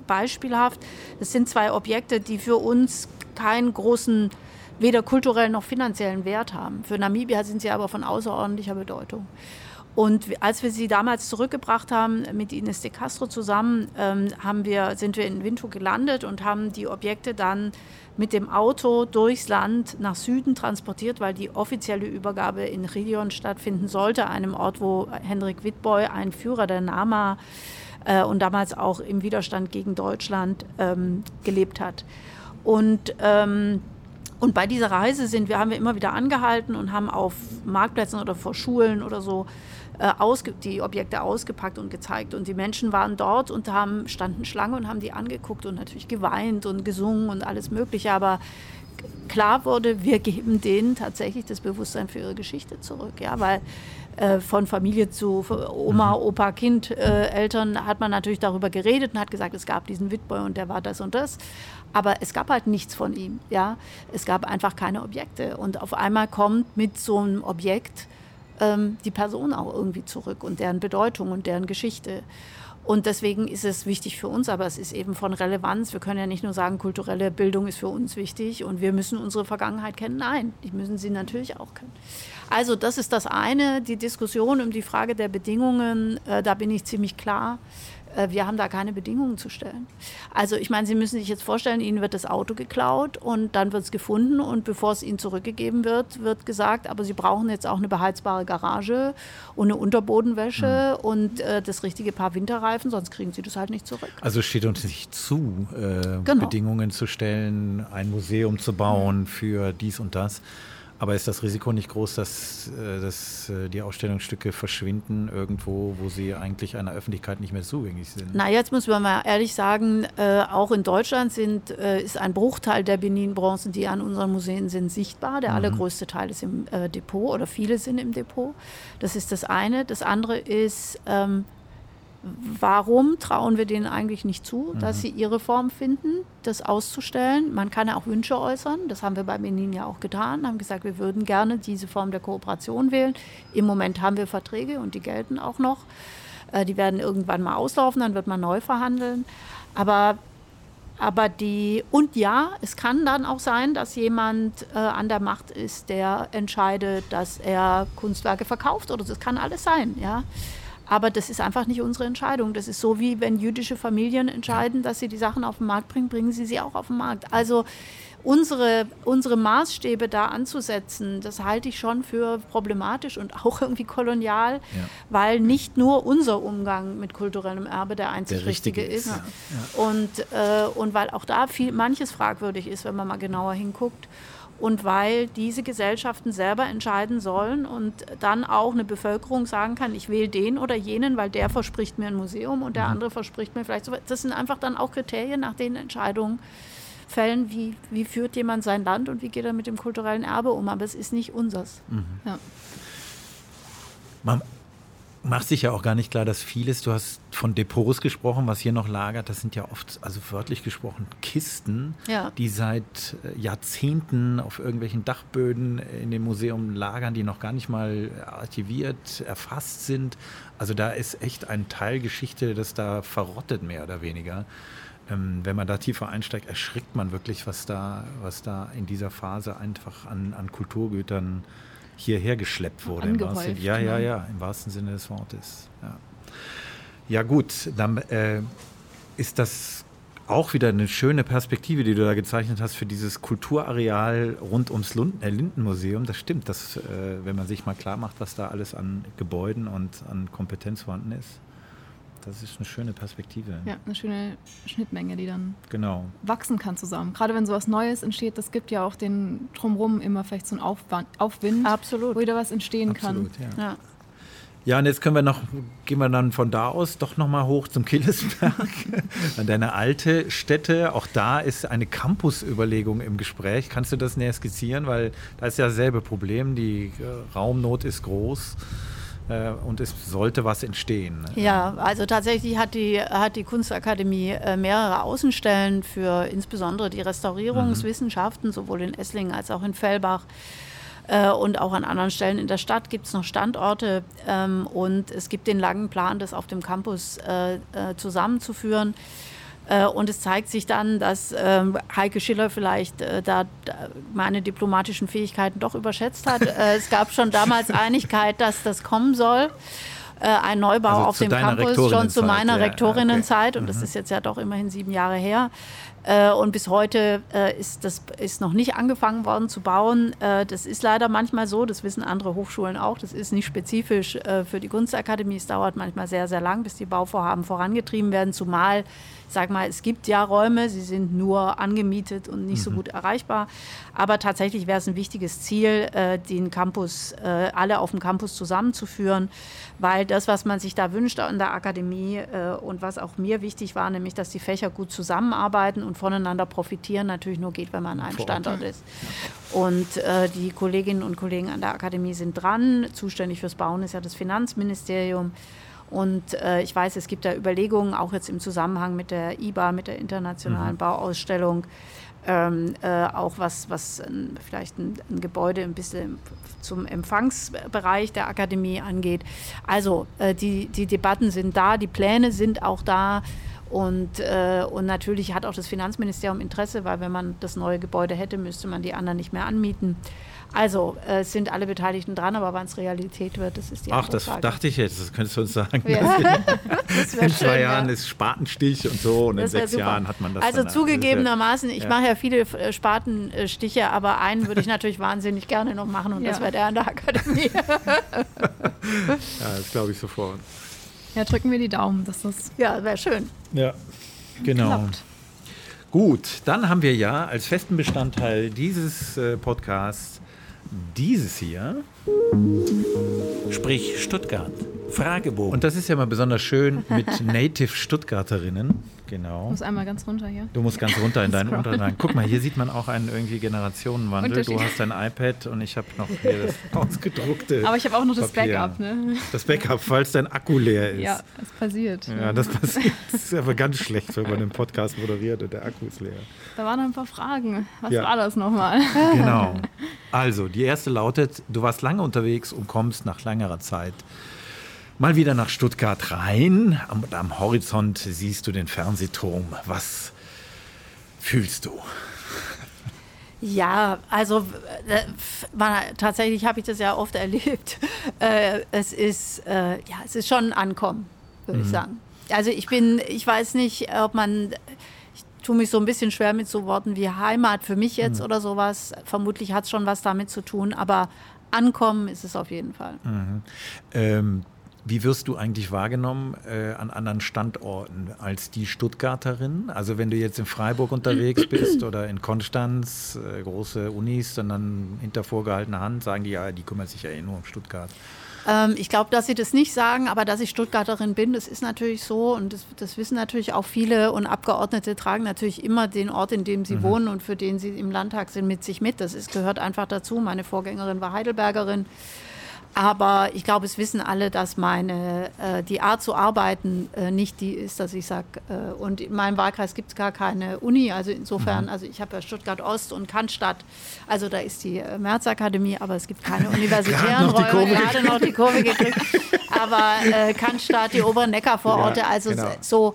beispielhaft. Das sind zwei Objekte, die für uns keinen großen, weder kulturellen noch finanziellen Wert haben. Für Namibia sind sie aber von außerordentlicher Bedeutung. Und als wir sie damals zurückgebracht haben mit Ines de Castro zusammen, ähm, haben wir, sind wir in Windhoek gelandet und haben die Objekte dann mit dem Auto durchs Land nach Süden transportiert, weil die offizielle Übergabe in Ridion stattfinden sollte, einem Ort, wo Hendrik Wittboy, ein Führer der Nama, äh, und damals auch im Widerstand gegen Deutschland ähm, gelebt hat. Und ähm, und bei dieser Reise sind wir, haben wir immer wieder angehalten und haben auf Marktplätzen oder vor Schulen oder so äh, die Objekte ausgepackt und gezeigt. Und die Menschen waren dort und haben, standen Schlange und haben die angeguckt und natürlich geweint und gesungen und alles Mögliche. Aber klar wurde, wir geben denen tatsächlich das Bewusstsein für ihre Geschichte zurück. Ja, weil äh, von Familie zu Oma, mhm. Opa, Kind, äh, Eltern hat man natürlich darüber geredet und hat gesagt, es gab diesen Witboy und der war das und das. Aber es gab halt nichts von ihm. Ja? Es gab einfach keine Objekte. Und auf einmal kommt mit so einem Objekt ähm, die Person auch irgendwie zurück und deren Bedeutung und deren Geschichte. Und deswegen ist es wichtig für uns, aber es ist eben von Relevanz. Wir können ja nicht nur sagen, kulturelle Bildung ist für uns wichtig und wir müssen unsere Vergangenheit kennen. Nein, die müssen sie natürlich auch kennen. Also das ist das eine, die Diskussion um die Frage der Bedingungen, äh, da bin ich ziemlich klar. Äh, wir haben da keine Bedingungen zu stellen. Also ich meine, Sie müssen sich jetzt vorstellen, Ihnen wird das Auto geklaut und dann wird es gefunden und bevor es Ihnen zurückgegeben wird, wird gesagt, aber Sie brauchen jetzt auch eine beheizbare Garage und eine Unterbodenwäsche mhm. und äh, das richtige Paar Winterreifen, sonst kriegen Sie das halt nicht zurück.
Also steht uns nicht zu, äh, genau. Bedingungen zu stellen, ein Museum zu bauen für dies und das. Aber ist das Risiko nicht groß, dass, äh, dass äh, die Ausstellungsstücke verschwinden irgendwo, wo sie eigentlich einer Öffentlichkeit nicht mehr zugänglich sind?
Na, jetzt muss man mal ehrlich sagen, äh, auch in Deutschland sind, ist ein Bruchteil der Benin-Bronzen, die an unseren Museen sind, sichtbar. Der mhm. allergrößte Teil ist im Depot oder viele sind im Depot. Das ist das eine. Das andere ist, ähm, warum trauen wir denen eigentlich nicht zu, mhm. dass sie ihre Form finden, das auszustellen? Man kann ja auch Wünsche äußern. Das haben wir bei Benin ja auch getan, haben gesagt, wir würden gerne diese Form der Kooperation wählen. Im Moment haben wir Verträge und die gelten auch noch. Äh, die werden irgendwann mal auslaufen, dann wird man neu verhandeln. Aber aber die, und ja, es kann dann auch sein, dass jemand äh, an der Macht ist, der entscheidet, dass er Kunstwerke verkauft oder das kann alles sein, ja. Aber das ist einfach nicht unsere Entscheidung. Das ist so wie wenn jüdische Familien entscheiden, dass sie die Sachen auf den Markt bringen, bringen sie sie auch auf den Markt. Also unsere, unsere Maßstäbe da anzusetzen, das halte ich schon für problematisch und auch irgendwie kolonial, ja. weil nicht nur unser Umgang mit kulturellem Erbe der einzig der richtige, richtige, ist. Ja. Ja. Und, äh, und weil auch da viel, manches fragwürdig ist, wenn man mal genauer hinguckt und weil diese Gesellschaften selber entscheiden sollen und dann auch eine Bevölkerung sagen kann, ich wähle den oder jenen, weil der verspricht mir ein Museum und der mhm. andere verspricht mir vielleicht so. Das sind einfach dann auch Kriterien, nach denen Entscheidungen fällen, wie, wie führt jemand sein Land und wie geht er mit dem kulturellen Erbe um. Aber es ist nicht unseres. Mhm. Ja.
Man, macht sich ja auch gar nicht klar, dass vieles, du hast von Depots gesprochen, was hier noch lagert, das sind ja oft, also wörtlich gesprochen, Kisten, ja. die seit äh, Jahrzehnten auf irgendwelchen Dachböden in dem Museum lagern, die noch gar nicht mal archiviert, erfasst sind. Also da ist echt ein Teil Geschichte, das da verrottet, mehr oder weniger. Ähm, wenn man da tiefer einsteigt, erschrickt man wirklich, was da, was da in dieser Phase einfach an, an Kulturgütern äh, hierher geschleppt wurde. Im wahrsten, ja, ja, ne? ja, im wahrsten Sinne des Wortes. Ja, ja gut, dann äh, ist das auch wieder eine schöne Perspektive, die du da gezeichnet hast für dieses Kulturareal rund ums Lund äh, Lindenmuseum. Das stimmt, dass, äh, wenn man sich mal klar macht, was da alles an Gebäuden und an Kompetenz vorhanden ist. Das ist eine schöne Perspektive.
Ja, eine schöne Schnittmenge, die dann
genau.
wachsen kann zusammen. Gerade wenn sowas Neues entsteht, das gibt ja auch den drumherum immer vielleicht so einen Aufwand, Aufwind,
Absolut.
wo wieder was entstehen Absolut,
kann. Ja. ja. Ja, und jetzt können wir noch, gehen wir dann von da aus doch nochmal hoch zum Killesberg, [laughs] an deine alte Stätte. Auch da ist eine Campus-Überlegung im Gespräch. Kannst du das näher skizzieren? Weil da ist ja dasselbe Problem. Die äh, Raumnot ist groß. Äh, und es sollte was entstehen.
Ne? Ja, also tatsächlich hat die, hat die Kunstakademie äh, mehrere Außenstellen für insbesondere die Restaurierungswissenschaften, mhm. sowohl in Esslingen als auch in Fellbach. Äh, und auch an anderen Stellen in der Stadt gibt es noch Standorte ähm, und es gibt den langen Plan, das auf dem Campus zusammenzuführen. Äh, und es zeigt sich dann, dass ähm, Heike Schiller vielleicht äh, da meine diplomatischen Fähigkeiten doch überschätzt hat. [laughs] Äh, es gab schon damals Einigkeit, dass das kommen soll. Ein Neubau also auf dem Campus, schon zu meiner ja, Rektorinnenzeit. Okay. Und mhm. das ist jetzt ja doch immerhin sieben Jahre her. Und bis heute ist das ist noch nicht angefangen worden zu bauen. Das ist leider manchmal so, das wissen andere Hochschulen auch. Das ist nicht spezifisch für die Kunstakademie. Es dauert manchmal sehr, sehr lang, bis die Bauvorhaben vorangetrieben werden, zumal sag mal, es gibt ja Räume, sie sind nur angemietet und nicht mhm. so gut erreichbar. Aber tatsächlich wäre es ein wichtiges Ziel, äh, den Campus, äh, alle auf dem Campus zusammenzuführen, weil das, was man sich da wünscht an der Akademie äh, und was auch mir wichtig war, nämlich, dass die Fächer gut zusammenarbeiten und voneinander profitieren, natürlich nur geht, wenn man an einem Standort ist. Und äh, die Kolleginnen und Kollegen an der Akademie sind dran. Zuständig fürs Bauen ist ja das Finanzministerium. Und äh, ich weiß, es gibt da Überlegungen, auch jetzt im Zusammenhang mit der IBA, mit der internationalen mhm. Bauausstellung, ähm, äh, auch was, was ein, vielleicht ein, ein, Gebäude ein bisschen zum Empfangsbereich der Akademie angeht. Also äh, die, die Debatten sind da, die Pläne sind auch da. Und, äh, und natürlich hat auch das Finanzministerium Interesse, weil wenn man das neue Gebäude hätte, müsste man die anderen nicht mehr anmieten. Also äh, es sind alle Beteiligten dran, aber wann es Realität wird, das ist die
Ach, das Frage. dachte ich jetzt, das könntest du uns sagen. Ja. [laughs] in zwei schön, Jahren ja. ist Spatenstich und so und das in sechs super. Jahren hat man das.
Also dann, zugegebenermaßen, ich ja. mache ja viele äh, Spatenstiche, aber einen würde ich natürlich [laughs] wahnsinnig gerne noch machen und das wäre der an der Akademie. [laughs]
ja, das glaube ich sofort.
Ja, drücken wir die Daumen, dass das.
Ja, wäre schön.
Ja, genau. Klappt. Gut, dann haben wir ja als festen Bestandteil dieses äh, Podcasts dieses hier. Sprich Stuttgart. Fragebogen. Und das ist ja mal besonders schön mit [laughs] Native Stuttgarterinnen. Genau.
Du musst einmal ganz runter hier.
Du musst ganz runter in deinen [laughs] Unterlagen. Guck mal, hier sieht man auch einen irgendwie Generationenwandel. Du hast dein iPad und ich habe noch hier das [laughs] ausgedruckte.
Aber ich habe auch noch das Papier. Backup, ne?
Das Backup, falls dein Akku leer ist.
Ja, das passiert.
Ja, das passiert. Das ist aber ganz schlecht, wenn man einen Podcast moderiert und der Akku ist leer.
Da waren noch ein paar Fragen. Was ja. war das nochmal?
Genau. Also, die erste lautet: Du warst lange unterwegs und kommst nach längerer Zeit mal wieder nach Stuttgart rein. Am, am Horizont siehst du den Fernsehturm. Was fühlst du?
Ja, also äh, man, tatsächlich habe ich das ja oft [laughs] erlebt. Äh, es ist äh, ja, es ist schon ein Ankommen, würde mhm. ich sagen. Also ich bin, ich weiß nicht, ob man, ich tue mich so ein bisschen schwer mit so Worten wie Heimat für mich jetzt mhm. oder sowas. Vermutlich hat es schon was damit zu tun, aber Ankommen ist es auf jeden Fall.
Mhm. Ähm, wie wirst du eigentlich wahrgenommen äh, an anderen Standorten als die Stuttgarterin? Also wenn du jetzt in Freiburg unterwegs bist oder in Konstanz, äh, große Unis, und dann hinter vorgehaltener Hand sagen die, ja, die kümmern sich ja eh nur um Stuttgart.
Ähm, ich glaube, dass sie das nicht sagen, aber dass ich Stuttgarterin bin, das ist natürlich so und das, das, wissen natürlich auch viele und Abgeordnete tragen natürlich immer den Ort, in dem sie mhm. wohnen und für den sie im Landtag sind, mit sich mit. Das ist, gehört einfach dazu. Meine Vorgängerin war Heidelbergerin. Aber ich glaube, es wissen alle, dass meine, äh, die Art zu arbeiten äh, nicht die ist, dass ich sage, äh, und in meinem Wahlkreis gibt es gar keine Uni. Also insofern, mhm. also ich habe ja Stuttgart Ost und Cannstatt, also da ist die äh, Märzakademie, aber es gibt keine universitären Räume, gerade noch die Kurve gekriegt. aber äh, Cannstatt, die oberen Neckarvororte, ja, also genau. so.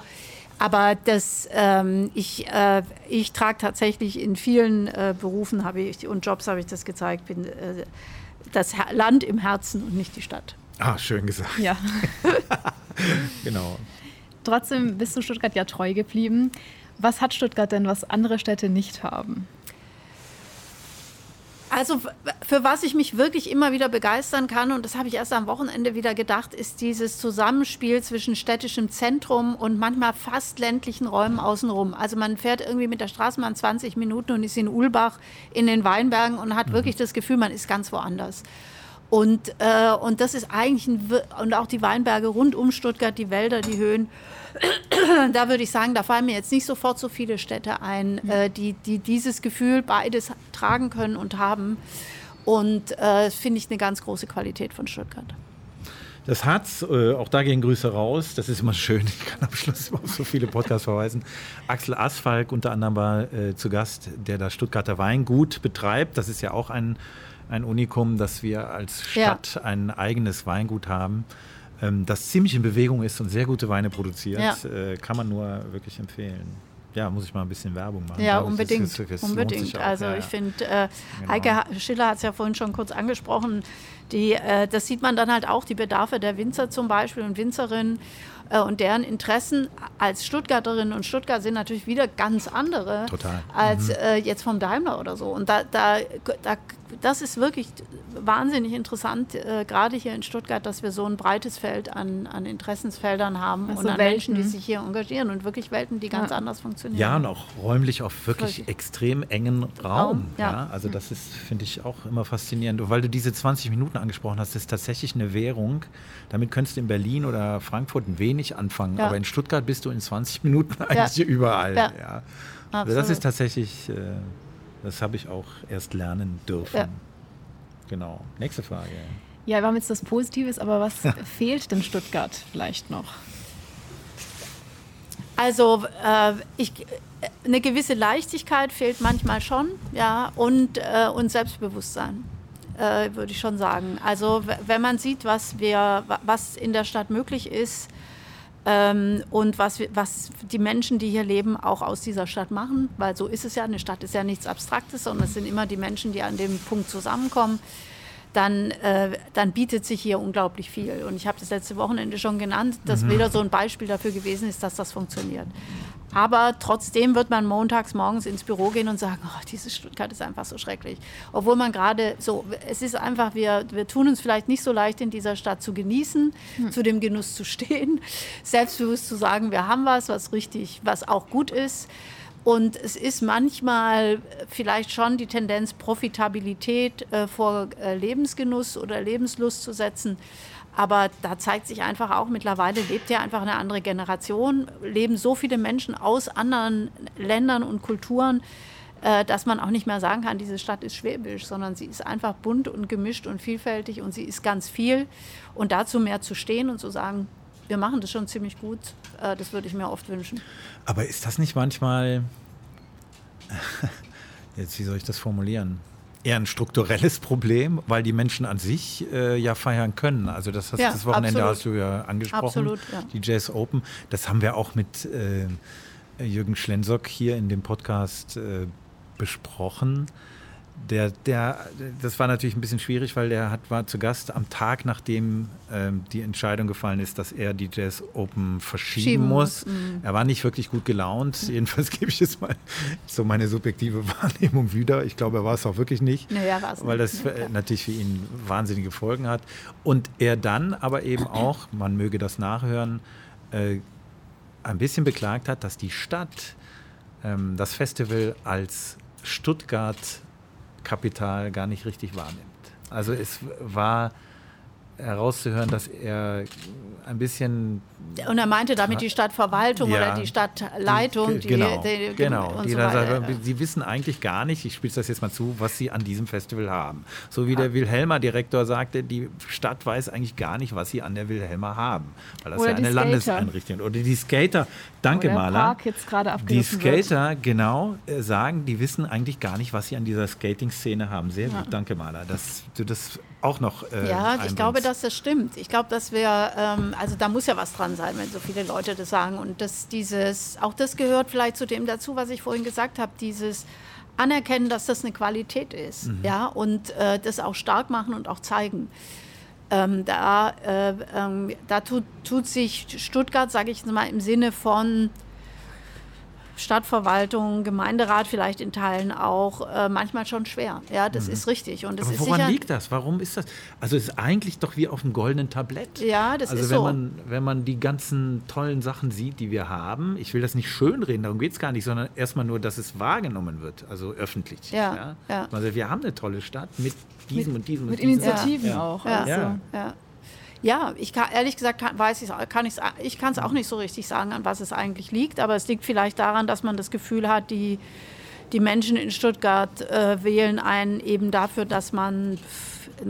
Aber das, ähm, ich, äh, ich trage tatsächlich in vielen äh, Berufen habe ich und Jobs habe ich das gezeigt, bin äh, das Land im Herzen und nicht die Stadt.
Ah, schön gesagt.
Ja. [laughs]
genau.
Trotzdem bist du Stuttgart ja treu geblieben. Was hat Stuttgart denn, was andere Städte nicht haben?
Also für was ich mich wirklich immer wieder begeistern kann, und das habe ich erst am Wochenende wieder gedacht, ist dieses Zusammenspiel zwischen städtischem Zentrum und manchmal fast ländlichen Räumen außenrum. Also man fährt irgendwie mit der Straßenbahn 20 Minuten und ist in Ulbach in den Weinbergen und hat mhm. wirklich das Gefühl, man ist ganz woanders. Und, äh, und das ist eigentlich, ein, und auch die Weinberge rund um Stuttgart, die Wälder, die Höhen, [coughs] da würde ich sagen, da fallen mir jetzt nicht sofort so viele Städte ein, äh, die, die dieses Gefühl beides tragen können und haben. Und äh, das finde ich eine ganz große Qualität von Stuttgart.
Das hat's, äh, auch da gehen Grüße raus. Das ist immer schön. Ich kann am Schluss immer [laughs] auf so viele Podcasts verweisen. Axel Asfalk unter anderem war äh, zu Gast, der das Stuttgarter Weingut betreibt. Das ist ja auch ein, ein Unikum, dass wir als Stadt ja. ein eigenes Weingut haben. Ähm, das ziemlich in Bewegung ist und sehr gute Weine produziert, ja. äh, kann man nur wirklich empfehlen. ja, muss ich mal ein bisschen Werbung machen.
Ja, unbedingt. Das, das, das unbedingt. Also ja, ich finde, äh, genau. Heike Schiller hat es ja vorhin schon kurz angesprochen, die, äh, das sieht man dann halt auch, die Bedarfe der Winzer zum Beispiel und Winzerinnen äh, und deren Interessen als Stuttgarterinnen und Stuttgart sind natürlich wieder ganz andere
Total.
als mhm. äh, jetzt vom Daimler oder so. Und da, da, da, das ist wirklich wahnsinnig interessant, äh, gerade hier in Stuttgart, dass wir so ein breites Feld an, an Interessensfeldern haben also und an Welten. Menschen, die sich hier engagieren und wirklich Welten, die ganz ja. anders funktionieren.
Ja, und auch räumlich auf wirklich, wirklich. extrem engen Raum. Raum ja. ja. Also das ist, finde ich, auch immer faszinierend. Und weil du diese 20 Minuten angesprochen hast, das ist tatsächlich eine Währung. Damit könntest du in Berlin oder Frankfurt ein wenig anfangen, ja. aber in Stuttgart bist du in 20 Minuten [laughs] eigentlich überall. Ja. Also das ist tatsächlich, äh, das habe ich auch erst lernen dürfen. Genau. Nächste Frage.
Ja, wir haben jetzt das Positives, aber was [laughs] fehlt denn Stuttgart vielleicht noch?
Also äh, ich, eine gewisse Leichtigkeit fehlt manchmal schon, ja, und, äh, und Selbstbewusstsein, äh, würde ich schon sagen. Also wenn man sieht, was wir, was in der Stadt möglich ist ähm, und was, was die Menschen, die hier leben, auch aus dieser Stadt machen, weil so ist es ja, eine Stadt ist ja nichts Abstraktes, sondern es sind immer die Menschen, die an dem Punkt zusammenkommen dann, äh, dann bietet sich hier unglaublich viel. Und ich habe das letzte Wochenende schon genannt, dass mhm. wieder so ein Beispiel dafür gewesen ist, dass das funktioniert. Aber trotzdem wird man montags morgens ins Büro gehen und sagen, oh, diese Stuttgart ist einfach so schrecklich. Obwohl man gerade so, es ist einfach, wir, wir tun uns vielleicht nicht so leicht in dieser Stadt zu genießen, hm. zu dem Genuss zu stehen, [laughs] selbstbewusst zu sagen, wir haben was, was richtig, was auch gut ist. Und es ist manchmal vielleicht schon die Tendenz, Profitabilität äh, vor äh, Lebensgenuss oder Lebenslust zu setzen. Aber da zeigt sich einfach auch, mittlerweile lebt ja einfach eine andere Generation, leben so viele Menschen aus anderen Ländern und Kulturen, äh, dass man auch nicht mehr sagen kann, diese Stadt ist schwäbisch, sondern sie ist einfach bunt und gemischt und vielfältig und sie ist ganz viel. Und dazu mehr zu stehen und zu sagen, wir machen das schon ziemlich gut. Äh, das würde ich mir oft wünschen.
Aber ist das nicht manchmal, [laughs] jetzt wie soll ich das formulieren? Eher ein strukturelles [laughs] Problem, weil die Menschen an sich äh, ja feiern können. Also das, hast, ja, das Wochenende absolut. hast du ja angesprochen, absolut, ja. die Jazz Open. Das haben wir auch mit äh, Jürgen Schlensock hier in dem Podcast äh, besprochen der, der, das war natürlich ein bisschen schwierig, weil der hat, war zu Gast am Tag, nachdem ähm, die Entscheidung gefallen ist, dass er die Jazz Open verschieben Schieben. muss. Mhm. Er war nicht wirklich gut gelaunt. Mhm. Jedenfalls [laughs] gebe ich jetzt mal so meine subjektive [laughs] Wahrnehmung wieder. Ich glaube, er war es auch wirklich nicht,
naja,
weil das ja, natürlich für ihn wahnsinnige Folgen hat. Und er dann aber eben [clears throat] auch, man möge das nachhören, äh, ein bisschen beklagt hat, dass die Stadt ähm, das Festival als Stuttgart Kapital gar nicht richtig wahrnimmt. Also es war herauszuhören, dass er ein bisschen.
Und er meinte damit die Stadtverwaltung ja, oder die Stadtleitung.
Die, genau, die, die, genau. Die so sagt, sie wissen eigentlich gar nicht, ich spiele das jetzt mal zu, was sie an diesem Festival haben. So wie ja. der Wilhelmer Direktor sagte, die Stadt weiß eigentlich gar nicht, was sie an der Wilhelmer haben. Weil das oder ja eine Landeseinrichtung Oder die Skater, danke oder Maler.
Park jetzt gerade
die Skater, wird. genau, äh, sagen, die wissen eigentlich gar nicht, was sie an dieser Skating-Szene haben. Sehr ja. gut, danke Maler. Dass du das auch noch.
Äh, ja, ich glaube, dass das stimmt. Ich glaube, dass wir, ähm, also da muss ja was dran sein, wenn so viele Leute das sagen. Und dass dieses, auch das gehört vielleicht zu dem dazu, was ich vorhin gesagt habe, dieses Anerkennen, dass das eine Qualität ist, mhm. ja, und äh, das auch stark machen und auch zeigen. Ähm, da äh, ähm, da tut, tut sich Stuttgart, sage ich mal, im Sinne von Stadtverwaltung, Gemeinderat vielleicht in Teilen auch äh, manchmal schon schwer. Ja, das mhm. ist richtig. Und das
Aber
ist
woran sicher, liegt das? Warum ist das? Also es ist eigentlich doch wie auf einem goldenen Tablett.
Ja, das
also
ist
wenn
so.
Man, wenn man die ganzen tollen Sachen sieht, die wir haben, ich will das nicht schönreden, darum geht es gar nicht, sondern erstmal nur, dass es wahrgenommen wird, also öffentlich.
Ja, ja. ja.
Also wir haben eine tolle Stadt mit diesem
mit,
und diesem
mit
und diesem.
Initiativen ja. auch.
Ja. Also. ja. Ja, ich kann, ehrlich gesagt weiß ich, kann ich's, ich kann es auch nicht so richtig sagen, an was es eigentlich liegt, aber es liegt vielleicht daran, dass man das Gefühl hat, die, die Menschen in Stuttgart äh, wählen einen eben dafür, dass man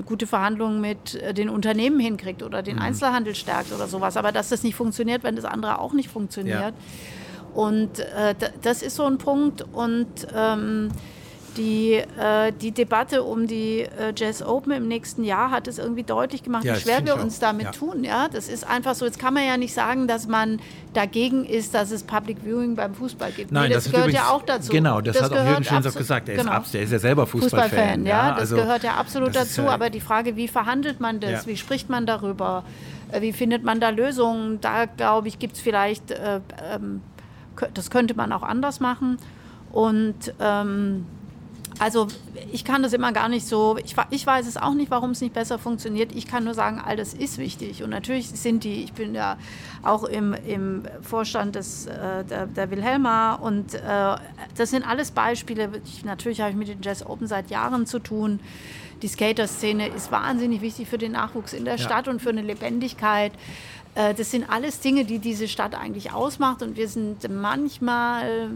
gute Verhandlung mit äh, den Unternehmen hinkriegt oder den mhm. Einzelhandel stärkt oder sowas. Aber dass das nicht funktioniert, wenn das andere auch nicht funktioniert. Ja. Und äh, das ist so ein Punkt. Und ähm, die, äh, die Debatte um die äh, Jazz Open im nächsten Jahr hat es irgendwie deutlich gemacht,
Ja,
wie
das
schwer wir uns damit
Ja.
tun. Ja? Das ist einfach so. Jetzt kann man ja nicht sagen, dass man dagegen ist, dass es Public Viewing beim Fußball gibt.
Nein,
nee,
das,
das, gehört
übrigens,
ja auch dazu.
Genau, das, hat auch Jürgen Schlenshoff
abso-
gesagt. Er ist,
genau.
abs- er ist ja selber Fußballfan.
Fußballfan, ja, das
also,
gehört ja absolut
das
dazu.
ja-
aber die Frage, wie verhandelt man das? Wie spricht man darüber? Äh, Wie findet man da Lösungen? Da glaube ich, gibt es vielleicht, äh, ähm, das könnte man auch anders machen. Und ähm, also ich kann das immer gar nicht so, ich, ich weiß es auch nicht, warum es nicht besser funktioniert. Ich kann nur sagen, all das ist wichtig. Und natürlich sind die, ich bin ja auch im, im Vorstand des, äh, der, der Wilhelma und äh, das sind alles Beispiele. Ich, natürlich habe ich mit den Jazz Open seit Jahren zu tun. Die Skater-Szene ist wahnsinnig wichtig für den Nachwuchs in der Stadt und für eine Lebendigkeit. Äh, Das sind alles Dinge, die diese Stadt eigentlich ausmacht. Und wir sind manchmal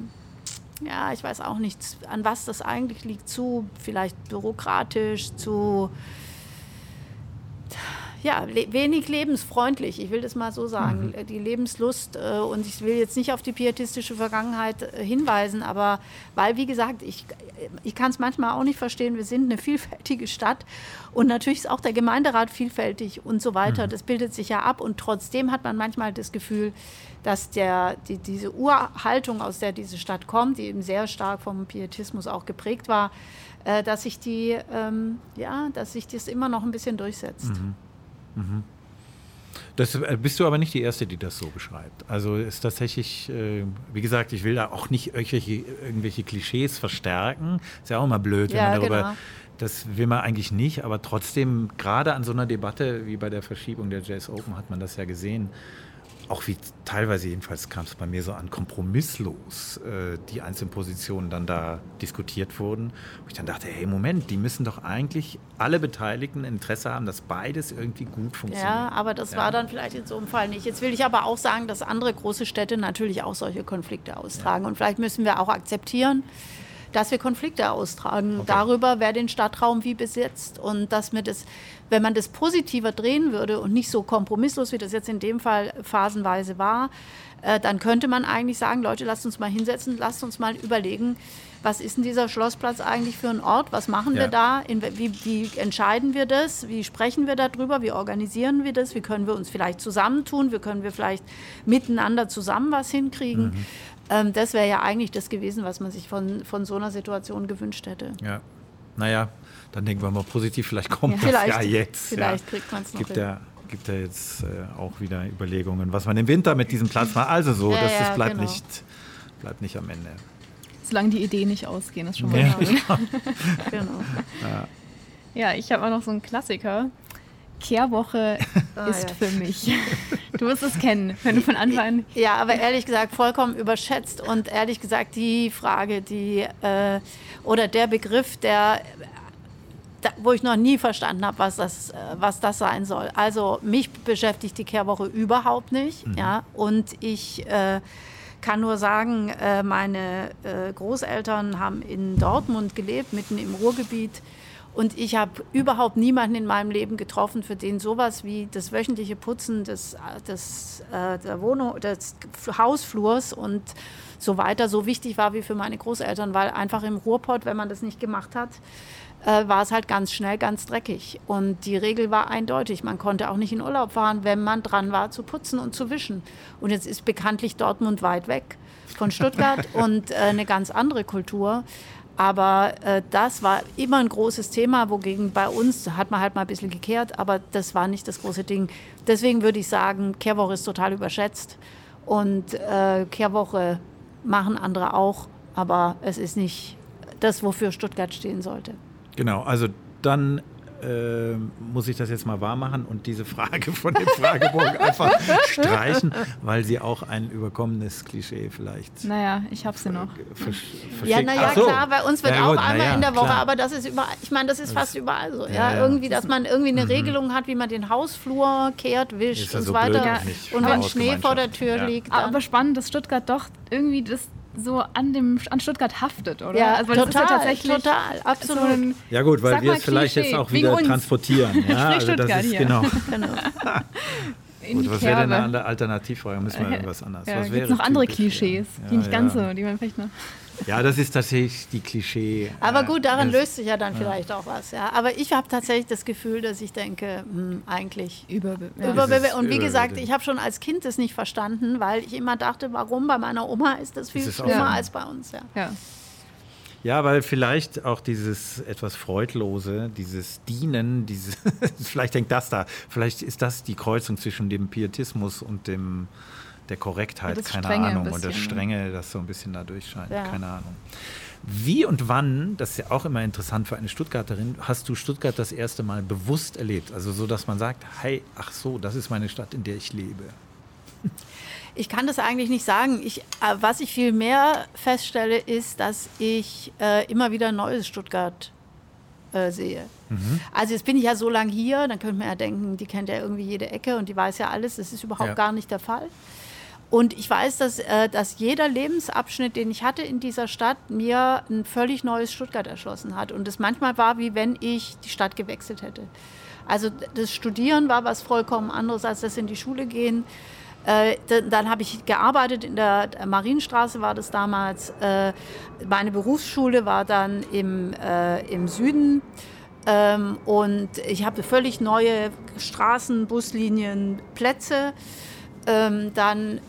ja, ich weiß auch nicht, an was das eigentlich liegt. Zu vielleicht bürokratisch, zu ja, le wenig lebensfreundlich, ich will das mal so sagen. Die Lebenslust äh, und ich will jetzt nicht auf die pietistische Vergangenheit äh, hinweisen, aber weil, wie gesagt, ich, ich kann es manchmal auch nicht verstehen, wir sind eine [laughs] vielfältige Stadt und natürlich ist auch der Gemeinderat vielfältig und so weiter. Das bildet sich ja ab und trotzdem hat man manchmal das Gefühl, dass der, die, diese Urhaltung, aus der diese Stadt kommt, die eben sehr stark vom Pietismus auch geprägt war, äh, dass sich die, ähm, ja, dass sich das immer noch ein bisschen durchsetzt.
Das äh, bist du aber nicht die Erste, die das so beschreibt. Also ist tatsächlich, äh, wie gesagt, ich will da auch nicht irgendwelche, irgendwelche Klischees verstärken. Ist ja auch immer blöd, wenn
Ja,
man darüber.
genau.
Das will man eigentlich nicht, aber trotzdem, gerade an so einer Debatte wie bei der Verschiebung der Jazz Open hat man das ja gesehen. Auch wie teilweise jedenfalls kam es bei mir so an, kompromisslos äh, die einzelnen Positionen dann da diskutiert wurden. Wo ich dann dachte, hey, Moment, die müssen doch eigentlich alle Beteiligten Interesse haben, dass beides irgendwie gut funktioniert.
Ja, aber das
Ja.
war dann vielleicht in so einem Fall nicht. Jetzt will ich aber auch sagen, dass andere große Städte natürlich auch solche Konflikte austragen. Und vielleicht müssen wir auch akzeptieren, dass wir Konflikte austragen darüber, wer den Stadtraum wie besetzt. Und dass mir das, wenn man das positiver drehen würde und nicht so kompromisslos, wie das jetzt in dem Fall phasenweise war, äh, dann könnte man eigentlich sagen, Leute, lasst uns mal hinsetzen, lasst uns mal überlegen, was ist denn dieser Schlossplatz eigentlich für ein Ort? Was machen wir
Ja.
da? In, wie, wie entscheiden wir das? Wie sprechen wir darüber? Wie organisieren wir das? Wie können wir uns vielleicht zusammentun? Wie können wir vielleicht miteinander zusammen was hinkriegen?
Mhm.
Ähm, das wäre ja eigentlich das gewesen, was man sich von, von so einer Situation gewünscht hätte.
Ja. Naja, dann denken wir mal positiv, vielleicht kommt das
Vielleicht-
ja jetzt.
vielleicht
ja.
kriegt man's noch
gibt
hin.
ja, gibt ja jetzt äh, auch wieder Überlegungen, was man im Winter mit diesem Platz macht. Also so,
Ja,
dass
ja,
das bleibt,
genau.
nicht, bleibt nicht am Ende.
Solange die Ideen nicht ausgehen, ist schon mal [laughs]
Ja.
schön.
Genau.
Ja, ich habe auch noch so einen Klassiker. Kehrwoche [laughs]
Ah,
ist
ja.
für mich. [laughs] Du wirst es kennen, wenn du von Anfang an.
Ja, aber ehrlich gesagt vollkommen überschätzt und ehrlich gesagt die Frage, die äh, oder der Begriff, der da, wo ich noch nie verstanden habe, was das, äh, was das sein soll. Also mich beschäftigt die Kehrwoche überhaupt nicht, ja, und ich äh, kann nur sagen, äh, meine äh, Großeltern haben in Dortmund gelebt, mitten im Ruhrgebiet. Und ich habe überhaupt niemanden in meinem Leben getroffen, für den sowas wie das wöchentliche Putzen des, des, äh, der Wohnung, des Hausflurs und so weiter so wichtig war wie für meine Großeltern, weil einfach im Ruhrpott, wenn man das nicht gemacht hat, äh, war es halt ganz schnell ganz dreckig. Und die Regel war eindeutig. Man konnte auch nicht in Urlaub fahren, wenn man dran war zu putzen und zu wischen. Und jetzt ist bekanntlich Dortmund weit weg von Stuttgart [laughs] und äh, eine ganz andere Kultur. Aber äh, das war immer ein großes Thema, wogegen bei uns hat man halt mal ein bisschen gekehrt, aber das war nicht das große Ding. Deswegen würde ich sagen, Kehrwoche ist total überschätzt und äh, Kehrwoche machen andere auch, aber es ist nicht das, wofür Stuttgart stehen sollte.
Genau, also dann äh, muss ich das jetzt mal wahr machen und diese Frage von dem Fragebogen einfach streichen, weil sie auch ein überkommenes Klischee vielleicht
Naja, ich habe sie noch.
Ja, naja,
so.
klar, bei uns wird
Ja,
auch einmal
naja,
in der Woche,
klar.
aber das ist überall, ich meine, das ist fast überall so. Ja,
ja, Mhm. ja.
irgendwie, dass man irgendwie eine Regelung hat, wie man den Hausflur kehrt, wischt
Ist ja
und
so
weiter. Und wenn Schnee vor der. Tür
Ja.
liegt, dann
Aber spannend, dass Stuttgart doch irgendwie das so an, dem, an Stuttgart haftet, oder?
Ja,
also,
total,
ist ja tatsächlich
total, absolut.
So ein,
Ja gut, weil wir es vielleicht jetzt auch wieder transportieren. [laughs] Ja, also das ist
hier.
genau. [laughs]
genau. [laughs]
in
Gut,
die
was wäre denn eine Alternativfrage? Müssen wir [laughs] irgendwas anderes.
Ja,
was
Gibt
wäre
es noch andere
typisch,
Klischees,
ja.
die
Ja,
nicht ganz so, die man vielleicht noch. [laughs]
Ja, das ist tatsächlich die Klischee.
Aber gut, daran
das-
löst sich ja dann vielleicht auch was. Ja. Aber ich habe tatsächlich das Gefühl, dass ich denke, hm, eigentlich
Überbe ja.
Und wie gesagt,
Überbewertet.
ich habe schon als Kind das nicht verstanden, weil ich immer dachte, warum bei meiner Oma ist das viel
Ist
schlimmer
so?
als bei uns. Ja.
ja.
Ja, weil vielleicht auch dieses etwas Freudlose, dieses Dienen, dieses, [laughs] vielleicht hängt das da, vielleicht ist das die Kreuzung zwischen dem Pietismus und dem der Korrektheit,
Ja,
keine Ahnung, und das? Strenge, das so ein bisschen da durchscheint,
Ja.
keine Ahnung. Wie und wann, das ist ja auch immer interessant für eine Stuttgarterin, hast du Stuttgart das erste Mal bewusst erlebt? Also so, dass man sagt, hey, ach so, das ist meine Stadt, in der ich lebe. [laughs]
Ich kann das eigentlich nicht sagen. Ich, äh, was ich viel mehr feststelle, ist, dass ich äh, immer wieder neues Stuttgart äh, sehe. Also jetzt bin ich ja so lange hier, dann könnte man ja denken, die kennt ja irgendwie jede Ecke und die weiß ja alles. Das ist überhaupt
Ja.
gar nicht der Fall. Und ich weiß, dass, äh, dass jeder Lebensabschnitt, den ich hatte in dieser Stadt, mir ein völlig neues Stuttgart erschlossen hat. Und es manchmal war, wie wenn ich die Stadt gewechselt hätte. Also das Studieren war was vollkommen anderes als das in die Schule gehen. Äh, dann dann habe ich gearbeitet in der Marienstraße, war das damals. Äh, meine Berufsschule war dann im, äh, im Süden. Ähm, und ich habe völlig neue Straßen, Buslinien, Plätze. Ähm, dann,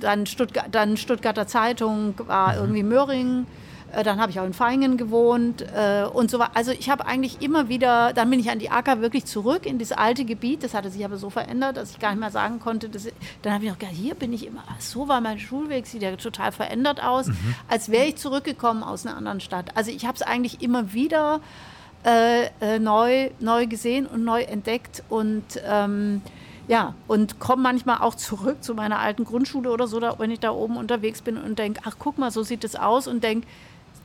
dann, Stuttgart, dann Stuttgarter Zeitung war irgendwie Möhringen. Äh, dann habe ich auch in Feingen gewohnt äh, und so weiter. Also ich habe eigentlich immer wieder, dann bin ich an die Acker wirklich zurück in das alte Gebiet. Das hatte sich aber so verändert, dass ich gar nicht mehr sagen konnte. Dass, dann habe ich noch gedacht, hier bin ich immer. So war mein Schulweg, sieht ja total verändert aus, als wäre ich zurückgekommen aus einer anderen Stadt. Also ich habe es eigentlich immer wieder äh, äh, neu, neu gesehen und neu entdeckt und ähm, ja, und komme manchmal auch zurück zu meiner alten Grundschule oder so, da, wenn ich da oben unterwegs bin und denke, ach guck mal, so sieht es aus und denke,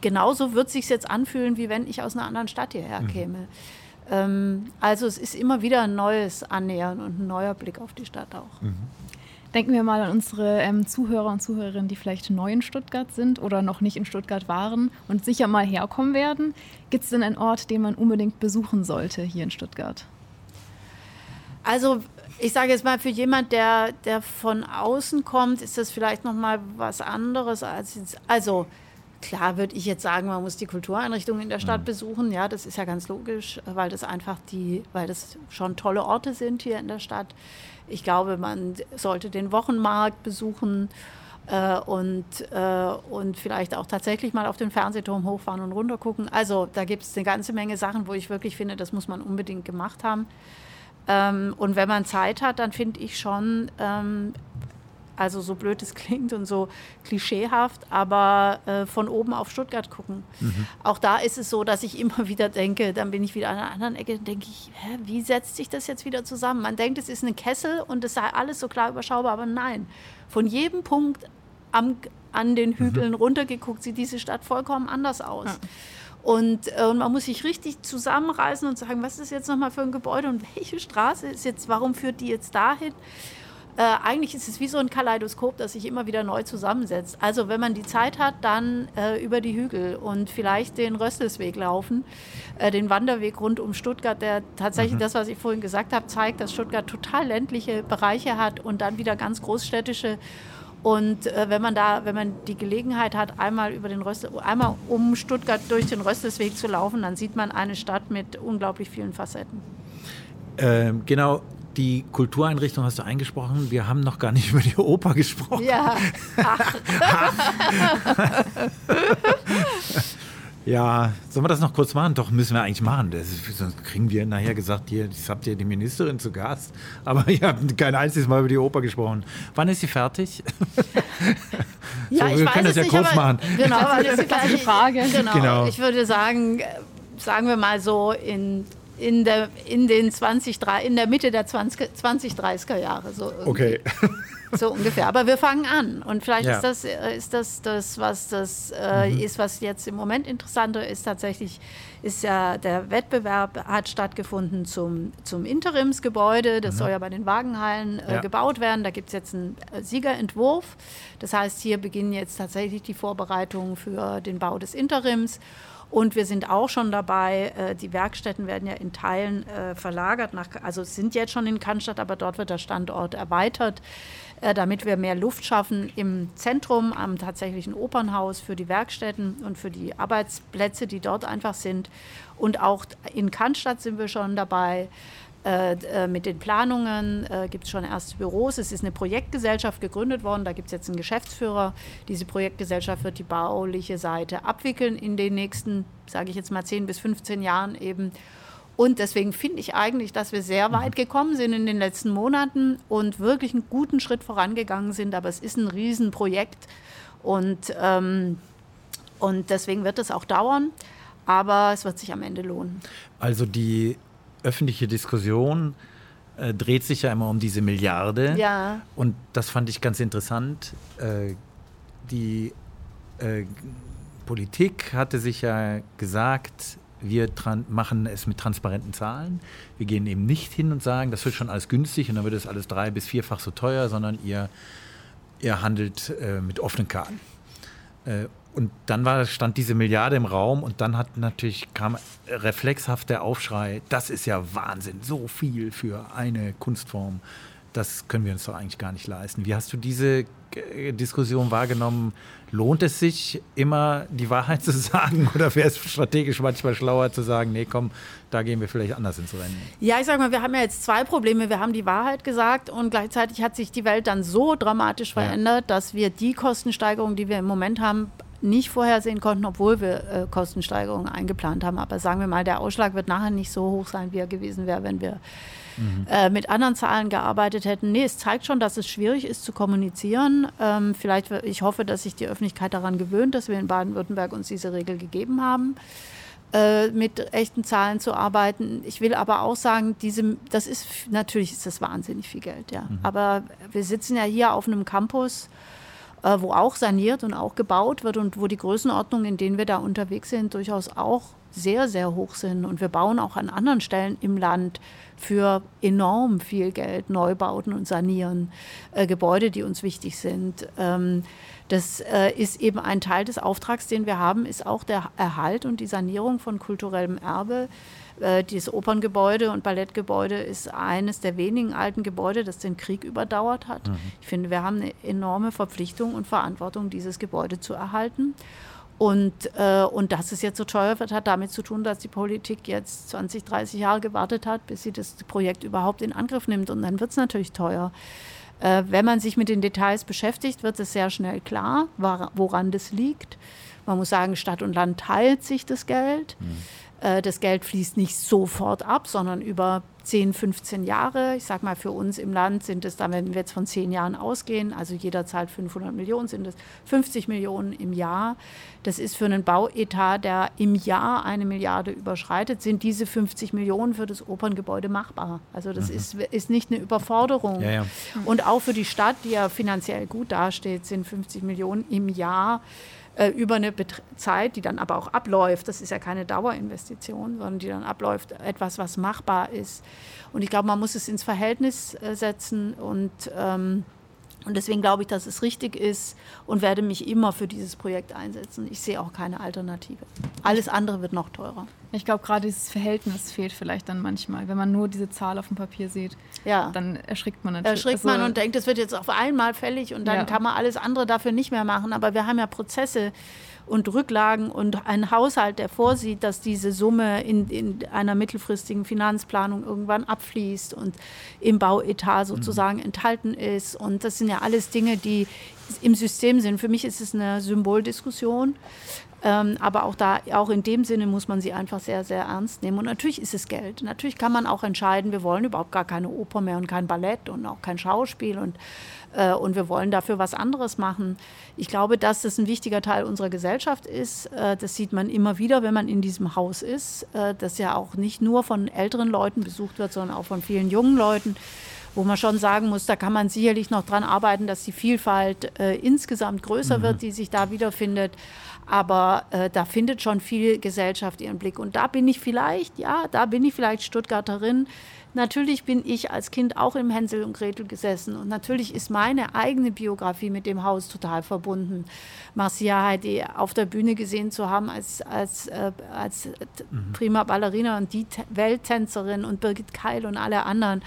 genauso wird es sich jetzt anfühlen, wie wenn ich aus einer anderen Stadt hierher käme. Ähm, also es ist immer wieder ein neues Annähern und ein neuer Blick auf die Stadt auch.
Denken wir mal an unsere ähm, Zuhörer und Zuhörerinnen, die vielleicht neu in Stuttgart sind oder noch nicht in Stuttgart waren und sicher mal herkommen werden. Gibt es denn einen Ort, den man unbedingt besuchen sollte hier in Stuttgart?
Also ich sage jetzt mal, für jemand, der, der von außen kommt, ist das vielleicht noch mal was anderes als also klar würde ich jetzt sagen, man muss die Kultureinrichtungen in der Stadt besuchen. Ja, das ist ja ganz logisch, weil das einfach die, weil das schon tolle Orte sind hier in der Stadt. Ich glaube, man sollte den Wochenmarkt besuchen äh, und, äh, und vielleicht auch tatsächlich mal auf den Fernsehturm hochfahren und runter gucken. Also da gibt es eine ganze Menge Sachen, wo ich wirklich finde, das muss man unbedingt gemacht haben. Ähm, und wenn man Zeit hat, dann finde ich schon, ähm, also so blöd es klingt und so klischeehaft, aber äh, von oben auf Stuttgart gucken. Auch da ist es so, dass ich immer [laughs] wieder denke, dann bin ich wieder an einer anderen Ecke, dann denke ich, hä, wie setzt sich das jetzt wieder zusammen? Man denkt, es ist ein Kessel und es sei alles so klar überschaubar, aber nein. Von jedem Punkt am, an den Hügeln runtergeguckt, sieht diese Stadt vollkommen anders aus. Und, äh, und man muss sich richtig zusammenreißen und sagen, was ist jetzt nochmal für ein Gebäude und [laughs] welche Straße ist jetzt, warum führt die jetzt dahin? Äh, eigentlich ist es wie so ein Kaleidoskop, das sich immer wieder neu zusammensetzt. Also wenn man die Zeit hat, dann äh, über die Hügel und vielleicht den Röstelsweg laufen, äh, den Wanderweg rund um Stuttgart, der tatsächlich das, was ich vorhin gesagt habe, zeigt, dass Stuttgart total ländliche Bereiche hat und dann wieder ganz großstädtische. Und äh, wenn man da, wenn man die Gelegenheit hat, einmal über den Röstel, einmal um Stuttgart durch den Röstelsweg zu laufen, dann sieht man eine Stadt mit unglaublich vielen Facetten.
Ähm, genau, die Kultureinrichtung hast du eingesprochen. Wir haben noch gar nicht [laughs] über die Oper gesprochen.
Ja, ach, [laughs]
Ja, sollen wir das noch kurz machen? Doch, müssen wir eigentlich machen. Das ist, sonst kriegen wir nachher gesagt, hier, das habt ihr die Ministerin zu Gast. Aber ihr habt kein einziges Mal über die Oper gesprochen. Wann ist sie fertig? [laughs]
Ja,
So,
ich
wir
weiß
können das
es
ja
nicht,
kurz machen.
Genau, das ist die
klassische Frage.
Genau.
Genau.
Ich würde sagen, sagen wir mal so in, in, der, in den 20, drei- in der Mitte der 20, 20 30er Jahre. So irgendwie.
Okay.
So ungefähr. Aber wir fangen an. Und vielleicht
Ja.
ist das, äh, ist das, das was das äh, ist, was jetzt im Moment interessanter ist. Tatsächlich ist ja der Wettbewerb hat stattgefunden zum, zum Interimsgebäude. Das soll ja bei den Wagenhallen äh,
Ja.
gebaut werden. Da gibt es jetzt einen äh, Siegerentwurf. Das heißt, hier beginnen jetzt tatsächlich die Vorbereitungen für den Bau des Interims. Und wir sind auch schon dabei, äh, die Werkstätten werden ja in Teilen äh, verlagert, nach, also sind jetzt schon in Cannstatt, aber dort wird der Standort erweitert, äh, damit wir mehr Luft schaffen im Zentrum, am tatsächlichen Opernhaus für die Werkstätten und für die Arbeitsplätze, die dort einfach sind. Und auch in Cannstatt sind wir schon dabei. Äh, äh, mit den Planungen äh, gibt es schon erste Büros. Es ist eine Projektgesellschaft gegründet worden. Da gibt es jetzt einen Geschäftsführer. Diese Projektgesellschaft wird die bauliche Seite abwickeln in den nächsten, sage ich jetzt mal, 10 bis 15 Jahren eben. Und deswegen finde ich eigentlich, dass wir sehr weit mhm. gekommen sind in den letzten Monaten und wirklich einen guten Schritt vorangegangen sind. Aber es ist ein Riesenprojekt und, ähm, und deswegen wird es auch dauern. Aber es wird sich am Ende lohnen.
Also die öffentliche Diskussion äh, dreht sich ja immer um diese Milliarde.
Ja.
Und das fand ich ganz interessant. Äh, die äh, Politik hatte sich ja gesagt, wir machen es mit transparenten Zahlen. Wir gehen eben nicht hin und sagen, das wird schon alles günstig und dann wird es alles drei- bis vierfach so teuer, sondern ihr, ihr handelt äh, mit offenen Karten. Und dann war, stand diese Milliarde im Raum und dann hat natürlich kam reflexhaft der Aufschrei, das ist ja Wahnsinn, so viel für eine Kunstform. Das können wir uns doch eigentlich gar nicht leisten. Wie hast du diese äh, Diskussion wahrgenommen? Lohnt es sich immer die Wahrheit [laughs] zu sagen oder wäre es strategisch manchmal schlauer zu sagen, nee, komm, da gehen wir vielleicht anders ins Rennen?
Ja, ich sage mal, wir haben ja jetzt zwei Probleme. Wir haben die Wahrheit gesagt und gleichzeitig hat sich die Welt dann so dramatisch verändert, ja. dass wir die Kostensteigerung, die wir im Moment haben, nicht vorhersehen konnten, obwohl wir äh, Kostensteigerungen eingeplant haben. Aber sagen wir mal, der Ausschlag wird nachher nicht so hoch sein, wie er gewesen wäre, wenn wir mhm. äh, mit anderen Zahlen gearbeitet hätten. Nee, es zeigt schon, dass es schwierig ist zu kommunizieren. Ähm, vielleicht, ich hoffe, dass sich die Öffentlichkeit daran gewöhnt, dass wir in Baden-Württemberg uns diese Regel gegeben haben äh, mit echten Zahlen zu arbeiten. Ich will aber auch sagen, diese, das ist natürlich ist das wahnsinnig viel Geld, ja. Mhm. Aber wir sitzen ja hier auf einem Campus, äh, wo auch saniert und auch gebaut wird und wo die Größenordnungen, in denen wir da unterwegs sind, durchaus auch sehr, sehr hoch sind. Und wir bauen auch an anderen Stellen im Land für enorm viel Geld Neubauten und sanieren äh, Gebäude, die uns wichtig sind. Ähm, das äh, ist eben ein Teil des Auftrags, den wir haben, ist auch der Erhalt und die Sanierung von kulturellem Erbe äh, dieses Operngebäude und Ballettgebäude ist eines der wenigen alten Gebäude, das den Krieg überdauert hat. Mhm. Ich finde, wir haben eine enorme Verpflichtung und Verantwortung, dieses Gebäude zu erhalten. Und, äh, und dass es jetzt so teuer wird, hat damit zu tun, dass die Politik jetzt 20, 30 Jahre gewartet hat, bis sie das Projekt überhaupt in Angriff nimmt. Und dann wird es natürlich teuer. Äh, wenn man sich mit den Details beschäftigt, wird es sehr schnell klar, woran das liegt. Man muss sagen, Stadt und Land teilt sich das Geld. Mhm. Äh, das Geld fließt nicht sofort ab, sondern über 10, 15 Jahre. Ich sage mal, für uns im Land sind es dann, wenn wir jetzt von 10 Jahren ausgehen, also jeder zahlt 500 Millionen, sind es 50 Millionen im Jahr. Das ist für einen Bauetat, der im Jahr eine Milliarde überschreitet, sind diese 50 Millionen für das Operngebäude machbar. Also das mhm. ist, ist nicht eine Überforderung. Ja, ja. Und auch für die Stadt, die ja finanziell gut dasteht, sind 50 Millionen im Jahr äh, über eine Bet Zeit, die dann aber auch abläuft, das ist ja keine Dauerinvestition, sondern die dann abläuft, etwas, was machbar ist. Und ich glaube, man muss es ins Verhältnis äh, setzen und ähm, und deswegen glaube ich, dass es richtig ist und werde mich immer für dieses Projekt einsetzen. Ich sehe auch keine Alternative. Alles andere wird noch teurer.
Ich glaube, gerade dieses Verhältnis fehlt vielleicht dann manchmal. Wenn man nur diese Zahl auf dem Papier sieht, ja. dann erschrickt man natürlich.
Erschrickt also, man und denkt, es wird jetzt auf einmal fällig und dann ja. kann man alles andere dafür nicht mehr machen. Aber wir haben ja Prozesse, und Rücklagen und ein Haushalt, der vorsieht, dass diese Summe in, in einer mittelfristigen Finanzplanung irgendwann abfließt und im Bauetat sozusagen mhm. enthalten ist. Und das sind ja alles Dinge, die im System sind. Für mich ist es eine Symboldiskussion. Ähm, aber auch da, auch in dem Sinne muss man sie einfach sehr, sehr ernst nehmen. Und natürlich ist es Geld. Natürlich kann man auch entscheiden, wir wollen überhaupt gar keine Oper mehr und kein Ballett und auch kein Schauspiel und, äh, und wir wollen dafür was anderes machen. Ich glaube, dass das ein wichtiger Teil unserer Gesellschaft ist. Äh, das sieht man immer wieder, wenn man in diesem Haus ist, äh, das ja auch nicht nur von älteren Leuten besucht wird, sondern auch von vielen jungen Leuten wo man schon sagen muss, da kann man sicherlich noch dran arbeiten, dass die Vielfalt äh, insgesamt größer mhm. wird, die sich da wiederfindet. Aber äh, da findet schon viel Gesellschaft ihren Blick. Und da bin ich vielleicht, ja, da bin ich vielleicht Stuttgarterin, natürlich bin ich als Kind auch im Hänsel und Gretel gesessen und natürlich ist meine eigene Biografie mit dem Haus total verbunden. Marcia Heidi auf der Bühne gesehen zu haben als, als, äh, als mhm. prima Ballerina und die Welttänzerin und Birgit Keil und alle anderen,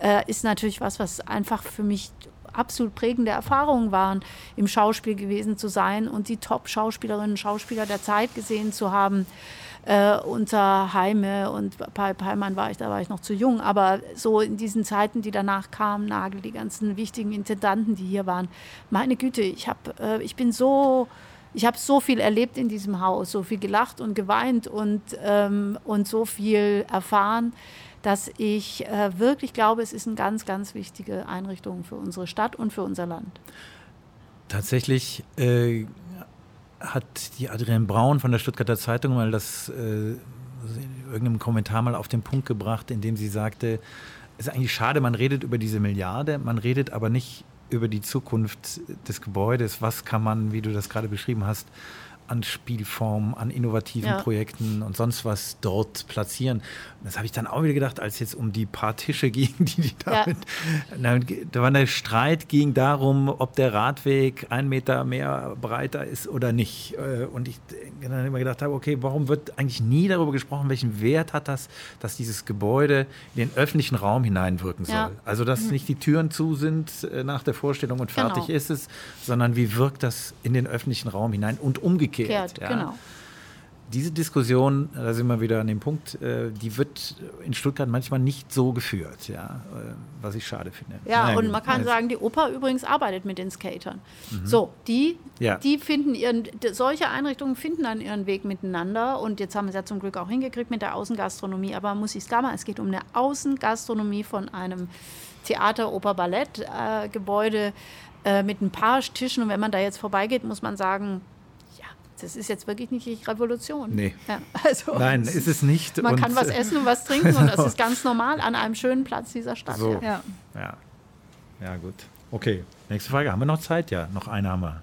äh, ist natürlich was, was einfach für mich absolut prägende Erfahrungen waren, im Schauspiel gewesen zu sein und die Top-Schauspielerinnen und Schauspieler der Zeit gesehen zu haben. Äh, unter Heime und bei Peimann war ich, da war ich noch zu jung, aber so in diesen Zeiten, die danach kamen, Nagel, die ganzen wichtigen Intendanten, die hier waren, meine Güte, ich, hab, äh, ich bin so, ich habe so viel erlebt in diesem Haus, so viel gelacht und geweint und, ähm, und so viel erfahren dass ich äh, wirklich glaube, es ist eine ganz, ganz wichtige Einrichtung für unsere Stadt und für unser Land.
Tatsächlich äh, hat die Adrienne Braun von der Stuttgarter Zeitung mal das äh, in irgendeinem Kommentar mal auf den Punkt gebracht, in dem sie sagte, es ist eigentlich schade, man redet über diese Milliarde, man redet aber nicht über die Zukunft des Gebäudes. Was kann man, wie du das gerade beschrieben hast, an Spielformen, an innovativen ja. Projekten und sonst was dort platzieren. Das habe ich dann auch wieder gedacht, als jetzt um die paar Tische [laughs] ging, die die damit. Ja. Da war der Streit ging darum, ob der Radweg ein Meter mehr breiter ist oder nicht. Äh, und ich dann immer gedacht habe, okay, warum wird eigentlich nie darüber gesprochen, welchen Wert hat das, dass dieses Gebäude in den öffentlichen Raum hineinwirken soll? Ja. Also dass mhm. nicht die Türen zu sind äh, nach der Vorstellung und fertig genau. ist es, sondern wie wirkt das in den öffentlichen Raum hinein und umgekehrt umgekehrt. Ja. Genau. Diese Diskussion, da sind wir wieder an dem Punkt, äh, die wird in Stuttgart manchmal nicht so geführt, ja, äh, was ich schade finde.
Ja, Nein, und man kann sagen, die Oper übrigens arbeitet mit den Skatern. Mhm. So, die, ja. die finden ihren, solche Einrichtungen finden dann ihren Weg miteinander und jetzt haben wir es ja zum Glück auch hingekriegt mit der Außengastronomie, aber muss ich es klar machen, es geht um eine Außengastronomie von einem Theater, Oper, Ballett-Gebäude äh, mit ein paar Tischen und wenn man da jetzt vorbeigeht, muss man sagen, das ist jetzt wirklich nicht Revolution.
Nee. Ja, also Nein, ist es nicht.
Man und kann was [laughs] essen und was trinken und das ist ganz normal an einem schönen Platz dieser Stadt.
So. Ja. ja. Ja, gut. Okay, nächste Frage. Haben wir noch Zeit? Ja, noch eine haben wir.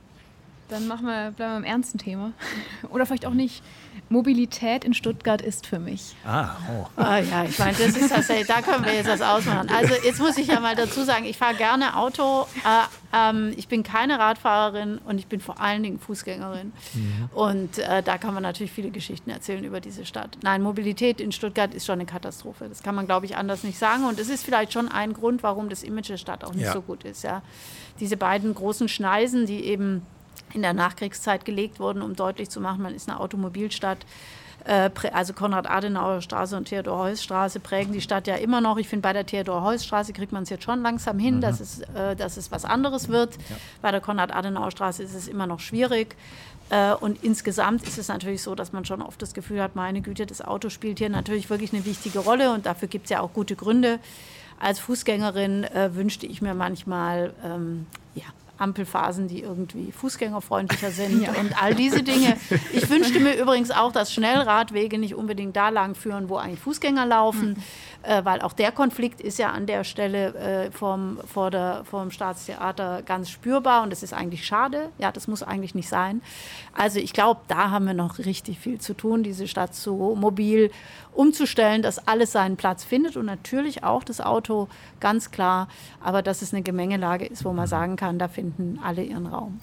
Dann machen wir, bleiben wir im ernsten Thema. [laughs] Oder vielleicht auch nicht. Mobilität in Stuttgart ist für mich.
Ah, oh. ah ja, ich meine, das ist das, da können wir jetzt das ausmachen. Also jetzt muss ich ja mal dazu sagen, ich fahre gerne Auto. Äh, ähm, ich bin keine Radfahrerin und ich bin vor allen Dingen Fußgängerin. Mhm. Und äh, da kann man natürlich viele Geschichten erzählen über diese Stadt. Nein, Mobilität in Stuttgart ist schon eine Katastrophe. Das kann man, glaube ich, anders nicht sagen. Und es ist vielleicht schon ein Grund, warum das Image der Stadt auch nicht ja. so gut ist. Ja. Diese beiden großen Schneisen, die eben in der Nachkriegszeit gelegt wurden, um deutlich zu machen, man ist eine Automobilstadt. Äh, also Konrad-Adenauer-Straße und Theodor-Heuss-Straße prägen die Stadt ja immer noch. Ich finde, bei der Theodor-Heuss-Straße kriegt man es jetzt schon langsam hin, mhm. dass, es, äh, dass es was anderes wird. Ja. Bei der Konrad-Adenauer-Straße ist es immer noch schwierig. Äh, und insgesamt ist es natürlich so, dass man schon oft das Gefühl hat, meine Güte, das Auto spielt hier natürlich wirklich eine wichtige Rolle und dafür gibt es ja auch gute Gründe. Als Fußgängerin äh, wünschte ich mir manchmal ähm, ja, Ampelphasen, die irgendwie fußgängerfreundlicher sind ja. und all diese Dinge. Ich wünschte mir übrigens auch, dass Schnellradwege nicht unbedingt da lang führen, wo eigentlich Fußgänger laufen. Mhm äh, weil auch der Konflikt ist ja an der Stelle äh, vom, vor der, vom Staatstheater ganz spürbar und das ist eigentlich schade. Ja, das muss eigentlich nicht sein. Also ich glaube, da haben wir noch richtig viel zu tun, diese Stadt so mobil umzustellen, dass alles seinen Platz findet und natürlich auch das Auto, ganz klar, aber dass es eine Gemengelage ist, wo man sagen kann, da finden alle ihren Raum.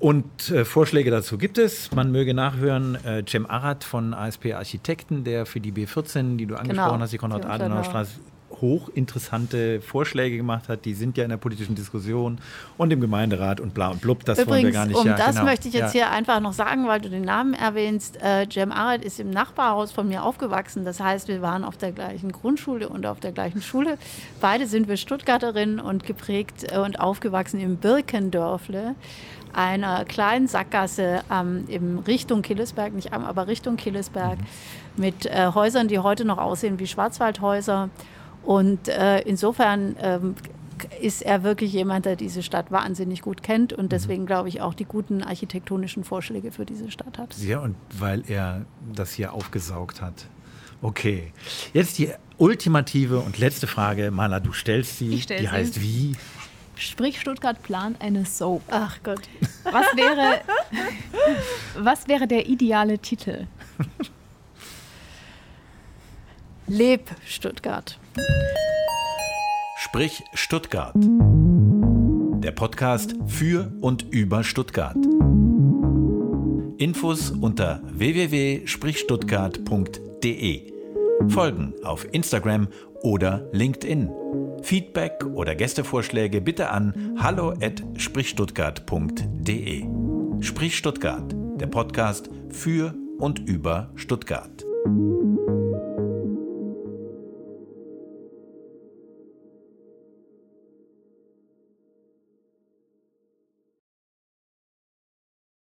Und äh, Vorschläge dazu gibt es. Man möge nachhören, äh, Cem Arad von ASP Architekten, der für die B14, die du angesprochen genau. hast, die Konrad-Adenauer-Straße, hochinteressante Vorschläge gemacht hat. Die sind ja in der politischen Diskussion und im Gemeinderat und bla und blub. Das
Übrigens,
wollen wir gar nicht.
Um ja, das genau. möchte ich jetzt ja. hier einfach noch sagen, weil du den Namen erwähnst. Äh, Cem Arad ist im Nachbarhaus von mir aufgewachsen. Das heißt, wir waren auf der gleichen Grundschule und auf der gleichen Schule. Beide sind wir Stuttgarterinnen und geprägt äh, und aufgewachsen im Birkendörfle einer kleinen Sackgasse ähm, in Richtung Killesberg, nicht am, aber Richtung Killesberg, mhm. mit äh, Häusern, die heute noch aussehen wie Schwarzwaldhäuser. Und äh, insofern ähm, ist er wirklich jemand, der diese Stadt wahnsinnig gut kennt und mhm. deswegen glaube ich auch die guten architektonischen Vorschläge für diese Stadt hat.
Ja, und weil er das hier aufgesaugt hat. Okay, jetzt die ultimative und letzte Frage. Maler, du stellst sie.
Ich stell
die
sie.
heißt wie?
Sprich, Stuttgart plant eine Soap.
Ach Gott.
Was wäre, was wäre der ideale Titel?
Leb Stuttgart.
Sprich Stuttgart. Der Podcast für und über Stuttgart. Infos unter www.sprichstuttgart.de. Folgen auf Instagram oder LinkedIn. Feedback oder Gästevorschläge bitte an hallo@sprichstuttgart.de. Sprich Stuttgart, der Podcast für und über Stuttgart.